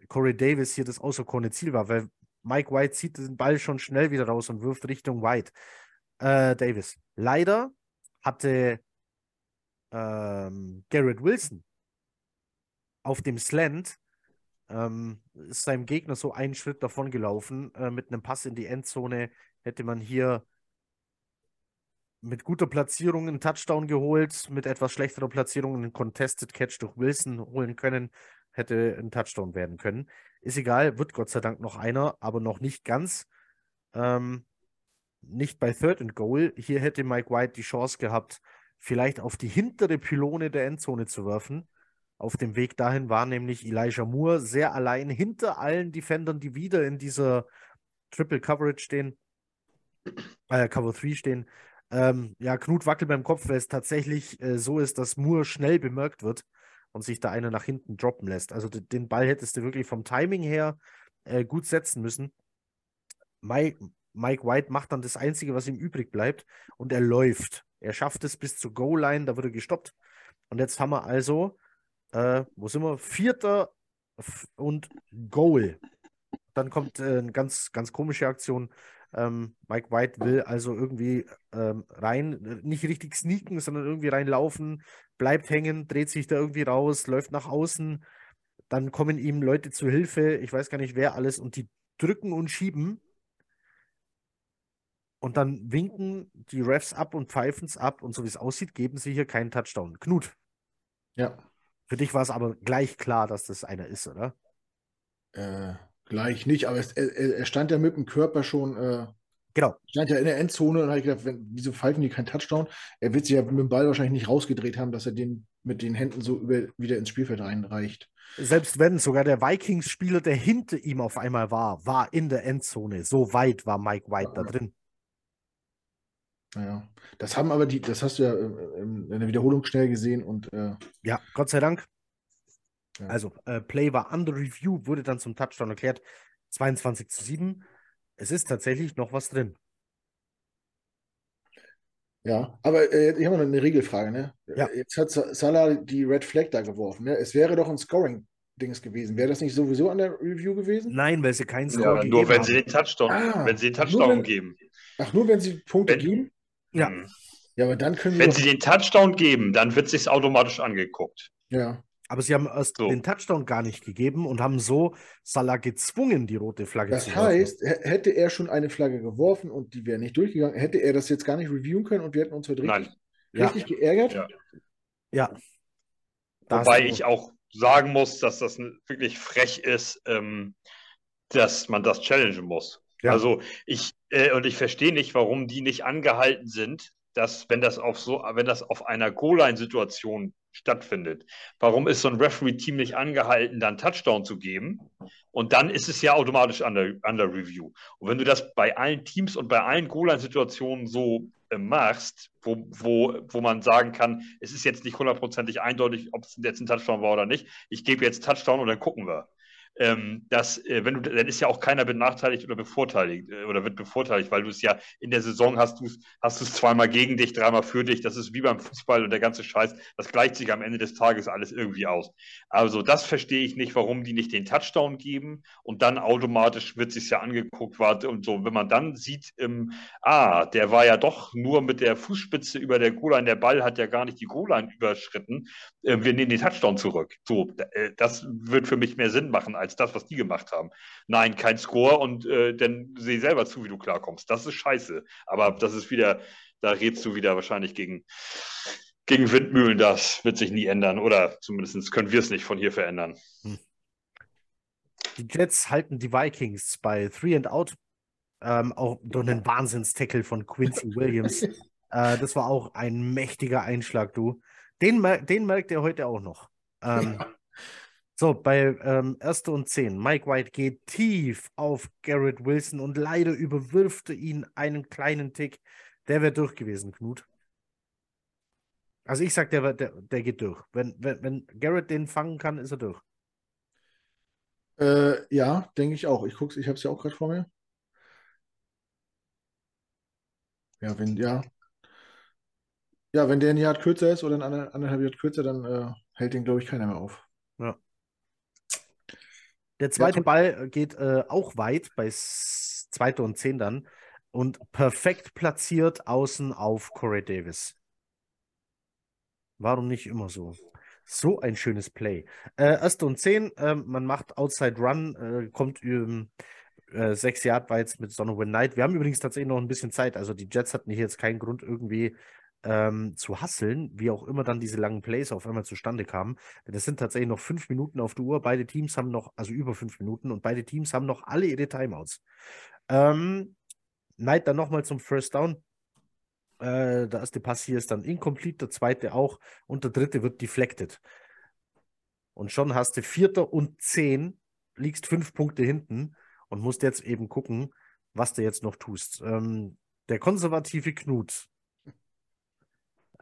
Speaker 1: Corey Davis hier das außerkorne Ziel war, weil Mike White zieht den Ball schon schnell wieder raus und wirft Richtung White. Äh, Davis. Leider hatte ähm, Garrett Wilson auf dem Slant ähm, ist seinem Gegner so einen Schritt davon gelaufen. Äh, mit einem Pass in die Endzone hätte man hier mit guter Platzierung einen Touchdown geholt, mit etwas schlechterer Platzierung einen Contested Catch durch Wilson holen können hätte ein Touchdown werden können. Ist egal, wird Gott sei Dank noch einer, aber noch nicht ganz. Ähm, nicht bei Third and Goal. Hier hätte Mike White die Chance gehabt, vielleicht auf die hintere Pylone der Endzone zu werfen. Auf dem Weg dahin war nämlich Elijah Moore sehr allein hinter allen Defendern, die wieder in dieser Triple Coverage stehen, äh, Cover 3 stehen. Ähm, ja, Knut wackelt beim Kopf, weil es tatsächlich äh, so ist, dass Moore schnell bemerkt wird und sich da einer nach hinten droppen lässt. Also den Ball hättest du wirklich vom Timing her äh, gut setzen müssen. Mike, Mike White macht dann das Einzige, was ihm übrig bleibt und er läuft. Er schafft es bis zur Goal-Line, da wird er gestoppt. Und jetzt haben wir also, äh, wo sind wir? Vierter und Goal. Dann kommt äh, eine ganz, ganz komische Aktion. Ähm, Mike White will also irgendwie ähm, rein, nicht richtig sneaken, sondern irgendwie reinlaufen, bleibt hängen, dreht sich da irgendwie raus, läuft nach außen. Dann kommen ihm Leute zu Hilfe, ich weiß gar nicht wer alles, und die drücken und schieben. Und dann winken die Refs ab und pfeifen es ab. Und so wie es aussieht, geben sie hier keinen Touchdown. Knut.
Speaker 2: Ja.
Speaker 1: Für dich war es aber gleich klar, dass das einer ist, oder?
Speaker 2: Äh, gleich nicht, aber es, er, er, stand ja mit dem Körper schon. Äh,
Speaker 1: genau.
Speaker 2: Stand ja in der Endzone und habe ich gedacht, wenn, wieso pfeifen die keinen Touchdown? Er wird sich ja mit dem Ball wahrscheinlich nicht rausgedreht haben, dass er den mit den Händen so über, wieder ins Spielfeld reinreicht.
Speaker 1: Selbst wenn sogar der Vikings-Spieler, der hinter ihm auf einmal war, war in der Endzone. So weit war Mike White ja. da drin.
Speaker 2: Ja, das haben aber die, das hast du ja äh, in der Wiederholung schnell gesehen und äh,
Speaker 1: ja, Gott sei Dank. Ja. Also, äh, Play war under review, wurde dann zum Touchdown erklärt. 22 zu 7. Es ist tatsächlich noch was drin.
Speaker 2: Ja, aber äh, ich habe noch eine Regelfrage. Ne?
Speaker 1: Ja.
Speaker 2: Jetzt hat Salah die Red Flag da geworfen. Ne? Es wäre doch ein Scoring-Dings gewesen. Wäre das nicht sowieso an der Review gewesen?
Speaker 1: Nein, weil sie keinen Score
Speaker 3: ja, Nur wenn haben. sie den Touchdown, ah, wenn sie den Touchdown wenn, geben.
Speaker 2: Ach, nur wenn sie Punkte
Speaker 3: wenn,
Speaker 2: geben?
Speaker 1: Ja. Hm.
Speaker 2: Ja, aber dann können
Speaker 3: Wenn sie den Touchdown geben, dann wird sich automatisch angeguckt.
Speaker 2: Ja.
Speaker 1: Aber sie haben erst so. den Touchdown gar nicht gegeben und haben so Salah gezwungen, die rote Flagge
Speaker 2: das
Speaker 1: zu
Speaker 2: werfen. Das heißt, hätte er schon eine Flagge geworfen und die wäre nicht durchgegangen, hätte er das jetzt gar nicht reviewen können und wir hätten uns heute richtig, richtig ja. geärgert?
Speaker 1: Ja. ja.
Speaker 3: Wobei ich auch sagen muss, dass das wirklich frech ist, ähm, dass man das challengen muss. Ja. Also ich, äh, und ich verstehe nicht, warum die nicht angehalten sind, dass, wenn das auf so, wenn das auf einer Goal-Line-Situation stattfindet, warum ist so ein Referee-Team nicht angehalten, dann Touchdown zu geben? Und dann ist es ja automatisch under, under Review. Und wenn du das bei allen Teams und bei allen Goal-Line-Situationen so äh, machst, wo, wo, wo man sagen kann, es ist jetzt nicht hundertprozentig eindeutig, ob es jetzt ein Touchdown war oder nicht, ich gebe jetzt Touchdown und dann gucken wir ähm, dass, äh, wenn du, dann ist ja auch keiner benachteiligt oder bevorteiligt äh, oder wird bevorteiligt, weil du es ja in der Saison hast du hast du es zweimal gegen dich, dreimal für dich. Das ist wie beim Fußball und der ganze Scheiß. Das gleicht sich am Ende des Tages alles irgendwie aus. Also das verstehe ich nicht, warum die nicht den Touchdown geben und dann automatisch wird sich ja angeguckt warte und so. Wenn man dann sieht, ähm, ah, der war ja doch nur mit der Fußspitze über der Goal-Line, der Ball hat ja gar nicht die Goal-Line überschritten. Äh, wir nehmen den Touchdown zurück. So, äh, das wird für mich mehr Sinn machen als das, was die gemacht haben. Nein, kein Score und äh, dann seh selber zu, wie du klarkommst. Das ist scheiße. Aber das ist wieder, da redst du wieder wahrscheinlich gegen, gegen Windmühlen. Das wird sich nie ändern. Oder zumindest können wir es nicht von hier verändern. Hm.
Speaker 1: Die Jets halten die Vikings bei Three and Out. Ähm, auch durch einen Wahnsinnstackle von Quincy Williams. äh, das war auch ein mächtiger Einschlag, du. Den, den merkt er heute auch noch. Ähm, ja. So, bei ähm, 1. und 10. Mike White geht tief auf Garrett Wilson und leider überwirft er ihn einen kleinen Tick. Der wäre durch gewesen, Knut. Also ich sag, der, der, der geht durch. Wenn, wenn, wenn Garrett den fangen kann, ist er durch.
Speaker 2: Äh, ja, denke ich auch. Ich guck's, ich habe es ja auch gerade vor mir. Ja, wenn, ja. Ja, wenn der ein Jahr kürzer ist oder ein anderthalb Jahr kürzer, dann äh, hält den, glaube ich, keiner mehr auf.
Speaker 1: Der zweite ja, Ball geht äh, auch weit bei zweiter und zehn dann und perfekt platziert außen auf Corey Davis. Warum nicht immer so? So ein schönes Play. Äh, erste und zehn, äh, man macht Outside Run, äh, kommt ähm, äh, sechs Yard weit mit Donovan Knight. Wir haben übrigens tatsächlich noch ein bisschen Zeit. Also die Jets hatten hier jetzt keinen Grund, irgendwie ähm, zu hasseln, wie auch immer dann diese langen Plays auf einmal zustande kamen. Es sind tatsächlich noch fünf Minuten auf der Uhr. Beide Teams haben noch, also über fünf Minuten und beide Teams haben noch alle ihre Timeouts. Ähm, Knight dann nochmal zum First Down. Äh, der erste Pass hier ist dann incomplete, der zweite auch und der dritte wird deflected. Und schon hast du Vierter und Zehn, liegst fünf Punkte hinten und musst jetzt eben gucken, was du jetzt noch tust. Ähm, der konservative Knut,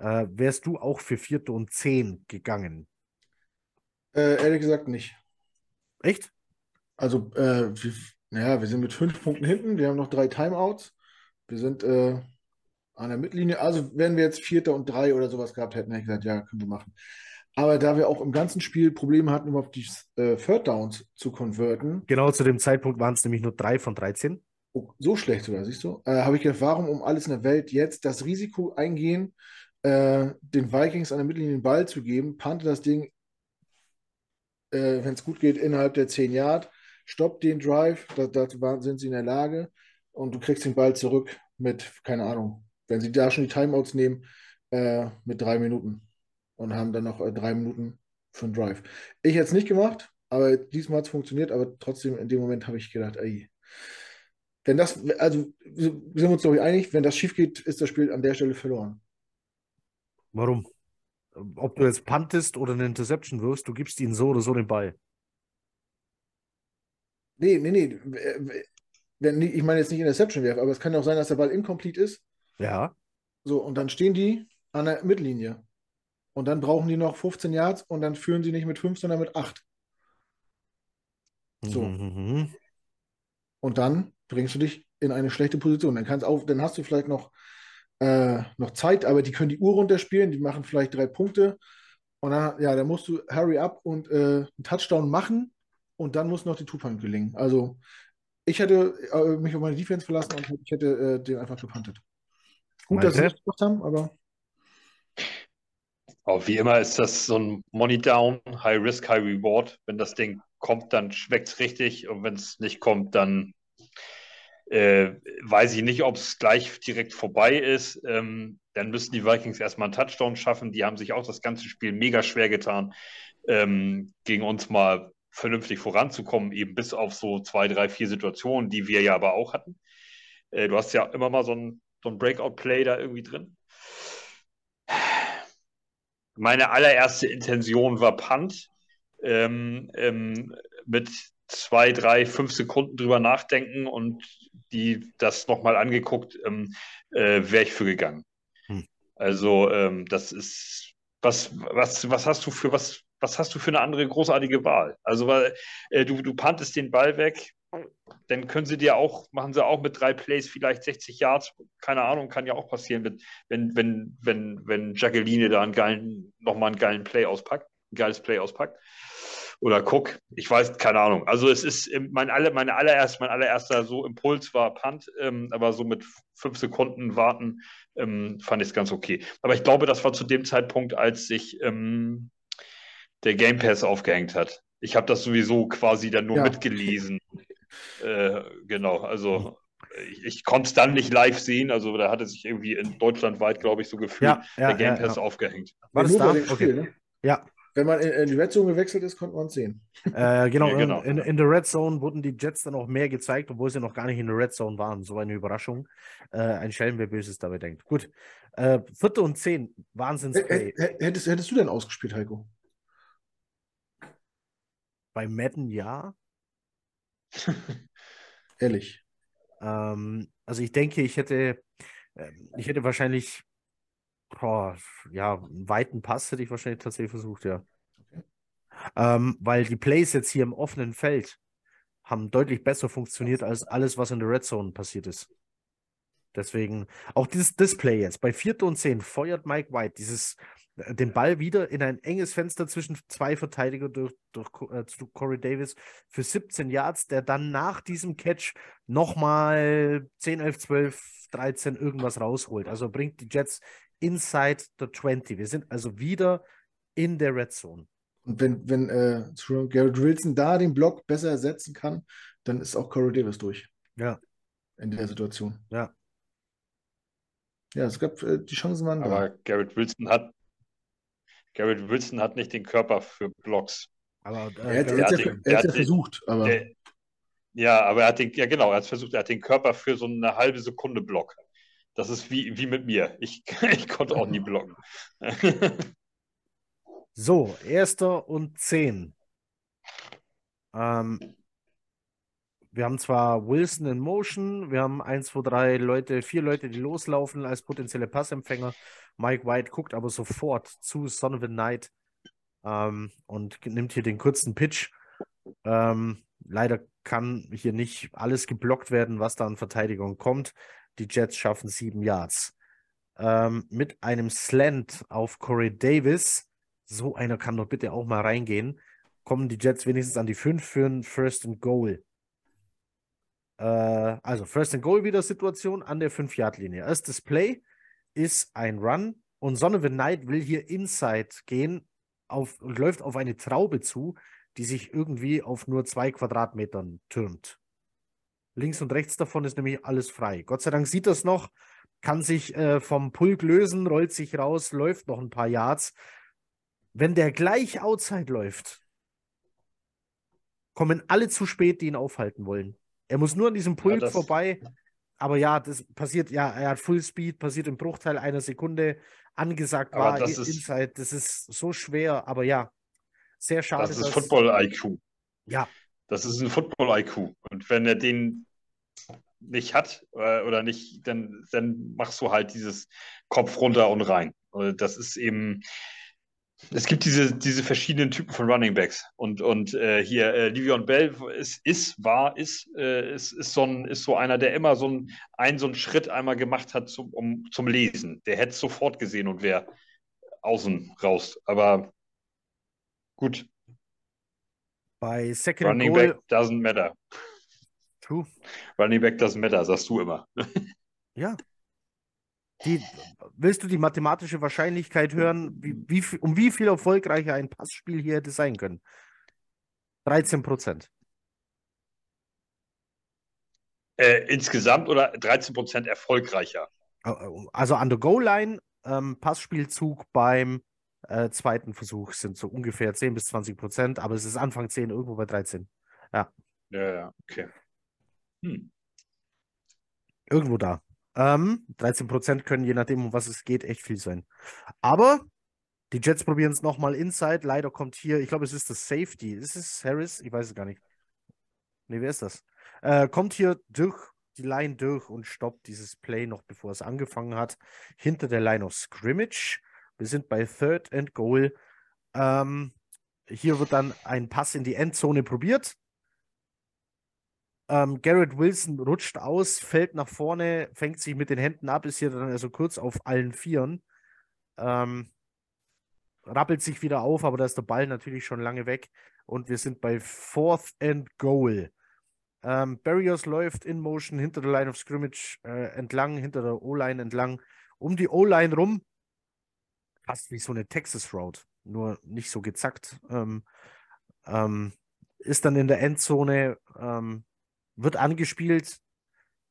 Speaker 1: äh, wärst du auch für Vierte und Zehn gegangen?
Speaker 2: Äh, ehrlich gesagt nicht.
Speaker 1: Echt?
Speaker 2: Also, äh, wir, ja, wir sind mit fünf Punkten hinten. Wir haben noch drei Timeouts. Wir sind äh, an der Mittellinie. Also, wenn wir jetzt Vierter und drei oder sowas gehabt hätten, hätte ich gesagt, ja, können wir machen. Aber da wir auch im ganzen Spiel Probleme hatten, überhaupt die äh, Third Downs zu konverten.
Speaker 1: Genau zu dem Zeitpunkt waren es nämlich nur drei von 13.
Speaker 2: Oh, so schlecht sogar, siehst du? Äh, Habe ich gedacht, warum um alles in der Welt jetzt das Risiko eingehen, äh, den Vikings an der Mittellinie den Ball zu geben, pannte das Ding, äh, wenn es gut geht, innerhalb der 10 Yard, stoppt den Drive, da, dazu sind sie in der Lage und du kriegst den Ball zurück mit, keine Ahnung, wenn sie da schon die Timeouts nehmen, äh, mit drei Minuten und haben dann noch äh, drei Minuten für einen Drive. Ich hätte es nicht gemacht, aber diesmal hat es funktioniert, aber trotzdem in dem Moment habe ich gedacht, ey, wenn das, also sind wir uns, glaube ich, einig, wenn das schief geht, ist das Spiel an der Stelle verloren.
Speaker 1: Warum? Ob du jetzt puntest oder eine Interception wirfst, du gibst ihnen so oder so den Ball.
Speaker 2: Nee, nee, nee. Wenn, ich meine jetzt nicht Interception werfen, aber es kann ja auch sein, dass der Ball incomplete ist.
Speaker 1: Ja.
Speaker 2: So, und dann stehen die an der Mittellinie. Und dann brauchen die noch 15 Yards und dann führen sie nicht mit 5, sondern mit 8. So.
Speaker 1: Mhm.
Speaker 2: Und dann bringst du dich in eine schlechte Position. Dann, kannst auch, dann hast du vielleicht noch, äh, noch Zeit, aber die können die Uhr runterspielen, die machen vielleicht drei Punkte. Und dann, ja, dann musst du hurry up und äh, einen Touchdown machen und dann muss noch die Two-Punt gelingen. Also ich hätte äh, mich auf meine Defense verlassen und ich hätte äh, den einfach gepuntet. Gut, dass sie es gemacht haben, aber
Speaker 3: Aber wie immer ist das so ein Money Down, High Risk, High Reward. Wenn das Ding kommt, dann schmeckt es richtig und wenn es nicht kommt, dann äh, weiß ich nicht, ob es gleich direkt vorbei ist. Ähm, dann müssen die Vikings erstmal einen Touchdown schaffen. Die haben sich auch das ganze Spiel mega schwer getan, ähm, gegen uns mal vernünftig voranzukommen, eben bis auf so zwei, drei, vier Situationen, die wir ja aber auch hatten. Äh, du hast ja immer mal so ein, so ein Breakout-Play da irgendwie drin. Meine allererste Intention war Punt. Ähm, ähm, mit zwei, drei, fünf Sekunden drüber nachdenken und die das nochmal angeguckt, ähm, äh, wäre ich für gegangen.
Speaker 1: Hm.
Speaker 3: Also ähm, das ist was, was, was hast du für was, was hast du für eine andere großartige Wahl? Also weil äh, du, du pantest den Ball weg, dann können sie dir auch, machen sie auch mit drei Plays vielleicht 60 Yards, keine Ahnung, kann ja auch passieren, wenn, wenn, wenn, wenn Jacqueline da einen geilen, nochmal einen geilen Play auspackt, ein geiles Play auspackt. Oder Cook, ich weiß, keine Ahnung. Also es ist mein, alle, meine allererst, mein allererster so Impuls war Punt, ähm, aber so mit fünf Sekunden warten ähm, fand ich es ganz okay. Aber ich glaube, das war zu dem Zeitpunkt, als sich ähm, der Game Pass aufgehängt hat. Ich habe das sowieso quasi dann nur
Speaker 2: Ja.
Speaker 3: mitgelesen. Äh, genau, also ich, ich konnte es dann nicht live sehen, also da hatte sich irgendwie in deutschlandweit, glaube ich, so gefühlt
Speaker 1: Ja, ja,
Speaker 3: der Game Pass
Speaker 1: ja.
Speaker 3: aufgehängt.
Speaker 1: War das da?
Speaker 2: dem Spiel,
Speaker 1: Okay.
Speaker 2: ne?
Speaker 1: Ja,
Speaker 2: Wenn man in, in die Red Zone gewechselt ist, konnte man es sehen.
Speaker 1: äh, genau.
Speaker 3: Ja, genau.
Speaker 1: In, in der Red Zone wurden die Jets dann auch mehr gezeigt, obwohl sie noch gar nicht in der Red Zone waren. So eine Überraschung. Äh, ein Schelm, wer Böses dabei denkt. Gut. Äh, vierte und zehn. Wahnsinnsplay.
Speaker 2: h- Hättest, hättest du denn ausgespielt, Heiko?
Speaker 1: Bei Madden ja.
Speaker 2: Ehrlich.
Speaker 1: Ähm, also ich denke, ich hätte, ähm, ich hätte wahrscheinlich, boah, ja, einen weiten Pass hätte ich wahrscheinlich tatsächlich versucht, ja.
Speaker 2: Okay.
Speaker 1: Ähm, weil die Plays jetzt hier im offenen Feld haben deutlich besser funktioniert als alles, was in der Red Zone passiert ist. Deswegen, auch dieses Display jetzt, bei 4. und 10 feuert Mike White dieses, äh, den Ball wieder in ein enges Fenster zwischen zwei Verteidiger durch, durch äh, Corey Davis für 17 Yards, der dann nach diesem Catch nochmal 10, 11, 12, 13 irgendwas rausholt. Also bringt die Jets inside the 20. Wir sind also wieder in der Red Zone.
Speaker 2: Und wenn, wenn äh, Garrett Wilson da den Block besser setzen kann, dann ist auch Corey Davis durch
Speaker 1: Ja.
Speaker 2: in der Situation.
Speaker 1: Ja.
Speaker 2: Ja, es gab äh, die Chancen waren da.
Speaker 3: Aber Garrett Wilson hat Garrett Wilson hat nicht den Körper für Blocks.
Speaker 1: Aber
Speaker 2: Er hat
Speaker 1: äh,
Speaker 2: es
Speaker 3: der
Speaker 2: ja,
Speaker 3: hat
Speaker 2: ver-
Speaker 3: den-
Speaker 2: er ja
Speaker 3: hat den-
Speaker 2: versucht, aber
Speaker 3: Der, Ja, aber er hat den, ja genau, er hat versucht, er hat den Körper für so eine halbe Sekunde Block. Das ist wie, wie mit mir. Ich, ich konnte auch nie blocken.
Speaker 1: so, erster und zehn. Ähm, wir haben zwar Wilson in Motion, wir haben eins, zwei, drei Leute, vier Leute, die loslaufen als potenzielle Passempfänger. Mike White guckt aber sofort zu Son of a Night ähm, und nimmt hier den kurzen Pitch. Ähm, leider kann hier nicht alles geblockt werden, was da an Verteidigung kommt. Die Jets schaffen sieben Yards. Ähm, mit einem Slant auf Corey Davis, so einer kann doch bitte auch mal reingehen, kommen die Jets wenigstens an die fünf für ein First and Goal. Äh, also First and Goal wieder Situation an der 5-Yard-Linie. Erstes Play ist ein Run und Sonovan Knight will hier inside gehen auf, und läuft auf eine Traube zu, die sich irgendwie auf nur zwei Quadratmetern türmt. Links und rechts davon ist nämlich alles frei. Gott sei Dank sieht das noch, kann sich äh, vom Pulk lösen, rollt sich raus, läuft noch ein paar Yards. Wenn der gleich outside läuft, kommen alle zu spät, die ihn aufhalten wollen. Er muss nur an diesem Pulk ja, vorbei. Aber ja, das passiert, ja, er hat Full Speed, passiert im Bruchteil einer Sekunde. Angesagt war das ist, Inside. Das ist so schwer, aber ja, sehr schade.
Speaker 3: Das ist Football-IQ.
Speaker 1: Ja.
Speaker 3: Das ist ein Football-IQ. Und wenn er den nicht hat äh, oder nicht, dann, dann machst du halt dieses Kopf runter und rein. Das ist eben, es gibt diese, diese verschiedenen Typen von Running Backs. Und, und äh, hier, äh, Livion Bell ist, ist war, ist, äh, ist, ist, so ein, ist so einer, der immer so einen, einen, so einen Schritt einmal gemacht hat zum, um, zum Lesen. Der hätte es sofort gesehen und wäre außen raus. Aber Gut.
Speaker 1: Bei Second
Speaker 3: Running
Speaker 1: Goal,
Speaker 3: Back doesn't matter.
Speaker 1: True.
Speaker 3: Running Back doesn't matter, sagst du immer.
Speaker 1: ja. Die, willst du die mathematische Wahrscheinlichkeit hören, wie, wie, um wie viel erfolgreicher ein Passspiel hier hätte sein können? 13 Prozent.
Speaker 3: Äh, insgesamt oder 13 Prozent erfolgreicher?
Speaker 1: Also an der Goal-Line, ähm, Passspielzug beim äh, zweiten Versuch sind so ungefähr 10 bis 20 Prozent, aber es ist Anfang 10, irgendwo bei 13. Ja.
Speaker 3: Ja, ja, okay. Hm.
Speaker 1: Irgendwo da. Ähm, 13 Prozent können je nachdem, um was es geht, echt viel sein. Aber die Jets probieren es nochmal inside. Leider kommt hier, ich glaube, es ist das Safety. Ist es Harris? Ich weiß es gar nicht. Nee, wer ist das? Äh, kommt hier durch die Line durch und stoppt dieses Play noch, bevor es angefangen hat. Hinter der Line of Scrimmage. Wir sind bei Third and Goal. Ähm, hier wird dann ein Pass in die Endzone probiert. Ähm, Garrett Wilson rutscht aus, fällt nach vorne, fängt sich mit den Händen ab, ist hier dann also kurz auf allen Vieren. Ähm, rappelt sich wieder auf, aber da ist der Ball natürlich schon lange weg. Und wir sind bei Fourth and Goal. Ähm, Barriers läuft in Motion hinter der Line of Scrimmage äh, entlang, hinter der O-Line entlang, um die O-Line rum fast wie so eine Texas Road, nur nicht so gezackt. Ähm, ähm, ist dann in der Endzone, ähm, wird angespielt,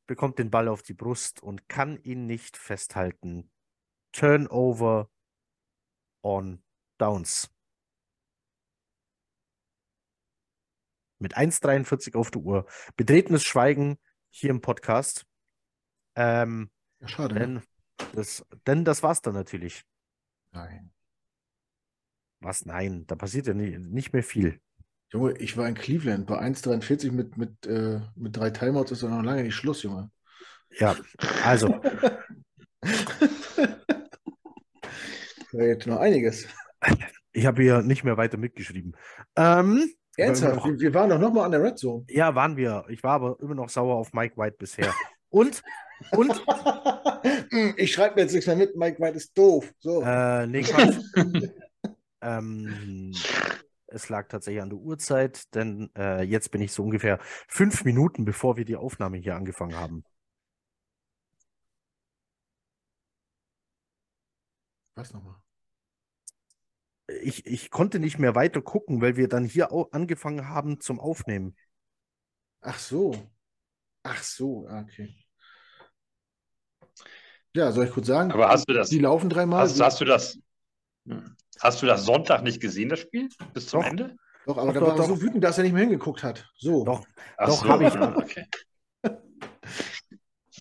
Speaker 1: bekommt den Ball auf die Brust und kann ihn nicht festhalten. Turnover on Downs. Mit 1,43 auf der Uhr. Betretenes Schweigen hier im Podcast. Ähm,
Speaker 2: ja, schade.
Speaker 1: Ne? Denn das, denn das war's dann natürlich.
Speaker 2: Nein.
Speaker 1: Was? Nein, da passiert ja nie, nicht mehr viel.
Speaker 2: Junge, ich war in Cleveland bei 1,43 mit, mit, äh, mit drei Timeouts ist doch noch lange nicht Schluss, Junge.
Speaker 1: Ja, also.
Speaker 2: jetzt noch einiges.
Speaker 1: Ich habe hier nicht mehr weiter mitgeschrieben. Ähm,
Speaker 2: Ernsthaft? Wir, wir, waren doch nochmal an der Red Zone.
Speaker 1: Ja, waren wir. Ich war aber immer noch sauer auf Mike White bisher. Und und?
Speaker 2: Hm, ich schreibe mir jetzt nichts mehr mit, Mike White ist doof. So.
Speaker 1: Äh, nee, ähm, es lag tatsächlich an der Uhrzeit, denn äh, jetzt bin ich so ungefähr fünf Minuten, bevor wir die Aufnahme hier angefangen haben.
Speaker 2: Was nochmal?
Speaker 1: Ich, ich konnte nicht mehr weiter gucken, weil wir dann hier angefangen haben zum Aufnehmen.
Speaker 2: Ach so. Ach so, ah, okay. Ja, soll ich kurz sagen?
Speaker 3: Aber hast du das?
Speaker 2: Die laufen dreimal.
Speaker 3: Hast, hast, du das? Hast du das Sonntag nicht gesehen, das Spiel? Bis zum
Speaker 1: Doch.
Speaker 3: Ende?
Speaker 2: Doch, aber
Speaker 1: Doch,
Speaker 2: da war
Speaker 1: doch,
Speaker 2: er so wütend, dass er nicht mehr hingeguckt hat. So.
Speaker 1: Doch,
Speaker 3: Ach
Speaker 1: Doch,
Speaker 3: so,
Speaker 1: hab ich.
Speaker 3: ah, Okay.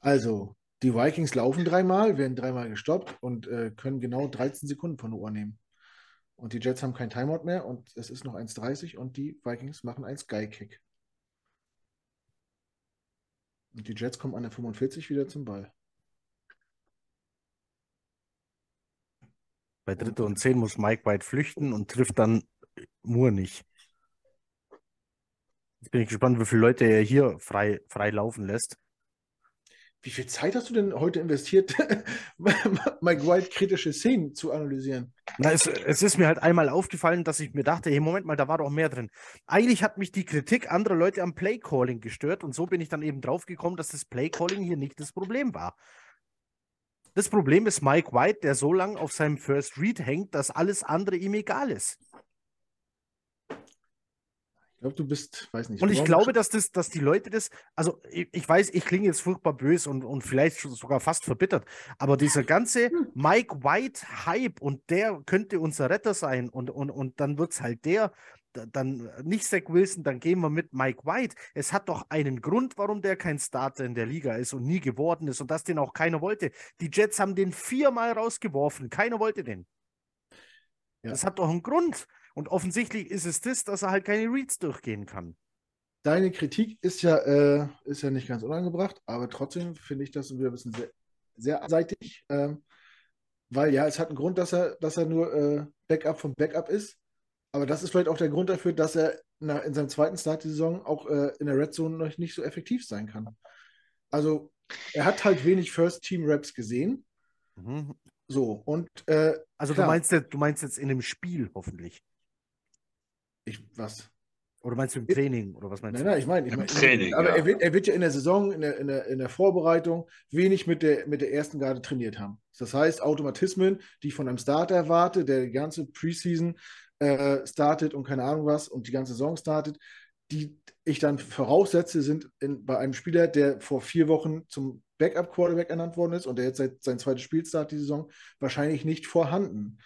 Speaker 2: Also, die Vikings laufen dreimal, werden dreimal gestoppt und äh, können genau 13 Sekunden von der Uhr nehmen. Und die Jets haben kein Timeout mehr und es ist noch 1,30 und die Vikings machen einen Sky-Kick. Und die Jets kommen an der 45 wieder zum Ball.
Speaker 1: bei Dritte und Zehn muss Mike White flüchten und trifft dann Moore nicht. Jetzt bin ich gespannt, wie viele Leute er hier frei, frei laufen lässt.
Speaker 2: Wie viel Zeit hast du denn heute investiert, Mike White kritische Szenen zu analysieren?
Speaker 1: Na, es, es ist mir halt einmal aufgefallen, dass ich mir dachte, hey, Moment mal, da war doch mehr drin. Eigentlich hat mich die Kritik anderer Leute am Playcalling gestört und so bin ich dann eben drauf gekommen, dass das Playcalling hier nicht das Problem war. Das Problem ist Mike White, der so lange auf seinem First Read hängt, dass alles andere ihm egal ist.
Speaker 2: Ich glaube, du bist, weiß nicht.
Speaker 1: Und ich glaube, dass, das, dass die Leute das, also ich, ich weiß, ich klinge jetzt furchtbar böse und, und vielleicht schon sogar fast verbittert, aber dieser ganze Mike White-Hype und der könnte unser Retter sein und, und, und dann wird es halt der, da- dann nicht Zach Wilson, dann gehen wir mit Mike White. Es hat doch einen Grund, warum der kein Starter in der Liga ist und nie geworden ist und dass den auch keiner wollte. Die Jets haben den viermal rausgeworfen, keiner wollte den.
Speaker 2: Ja.
Speaker 1: Das hat doch einen Grund. Und offensichtlich ist es das, dass er halt keine Reads durchgehen kann.
Speaker 2: Deine Kritik ist ja, äh, ist ja nicht ganz unangebracht, aber trotzdem finde ich das wieder ein bisschen sehr, sehr einseitig. Ähm, weil ja, es hat einen Grund, dass er, dass er nur äh, Backup vom Backup ist. Aber das ist vielleicht auch der Grund dafür, dass er na, in seinem zweiten Start die Saison auch äh, in der Red Zone noch nicht so effektiv sein kann. Also er hat halt wenig First-Team-Raps gesehen.
Speaker 1: Mhm.
Speaker 2: So, und äh,
Speaker 1: Also
Speaker 2: Klar.
Speaker 1: du meinst, jetzt- du meinst jetzt in dem Spiel hoffentlich.
Speaker 2: Ich, was?
Speaker 1: Oder meinst du im Training? Oder was meinst
Speaker 2: Nein,
Speaker 1: du?
Speaker 2: nein, ich meine, ich
Speaker 3: Im
Speaker 2: meine,
Speaker 3: Training,
Speaker 2: aber
Speaker 3: ja.
Speaker 2: er, wird, er wird ja in der Saison, in der, in der, in der Vorbereitung wenig mit der, mit der ersten Garde trainiert haben. Das heißt, Automatismen, die ich von einem Starter erwarte, der die ganze Preseason äh, startet und keine Ahnung was und die ganze Saison startet, die ich dann voraussetze, sind in, bei einem Spieler, der vor vier Wochen zum Backup-Quarterback ernannt worden ist und der jetzt seit sein zweites Spielstart die Saison wahrscheinlich nicht vorhanden.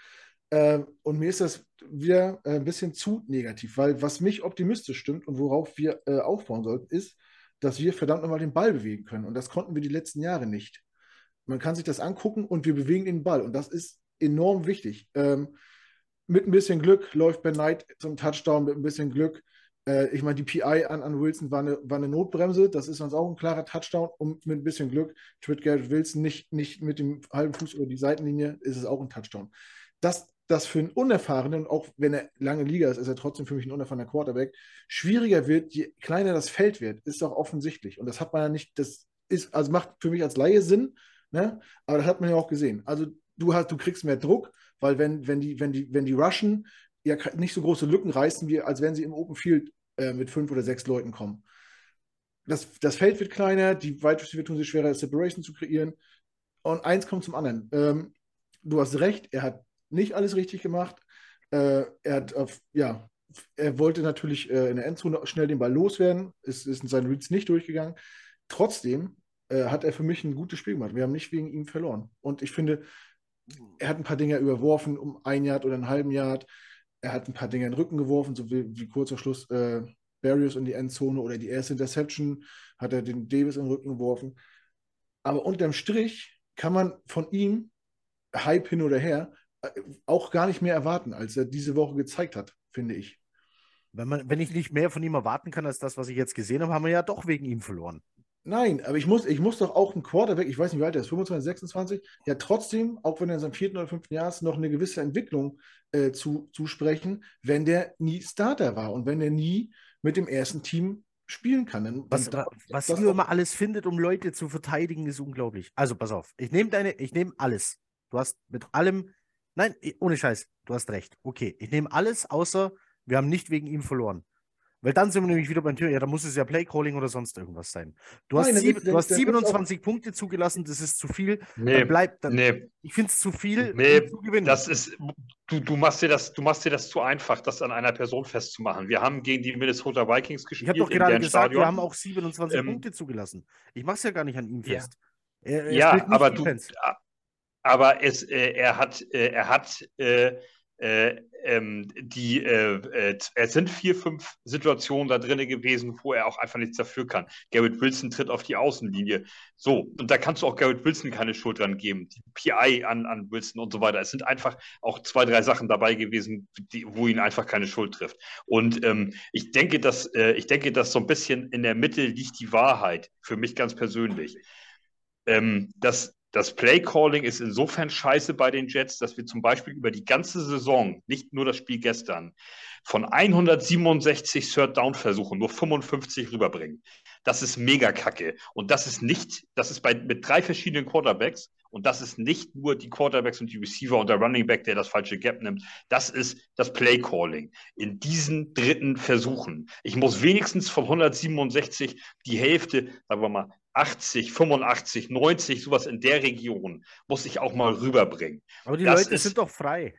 Speaker 2: Ähm, und mir ist das wieder äh, ein bisschen zu negativ, weil was mich optimistisch stimmt und worauf wir äh, aufbauen sollten, ist, dass wir verdammt nochmal den Ball bewegen können. Und das konnten wir die letzten Jahre nicht. Man kann sich das angucken und wir bewegen den Ball. Und das ist enorm wichtig. Ähm, mit ein bisschen Glück läuft Ben Knight zum Touchdown, mit ein bisschen Glück. Äh, ich meine, die PI an, an Wilson war eine, war eine Notbremse. Das ist sonst auch ein klarer Touchdown. Und mit ein bisschen Glück tritt Garrett Wilson nicht, nicht mit dem halben Fuß über die Seitenlinie, ist es auch ein Touchdown. Das, das für einen Unerfahrenen, auch wenn er lange Liga ist, ist er trotzdem für mich ein unerfahrener Quarterback, schwieriger wird, je kleiner das Feld wird, ist doch offensichtlich. Und das hat man ja nicht, das ist, also macht für mich als Laie Sinn, ne? aber das hat man ja auch gesehen. Also du hast, du kriegst mehr Druck, weil wenn, wenn die, wenn die, wenn die rushen, ja nicht so große Lücken reißen, wie als wenn sie im Open Field äh, mit fünf oder sechs Leuten kommen. Das, das Feld wird kleiner, die Wide Receiver tun sich schwerer, Separation zu kreieren. Und eins kommt zum anderen. Ähm, du hast recht, er hat nicht alles richtig gemacht. Äh, er hat auf, ja, er wollte natürlich äh, in der Endzone schnell den Ball loswerden. Es ist in seinen Reads nicht durchgegangen. Trotzdem äh, hat er für mich ein gutes Spiel gemacht. Wir haben nicht wegen ihm verloren. Und ich finde, er hat ein paar Dinge überworfen um ein Yard oder einen halben Yard. Er hat ein paar Dinge in den Rücken geworfen, so wie, wie kurz Schluss äh, Barriers in die Endzone oder die erste Interception hat er den Davis in den Rücken geworfen. Aber unterm Strich kann man von ihm, Hype hin oder her, auch gar nicht mehr erwarten, als er diese Woche gezeigt hat, finde ich.
Speaker 1: Wenn, man, wenn ich nicht mehr von ihm erwarten kann als das, was ich jetzt gesehen habe, haben wir ja doch wegen ihm verloren.
Speaker 2: Nein, aber ich muss, ich muss doch auch einen Quarterback, ich weiß nicht, wie alt er ist, 25, 26, ja trotzdem, auch wenn er in seinem vierten oder fünften Jahr ist, noch eine gewisse Entwicklung äh, zu, zusprechen, wenn der nie Starter war und wenn er nie mit dem ersten Team spielen kann. Dann,
Speaker 1: Was,
Speaker 2: dann,
Speaker 1: was
Speaker 2: das
Speaker 1: immer alles findet, um Leute zu verteidigen, ist unglaublich. Also pass auf, ich nehme deine, ich nehme alles. Du hast mit allem, nein, ohne Scheiß, du hast recht. Okay, ich nehme alles, außer wir haben nicht wegen ihm verloren. Weil dann sind wir nämlich wieder beim Thema, ja, da muss es ja Playcalling oder sonst irgendwas sein. Du hast,
Speaker 2: Nein,
Speaker 1: sieb, du hast
Speaker 2: da wird's auch-
Speaker 1: 27 Punkte zugelassen, das ist zu viel.
Speaker 3: Nee,
Speaker 1: Dann bleibt, dann,
Speaker 3: nee,
Speaker 1: ich finde es zu viel,
Speaker 3: Nee,
Speaker 1: zu gewinnen.
Speaker 3: das ist, du, du, machst dir das, du machst dir das zu einfach, das an einer Person festzumachen. Wir haben gegen die Minnesota Vikings
Speaker 1: ich
Speaker 3: gespielt.
Speaker 1: habe doch gerade gesagt,
Speaker 3: Stadion.
Speaker 1: wir haben auch 27
Speaker 3: Ähm,
Speaker 1: Punkte zugelassen. Ich mache es ja gar nicht an ihm
Speaker 3: Ja.
Speaker 1: fest. Er, er
Speaker 3: Ja, aber du,
Speaker 1: Defense.
Speaker 3: Aber es, äh, er hat, äh, er hat äh, Äh, ähm, die, äh, äh, es sind vier, fünf Situationen da drin gewesen, wo er auch einfach nichts dafür kann. Garrett Wilson tritt auf die Außenlinie. So, und da kannst du auch Garrett Wilson keine Schuld dran geben. Die PI an, an Wilson und so weiter. Es sind einfach auch zwei, drei Sachen dabei gewesen, die, wo ihn einfach keine Schuld trifft. Und ähm, ich denke, dass, ich denke, dass so ein bisschen in der Mitte liegt die Wahrheit, für mich ganz persönlich. Ähm, dass das Play-Calling ist insofern scheiße bei den Jets, dass wir zum Beispiel über die ganze Saison, nicht nur das Spiel gestern, von 167 Third-Down-Versuchen nur 55 rüberbringen. Das ist mega kacke. Und das ist nicht, das ist bei, mit drei verschiedenen Quarterbacks und das ist nicht nur die Quarterbacks und die Receiver und der Running Back, der das falsche Gap nimmt. Das ist das Play-Calling. In diesen dritten Versuchen. Ich muss wenigstens von 167 die Hälfte, sagen wir mal, 80, 85, 90, sowas in der Region, muss ich auch mal rüberbringen.
Speaker 1: Aber die das Leute sind doch frei.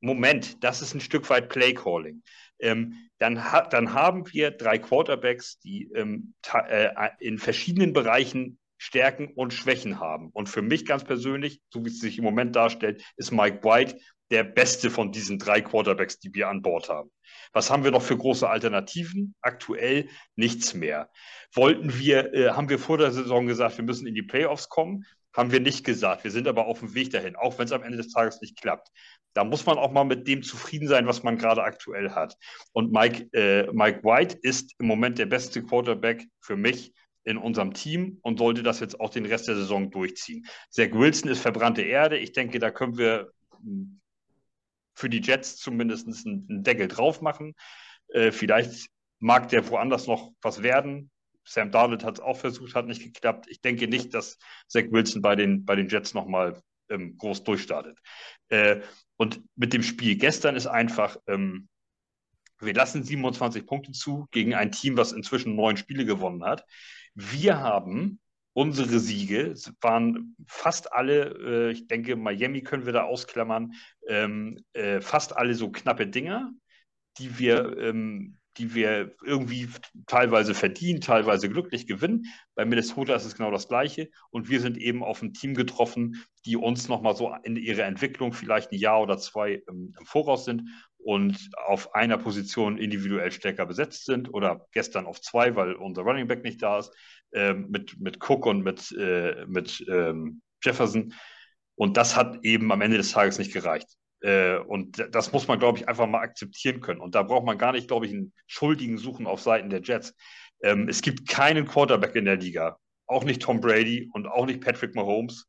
Speaker 3: Moment, das ist ein Stück weit Playcalling. Ähm, dann, ha dann haben wir drei Quarterbacks, die ähm, äh, in verschiedenen Bereichen Stärken und Schwächen haben. Und für mich ganz persönlich, so wie es sich im Moment darstellt, ist Mike White der beste von diesen drei Quarterbacks, die wir an Bord haben. Was haben wir noch für große Alternativen? Aktuell nichts mehr. Wollten wir, äh, haben wir vor der Saison gesagt, wir müssen in die Playoffs kommen? Haben wir nicht gesagt. Wir sind aber auf dem Weg dahin, auch wenn es am Ende des Tages nicht klappt. Da muss man auch mal mit dem zufrieden sein, was man gerade aktuell hat. Und Mike, äh, Mike White ist im Moment der beste Quarterback für mich in unserem Team und sollte das jetzt auch den Rest der Saison durchziehen. Zach Wilson ist verbrannte Erde. Ich denke, da können wir hm, für die Jets zumindest einen, einen Deckel drauf machen. Äh, vielleicht mag der woanders noch was werden. Sam Darnold hat es auch versucht, hat nicht geklappt. Ich denke nicht, dass Zach Wilson bei den, bei den Jets nochmal ähm, groß durchstartet. Äh, und mit dem Spiel gestern ist einfach, ähm, wir lassen 27 Punkte zu gegen ein Team, was inzwischen neun Spiele gewonnen hat. Wir haben unsere Siege waren fast alle, äh, ich denke, Miami können wir da ausklammern, ähm, äh, fast alle so knappe Dinger, die wir, ähm, die wir irgendwie teilweise verdienen, teilweise glücklich gewinnen. Bei Minnesota ist es genau das Gleiche. Und wir sind eben auf ein Team getroffen, die uns nochmal so in ihrer Entwicklung vielleicht ein Jahr oder zwei ähm, im Voraus sind und auf einer Position individuell stärker besetzt sind oder gestern auf zwei, weil unser Running Back nicht da ist, äh, mit, mit Cook und mit, äh, mit ähm, Jefferson. Und das hat eben am Ende des Tages nicht gereicht. Äh, und das muss man, glaube ich, einfach mal akzeptieren können. Und da braucht man gar nicht, glaube ich, einen Schuldigen suchen auf Seiten der Jets. Ähm, es gibt keinen Quarterback in der Liga, auch nicht Tom Brady und auch nicht Patrick Mahomes,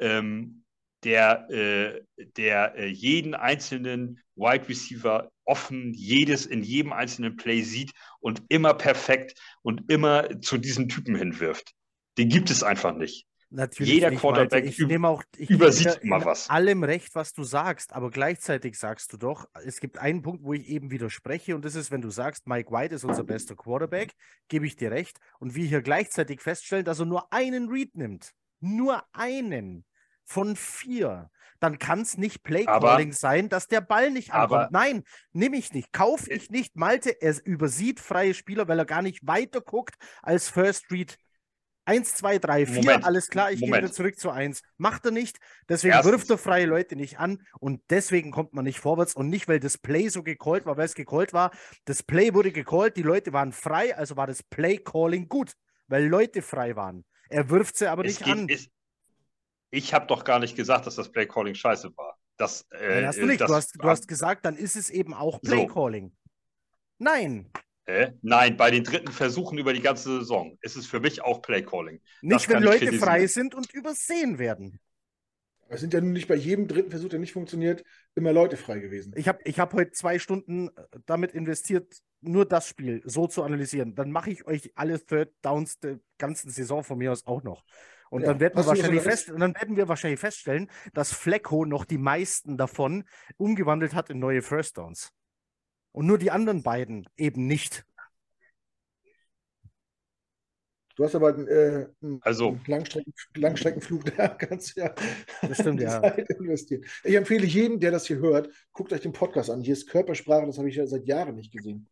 Speaker 3: ähm, der, äh, der äh, jeden einzelnen Wide Receiver offen, jedes in jedem einzelnen Play sieht und immer perfekt und immer zu diesen Typen hinwirft. Den gibt es einfach nicht.
Speaker 1: Natürlich Jeder nicht, Quarterback ich nehme auch, ich übersieht immer was. allem recht, was du sagst, aber gleichzeitig sagst du doch, es gibt einen Punkt, wo ich eben widerspreche und das ist, wenn du sagst, Mike White ist unser bester Quarterback, gebe ich dir recht und wir hier gleichzeitig feststellen, dass er nur einen Read nimmt. Nur einen von vier. Dann kann es nicht Playcalling sein, dass der Ball nicht ankommt. Aber, Nein, nehme ich nicht. Kauf ich nicht. Malte, er übersieht freie Spieler, weil er gar nicht weiter guckt als First Read. Eins, zwei, drei, vier, Moment. alles klar, ich Moment. gehe wieder zurück zu eins. Macht er nicht, deswegen Erstens. wirft er freie Leute nicht an und deswegen kommt man nicht vorwärts und nicht, weil das Play so gecallt war, weil es gecallt war. Das Play wurde gecallt, die Leute waren frei, also war das Play-Calling gut, weil Leute frei waren. Er wirft sie aber es nicht geht, an.
Speaker 3: Es, ich habe doch gar nicht gesagt, dass das Playcalling scheiße war. Das,
Speaker 1: äh, Nein, hast du nicht. Das, du, hast, du hast gesagt, dann ist es eben auch Playcalling. So. Nein.
Speaker 3: Äh? Nein, bei den dritten Versuchen über die ganze Saison ist es für mich auch Playcalling.
Speaker 1: Nicht, wenn Leute frei sind und übersehen werden.
Speaker 2: Es sind ja nun nicht bei jedem dritten Versuch, der nicht funktioniert, immer Leute frei gewesen.
Speaker 1: Ich habe ich hab heute zwei Stunden äh, damit investiert, nur das Spiel so zu analysieren. Dann mache ich euch alle Third Downs der ganzen Saison von mir aus auch noch. Und ja, dann, werden wir wahrscheinlich fest, und dann werden wir wahrscheinlich feststellen, dass Flecko noch die meisten davon umgewandelt hat in neue First Downs. Und nur die anderen beiden eben nicht.
Speaker 2: Du hast aber äh, einen,
Speaker 3: also,
Speaker 2: Langstrecken, Langstreckenflug, da kannst du ja
Speaker 1: das stimmt, ja.
Speaker 2: Zeit investieren. Ich empfehle jedem, der das hier hört, guckt euch den Podcast an. Hier ist Körpersprache, das habe ich ja seit Jahren nicht gesehen.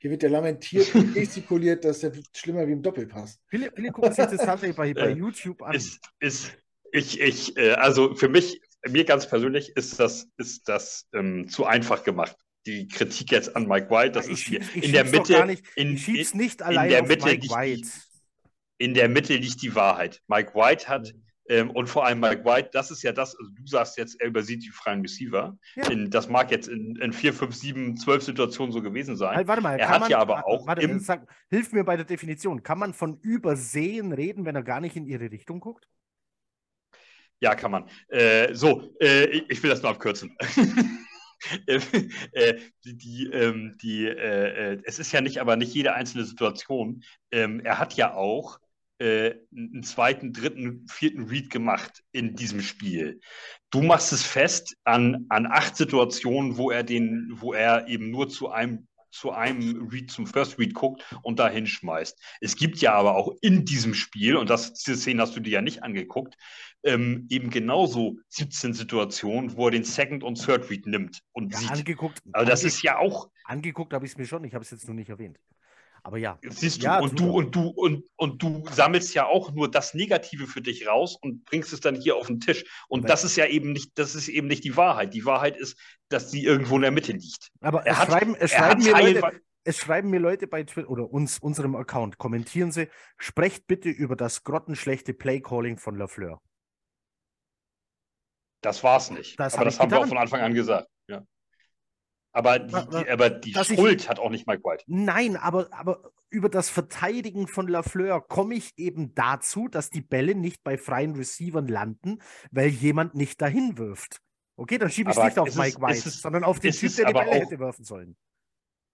Speaker 2: Hier wird ja lamentiert und gestikuliert, dass der schlimmer wie im Doppelpass.
Speaker 1: Viele, viele gucken sich das tatsächlich bei, bei YouTube an.
Speaker 3: Ist, ist, ich, ich, äh, also für mich, mir ganz persönlich ist das, ist das ähm, zu einfach gemacht. Die Kritik jetzt an Mike White, das ich ist hier in der Mitte.
Speaker 1: Nicht,
Speaker 3: in,
Speaker 1: ich schieb's nicht allein in der Mitte Mike White.
Speaker 3: Die, in der Mitte liegt die Wahrheit. Mike White hat mhm. Ähm, und vor allem Mike White, das ist ja das, also du sagst jetzt, er übersieht die freien Receiver. Ja. In, das mag jetzt in, in 4, 5, 7, 12 Situationen so gewesen sein.
Speaker 1: Halt, warte mal,
Speaker 3: er hat man, ja aber auch.
Speaker 1: Warte, im, sag, hilf mir bei der Definition. Kann man von Übersehen reden, wenn er gar nicht in ihre Richtung guckt?
Speaker 3: Ja, kann man. Äh, so, äh, ich will das nur abkürzen. äh, die, die, ähm, die äh, äh, es ist ja nicht, aber nicht jede einzelne Situation. Ähm, er hat ja auch äh, einen zweiten, dritten, vierten Read gemacht in diesem Spiel. Du machst es fest an, an acht Situationen, wo er den, wo er eben nur zu einem zu einem Read, zum First Read guckt und da hinschmeißt. Es gibt ja aber auch in diesem Spiel, und das, diese Szene hast du dir ja nicht angeguckt, ähm, eben genauso 17 Situationen, wo er den Second und Third Read nimmt und
Speaker 1: ja,
Speaker 3: sieht.
Speaker 1: Angeguckt,
Speaker 3: also das ist ja auch.
Speaker 1: Angeguckt habe ich es mir schon, ich habe es jetzt nur nicht erwähnt. Aber ja.
Speaker 3: Siehst du,
Speaker 1: ja,
Speaker 3: und du und du und, und du sammelst ja auch nur das Negative für dich raus und bringst es dann hier auf den Tisch. Und aber das ist ja eben nicht, das ist eben nicht die Wahrheit. Die Wahrheit ist, dass sie irgendwo in der Mitte liegt.
Speaker 1: Aber es, hat, schreiben, es, schreiben mir Leute, es schreiben mir Leute bei Twitter oder uns, unserem Account, kommentieren sie, sprecht bitte über das grottenschlechte Playcalling von Lafleur.
Speaker 3: Das war's nicht. Das aber das haben getan. wir auch von Anfang an gesagt. Ja. Aber die, die aber die Schuld ich, hat auch nicht Mike White.
Speaker 1: Nein, aber, aber über das Verteidigen von Lafleur komme ich eben dazu, dass die Bälle nicht bei freien Receivern landen, weil jemand nicht dahin wirft. Okay, dann schiebe ich es nicht auf Mike White, es, sondern auf den Typ, der die Bälle auch, hätte werfen sollen.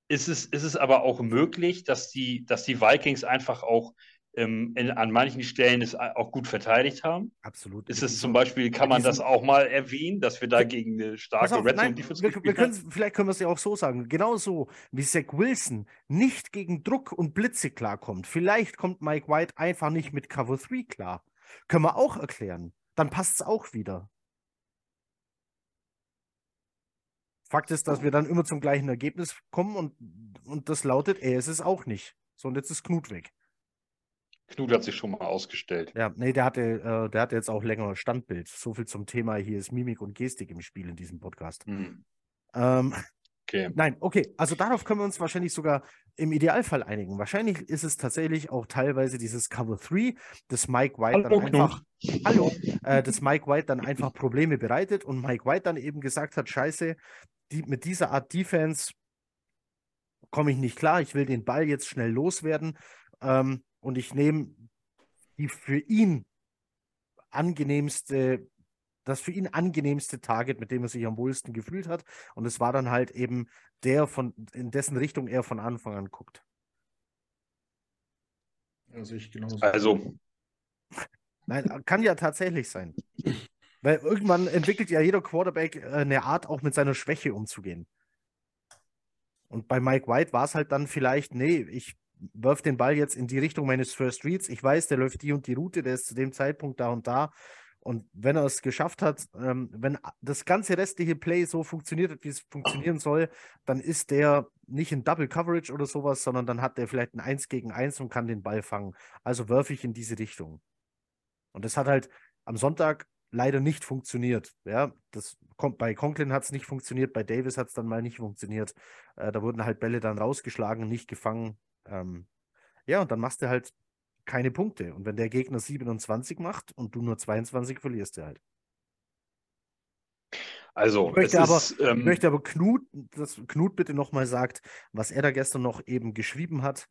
Speaker 3: Ist es, ist es aber auch möglich, dass die, dass die Vikings einfach auch ähm, in, an manchen Stellen es auch gut verteidigt haben.
Speaker 1: Absolut.
Speaker 3: Ist es zum Beispiel, kann man das auch mal erwähnen, dass wir da gegen eine starke
Speaker 1: Red Zone Defense wir, wir können, Vielleicht können wir es ja auch so sagen. Genauso wie Zach Wilson nicht gegen Druck und Blitze klarkommt. Vielleicht kommt Mike White einfach nicht mit Cover 3 klar. Können wir auch erklären. Dann passt es auch wieder. Fakt ist, dass wir dann immer zum gleichen Ergebnis kommen und, und das lautet, er ist es auch nicht. So, und jetzt ist Knut weg.
Speaker 3: Knut hat sich schon mal ausgestellt.
Speaker 1: Ja, nee, der hatte, äh, der hatte jetzt auch länger Standbild. So viel zum Thema, hier ist Mimik und Gestik im Spiel in diesem Podcast. Hm. Ähm, okay. Nein, okay, also darauf können wir uns wahrscheinlich sogar im Idealfall einigen. Wahrscheinlich ist es tatsächlich auch teilweise dieses Cover 3, das Mike White Hallo, dann einfach, Knut. Hallo, äh, das Mike White dann einfach Probleme bereitet und Mike White dann eben gesagt hat, scheiße, die, mit dieser Art Defense komme ich nicht klar, ich will den Ball jetzt schnell loswerden. Ähm, und ich nehme die für ihn angenehmste, das für ihn angenehmste Target, mit dem er sich am wohlsten gefühlt hat. Und es war dann halt eben der, von, in dessen Richtung er von Anfang an guckt.
Speaker 2: Also ich genauso.
Speaker 3: Also.
Speaker 1: Nein, kann ja tatsächlich sein. Weil irgendwann entwickelt ja jeder Quarterback äh, eine Art, auch mit seiner Schwäche umzugehen. Und bei Mike White war es halt dann vielleicht, nee, ich wirf den Ball jetzt in die Richtung meines First Reads. Ich weiß, der läuft die und die Route, der ist zu dem Zeitpunkt da und da. Und wenn er es geschafft hat, ähm, wenn das ganze restliche Play so funktioniert hat, wie es funktionieren soll, dann ist der nicht in Double Coverage oder sowas, sondern dann hat der vielleicht ein 1 gegen 1 und kann den Ball fangen. Also werfe ich in diese Richtung. Und das hat halt am Sonntag leider nicht funktioniert. Ja, das kommt bei Conklin hat es nicht funktioniert, bei Davis hat es dann mal nicht funktioniert. Äh, da wurden halt Bälle dann rausgeschlagen, nicht gefangen. Ähm, ja, und dann machst du halt keine Punkte. Und wenn der Gegner 27 macht und du nur 22, verlierst du halt.
Speaker 3: Also,
Speaker 1: ich möchte, aber, ist, ähm, ich möchte aber Knut, dass Knut bitte nochmal sagt, was er da gestern noch eben geschrieben hat,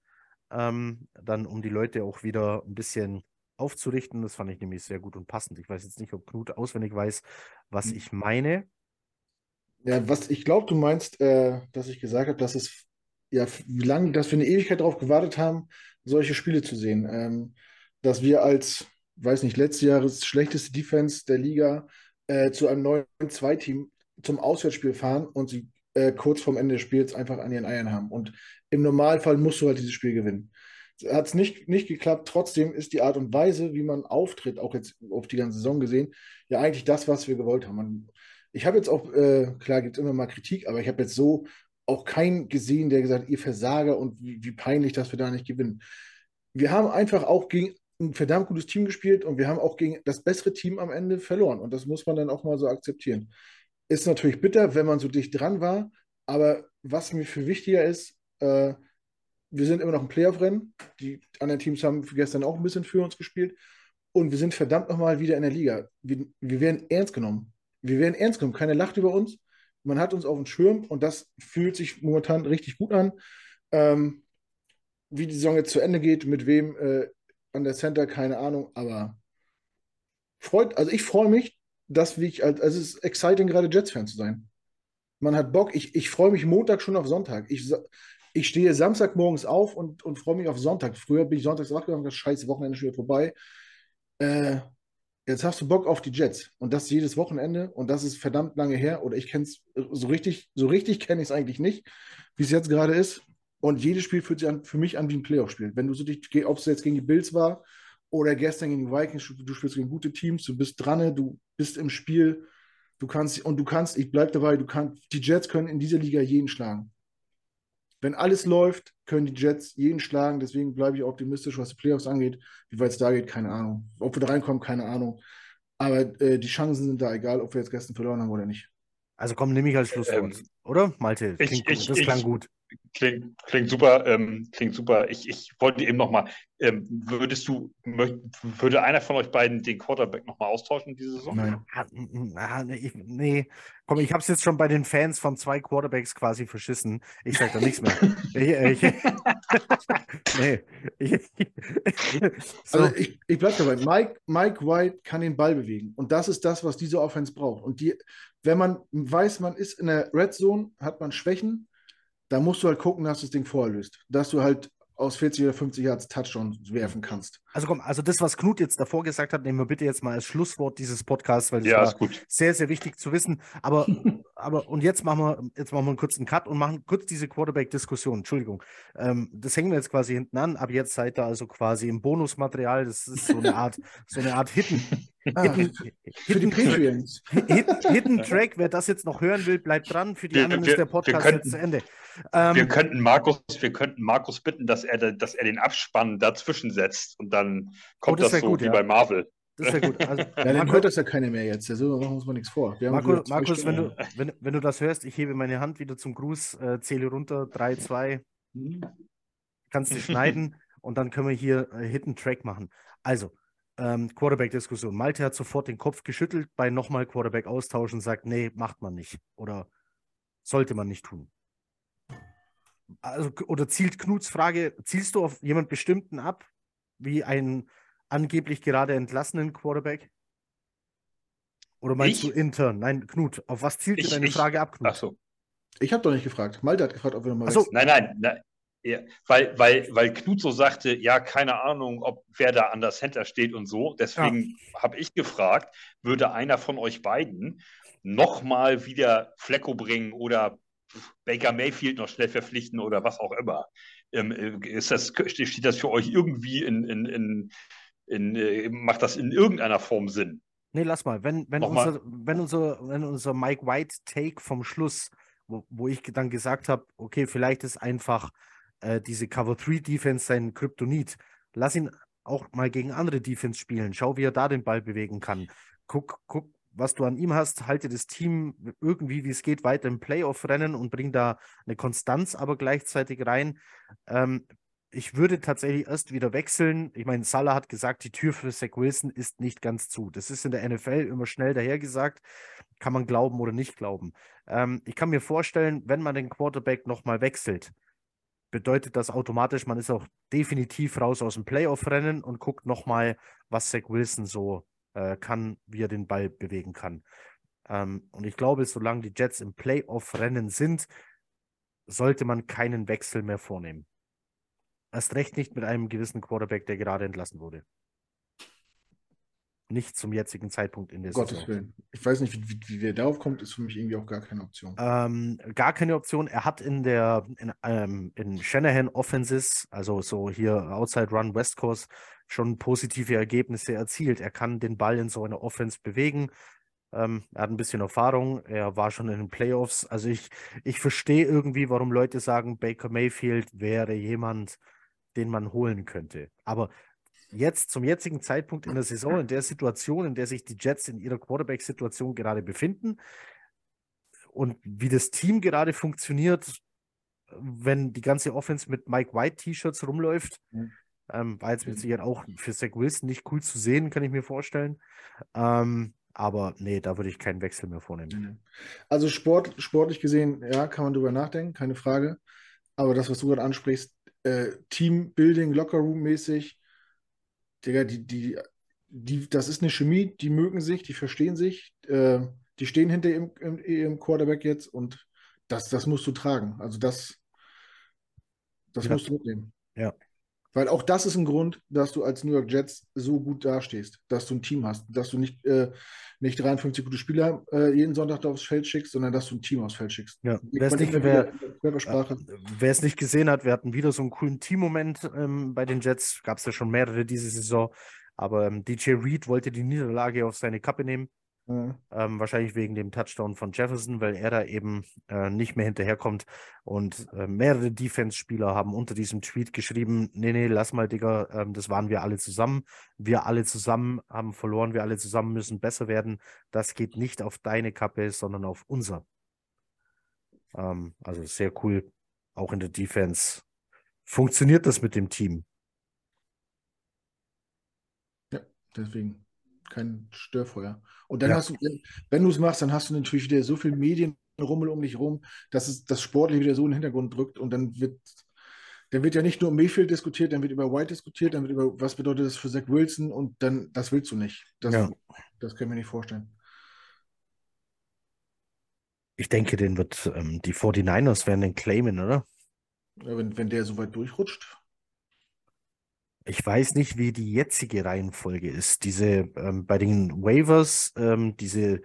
Speaker 1: ähm, dann um die Leute auch wieder ein bisschen aufzurichten. Das fand ich nämlich sehr gut und passend. Ich weiß jetzt nicht, ob Knut auswendig weiß, was hm. ich meine.
Speaker 2: Ja, was ich glaube, du meinst, äh, dass ich gesagt habe, dass es ja, wie lange, dass wir eine Ewigkeit darauf gewartet haben, solche Spiele zu sehen. Ähm, dass wir als, weiß nicht, letztes Jahres schlechteste Defense der Liga äh, zu einem neuen Zweiteam zum Auswärtsspiel fahren und sie äh, kurz vorm Ende des Spiels einfach an ihren Eiern haben. Und im Normalfall musst du halt dieses Spiel gewinnen. Hat es nicht, nicht geklappt. Trotzdem ist die Art und Weise, wie man auftritt, auch jetzt auf die ganze Saison gesehen, ja eigentlich das, was wir gewollt haben. Man, ich habe jetzt auch, äh, klar gibt es immer mal Kritik, aber ich habe jetzt so auch keinen gesehen, der gesagt ihr Versager und wie, wie, peinlich, dass wir da nicht gewinnen. Wir haben einfach auch gegen ein verdammt gutes Team gespielt und wir haben auch gegen das bessere Team am Ende verloren. Und das muss man dann auch mal so akzeptieren. Ist natürlich bitter, wenn man so dicht dran war, aber was mir viel wichtiger ist, äh, wir sind immer noch im Playoff-Rennen. Die anderen Teams haben gestern auch ein bisschen für uns gespielt. Und wir sind verdammt nochmal wieder in der Liga. Wir, wir werden ernst genommen. Wir werden ernst genommen. Keiner lacht über uns. Man hat uns auf dem Schirm und das fühlt sich momentan richtig gut an. Ähm, wie die Saison jetzt zu Ende geht, mit wem äh, an der Center, keine Ahnung, aber freut, also ich freue mich, dass ich, also es ist exciting, gerade Jets-Fan zu sein. Man hat Bock, ich, ich freue mich Montag schon auf Sonntag. Ich, ich stehe Samstagmorgens auf und, und freue mich auf Sonntag. Früher bin ich sonntags wach geworden, das scheiße Wochenende schon wieder vorbei. Äh, jetzt hast du Bock auf die Jets und das jedes Wochenende und das ist verdammt lange her oder ich kenne es so richtig, so richtig kenne ich es eigentlich nicht, wie es jetzt gerade ist. Und jedes Spiel fühlt sich an, für mich an wie ein Playoff-Spiel. Wenn du so dich, ob es jetzt gegen die Bills war oder gestern gegen die Vikings, du spielst gegen gute Teams, du bist dran, du bist im Spiel, du kannst, und du kannst, ich bleibe dabei, du kannst, die Jets können in dieser Liga jeden schlagen. Wenn alles läuft, können die Jets jeden schlagen, deswegen bleibe ich optimistisch, was die Playoffs angeht. Wie weit es da geht, keine Ahnung. Ob wir da reinkommen, keine Ahnung. Aber äh, die Chancen sind da, egal, ob wir jetzt gestern verloren haben oder nicht.
Speaker 1: Also komm, nehme ich als Schlusswort, ähm, oder? Malte,
Speaker 3: ich, ich, das klang ich, gut. Klingt, klingt super, ähm, klingt super. Ich, ich wollte eben nochmal, ähm, würdest du, würde einer von euch beiden den Quarterback nochmal austauschen diese Saison? Nein.
Speaker 1: Ah, ah, nee, nee, komm, ich habe es jetzt schon bei den Fans von zwei Quarterbacks quasi verschissen. Ich sage da nichts mehr. ich, ich,
Speaker 2: nee. so. Also ich, ich bleibe dabei. Mike, Mike White kann den Ball bewegen. Und das ist das, was diese Offense braucht. Und die, wenn man weiß, man ist in der Red Zone, hat man Schwächen da musst du halt gucken, dass du das Ding vorher löst. Dass du halt aus 40 oder 50 Yards Touchdown werfen kannst.
Speaker 1: Also komm, also das, was Knut jetzt davor gesagt hat, nehmen wir bitte jetzt mal als Schlusswort dieses Podcasts, weil das
Speaker 3: ja,
Speaker 1: war sehr, sehr wichtig zu wissen. Aber, aber und jetzt machen wir, jetzt machen wir einen kurzen Cut und machen kurz diese Quarterback-Diskussion. Entschuldigung. Ähm, das hängen wir jetzt quasi hinten an. Ab jetzt seid ihr also quasi im Bonusmaterial. Das ist so eine Art, so eine Art Hidden,
Speaker 2: Ah, Hidden, Patreons.
Speaker 1: Hidden, Hidden, Track, wer das jetzt noch hören will, bleibt dran. Für die wir, anderen wir, ist der Podcast könnten, jetzt zu Ende.
Speaker 3: Ähm, wir, könnten Markus, wir könnten Markus bitten, dass er, dass er den Abspann dazwischen setzt und dann kommt oh, das, das so gut, wie ja. bei Marvel.
Speaker 2: Das wäre gut. Also, ja, dann hört das ja keiner mehr jetzt. Ja, so machen wir uns mal nichts vor.
Speaker 1: Markus, Markus wenn, du, wenn, wenn du das hörst, ich hebe meine Hand wieder zum Gruß, äh, zähle runter, 3, 2. Mhm. Kannst du schneiden und dann können wir hier äh, Hidden Track machen. Also, ähm, Quarterback-Diskussion. Malte hat sofort den Kopf geschüttelt bei nochmal Quarterback austauschen und sagt, nee, macht man nicht. Oder sollte man nicht tun. Also, oder zielt Knuts Frage, zielst du auf jemand bestimmten ab, wie einen angeblich gerade entlassenen Quarterback? Oder meinst ich? du intern? Nein, Knut, auf was zielt ich, deine ich, Frage ab, Knut?
Speaker 2: Ach so. Ich habe doch nicht gefragt. Malte hat gefragt, ob wir nochmal.
Speaker 3: So. Nein, nein, nein, ja, weil, weil, weil Knut so sagte, ja, keine Ahnung, ob wer da an der Center steht und so. Deswegen ja. habe ich gefragt, würde einer von euch beiden nochmal wieder Flecko bringen oder Baker Mayfield noch schnell verpflichten oder was auch immer? Ähm, ist das, steht das für euch irgendwie in, in, in, in äh, macht das in irgendeiner Form Sinn?
Speaker 1: Nee, lass mal. Wenn, wenn, unser, wenn, unser, wenn unser Mike White Take vom Schluss, wo, wo ich dann gesagt habe, okay, vielleicht ist einfach äh, diese Cover 3 Defense sein Kryptonit. Lass ihn auch mal gegen andere Defense spielen. Schau, wie er da den Ball bewegen kann. Guck, guck, was du an ihm hast. Halte das Team irgendwie, wie es geht, weiter im Playoff-Rennen und bring da eine Konstanz aber gleichzeitig rein. Ähm, ich würde tatsächlich erst wieder wechseln. Ich meine, Salah hat gesagt, die Tür für Zach Wilson ist nicht ganz zu. Das ist in der NFL immer schnell dahergesagt. Kann man glauben oder nicht glauben. Ähm, ich kann mir vorstellen, wenn man den Quarterback nochmal wechselt, bedeutet das automatisch, man ist auch definitiv raus aus dem Playoff-Rennen und guckt nochmal, was Zach Wilson so äh, kann, wie er den Ball bewegen kann. Ähm, und ich glaube, solange die Jets im Playoff-Rennen sind, sollte man keinen Wechsel mehr vornehmen. Erst recht nicht mit einem gewissen Quarterback, der gerade entlassen wurde nicht zum jetzigen Zeitpunkt in der
Speaker 2: Gottes Saison. Willen. Ich weiß nicht, wie, wie, wie wer darauf kommt, ist für mich irgendwie auch gar keine Option.
Speaker 1: Ähm, gar keine Option. Er hat in der in, ähm, in Shanahan Offenses, also so hier Outside Run West Coast, schon positive Ergebnisse erzielt. Er kann den Ball in so einer Offense bewegen. Ähm, er hat ein bisschen Erfahrung. Er war schon in den Playoffs. Also ich, ich verstehe irgendwie, warum Leute sagen, Baker Mayfield wäre jemand, den man holen könnte. Aber jetzt zum jetzigen Zeitpunkt in der Saison, in der Situation, in der sich die Jets in ihrer Quarterback-Situation gerade befinden und wie das Team gerade funktioniert, wenn die ganze Offense mit Mike White T-Shirts rumläuft. Mhm. Ähm, war jetzt mit Sicherheit auch für Zach Wilson nicht cool zu sehen, kann ich mir vorstellen. Ähm, aber nee, da würde ich keinen Wechsel mehr vornehmen.
Speaker 2: Also Sport, sportlich gesehen, ja, kann man drüber nachdenken, keine Frage. Aber das, was du gerade ansprichst, äh, Teambuilding, Lockerroom-mäßig, Digga, die, die, die, das ist eine Chemie, die mögen sich, die verstehen sich, äh, die stehen hinter ihrem, ihrem Quarterback jetzt und das, das musst du tragen. Also das, das ja. musst du mitnehmen.
Speaker 1: Ja.
Speaker 2: Weil auch das ist ein Grund, dass du als New York Jets so gut dastehst, dass du ein Team hast, dass du nicht, äh, nicht 53 gute Spieler äh, jeden Sonntag aufs Feld schickst, sondern dass du ein Team aufs Feld schickst.
Speaker 1: Ja. Wer es nicht, wer, wer es nicht gesehen hat, wir hatten wieder so einen coolen Teammoment ähm, bei den Jets, gab es ja schon mehrere diese Saison, aber ähm, DJ Reed wollte die Niederlage auf seine Kappe nehmen Mhm. Ähm, wahrscheinlich wegen dem Touchdown von Jefferson, weil er da eben äh, nicht mehr hinterherkommt. Und äh, mehrere Defense-Spieler haben unter diesem Tweet geschrieben: Nee, nee, lass mal, Digga, ähm, das waren wir alle zusammen. Wir alle zusammen haben verloren, wir alle zusammen müssen besser werden. Das geht nicht auf deine Kappe, sondern auf unser. Ähm, also sehr cool. Auch in der Defense funktioniert das mit dem Team.
Speaker 2: Ja, deswegen kein Störfeuer. Und dann ja. hast du, wenn du es machst, dann hast du natürlich wieder so viel Medienrummel um dich rum, dass es das Sportliche wieder so in den Hintergrund drückt und dann wird, dann wird ja nicht nur um Mayfield diskutiert, dann wird über White diskutiert, dann wird über, was bedeutet das für Zach Wilson und dann, das willst du nicht. Das, ja. das können wir nicht vorstellen.
Speaker 1: Ich denke, den wird ähm, die 49ers werden den claimen, oder?
Speaker 2: Ja, wenn, wenn der so weit durchrutscht.
Speaker 1: Ich weiß nicht, wie die jetzige Reihenfolge ist. Diese ähm, bei den Waivers, ähm, diese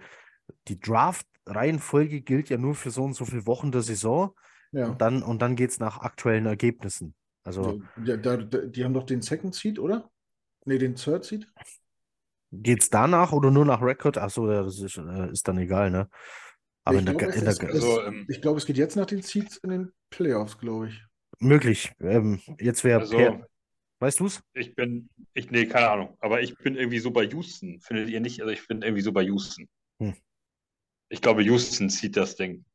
Speaker 1: die Draft-Reihenfolge gilt ja nur für so und so viele Wochen der Saison. Ja. Und dann, und dann geht es nach aktuellen Ergebnissen. Also,
Speaker 2: ja, da, da, die haben doch den Second Seed, oder? Ne, den Third Seed?
Speaker 1: Geht es danach oder nur nach Record? Achso, das ist, äh, ist dann egal, ne?
Speaker 2: Aber ich glaube, es, also, ähm, glaub, es geht jetzt nach den Seeds in den Playoffs, glaube ich.
Speaker 1: Möglich. Ähm, jetzt wäre also, per, Weißt du es?
Speaker 3: Ich bin, ich, nee, keine Ahnung. Aber ich bin irgendwie so bei Houston. Findet ihr nicht? Also ich bin irgendwie so bei Houston. Hm. Ich glaube, Houston zieht das Ding.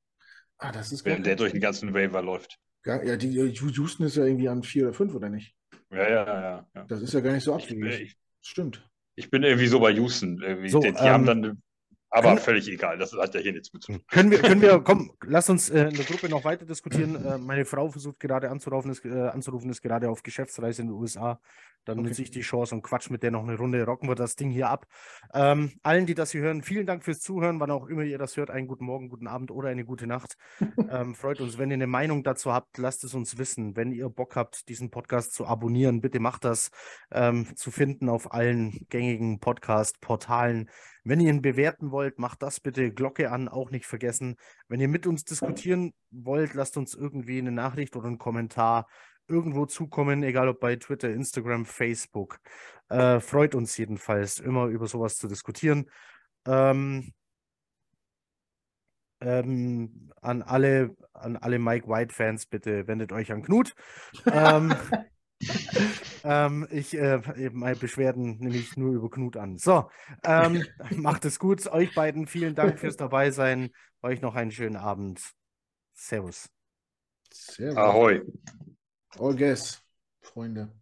Speaker 2: Ah, das ist
Speaker 3: Während der durch den ganzen Waiver läuft.
Speaker 2: Ja, die, Houston ist ja irgendwie an vier oder fünf, oder nicht?
Speaker 3: Ja, ja, ja. ja.
Speaker 2: Das ist ja gar nicht so abwegig. Stimmt.
Speaker 3: Ich bin irgendwie so bei Houston. So, die, die ähm, haben dann aber können, völlig egal, das hat ja hier nichts mit zu tun.
Speaker 1: Können wir, können wir, komm, lass uns äh, in der Gruppe noch weiter diskutieren. Äh, meine Frau versucht gerade anzurufen ist, äh, anzurufen, ist gerade auf Geschäftsreise in den USA. Dann okay. nutze ich die Chance und quatsch mit der noch eine Runde, rocken wir das Ding hier ab. Ähm, allen, die das hier hören, vielen Dank fürs Zuhören, wann auch immer ihr das hört. Einen guten Morgen, guten Abend oder eine gute Nacht. ähm, freut uns, wenn ihr eine Meinung dazu habt, lasst es uns wissen. Wenn ihr Bock habt, diesen Podcast zu abonnieren, bitte macht das. Ähm, zu finden auf allen gängigen Podcast-Portalen. Wenn ihr ihn bewerten wollt, macht das bitte Glocke an, auch nicht vergessen. Wenn ihr mit uns diskutieren wollt, lasst uns irgendwie eine Nachricht oder einen Kommentar irgendwo zukommen, egal ob bei Twitter, Instagram, Facebook. Äh, freut uns jedenfalls, immer über sowas zu diskutieren. Ähm, ähm, an alle, an alle Mike White-Fans, bitte wendet euch an Knut. ähm, ähm, ich äh, meine Beschwerden nehme ich nur über Knut an. So, ähm, macht es gut. Euch beiden vielen Dank fürs Dabeisein. Euch noch einen schönen Abend. Servus.
Speaker 3: Servus. Ahoi.
Speaker 2: All guess, Freunde.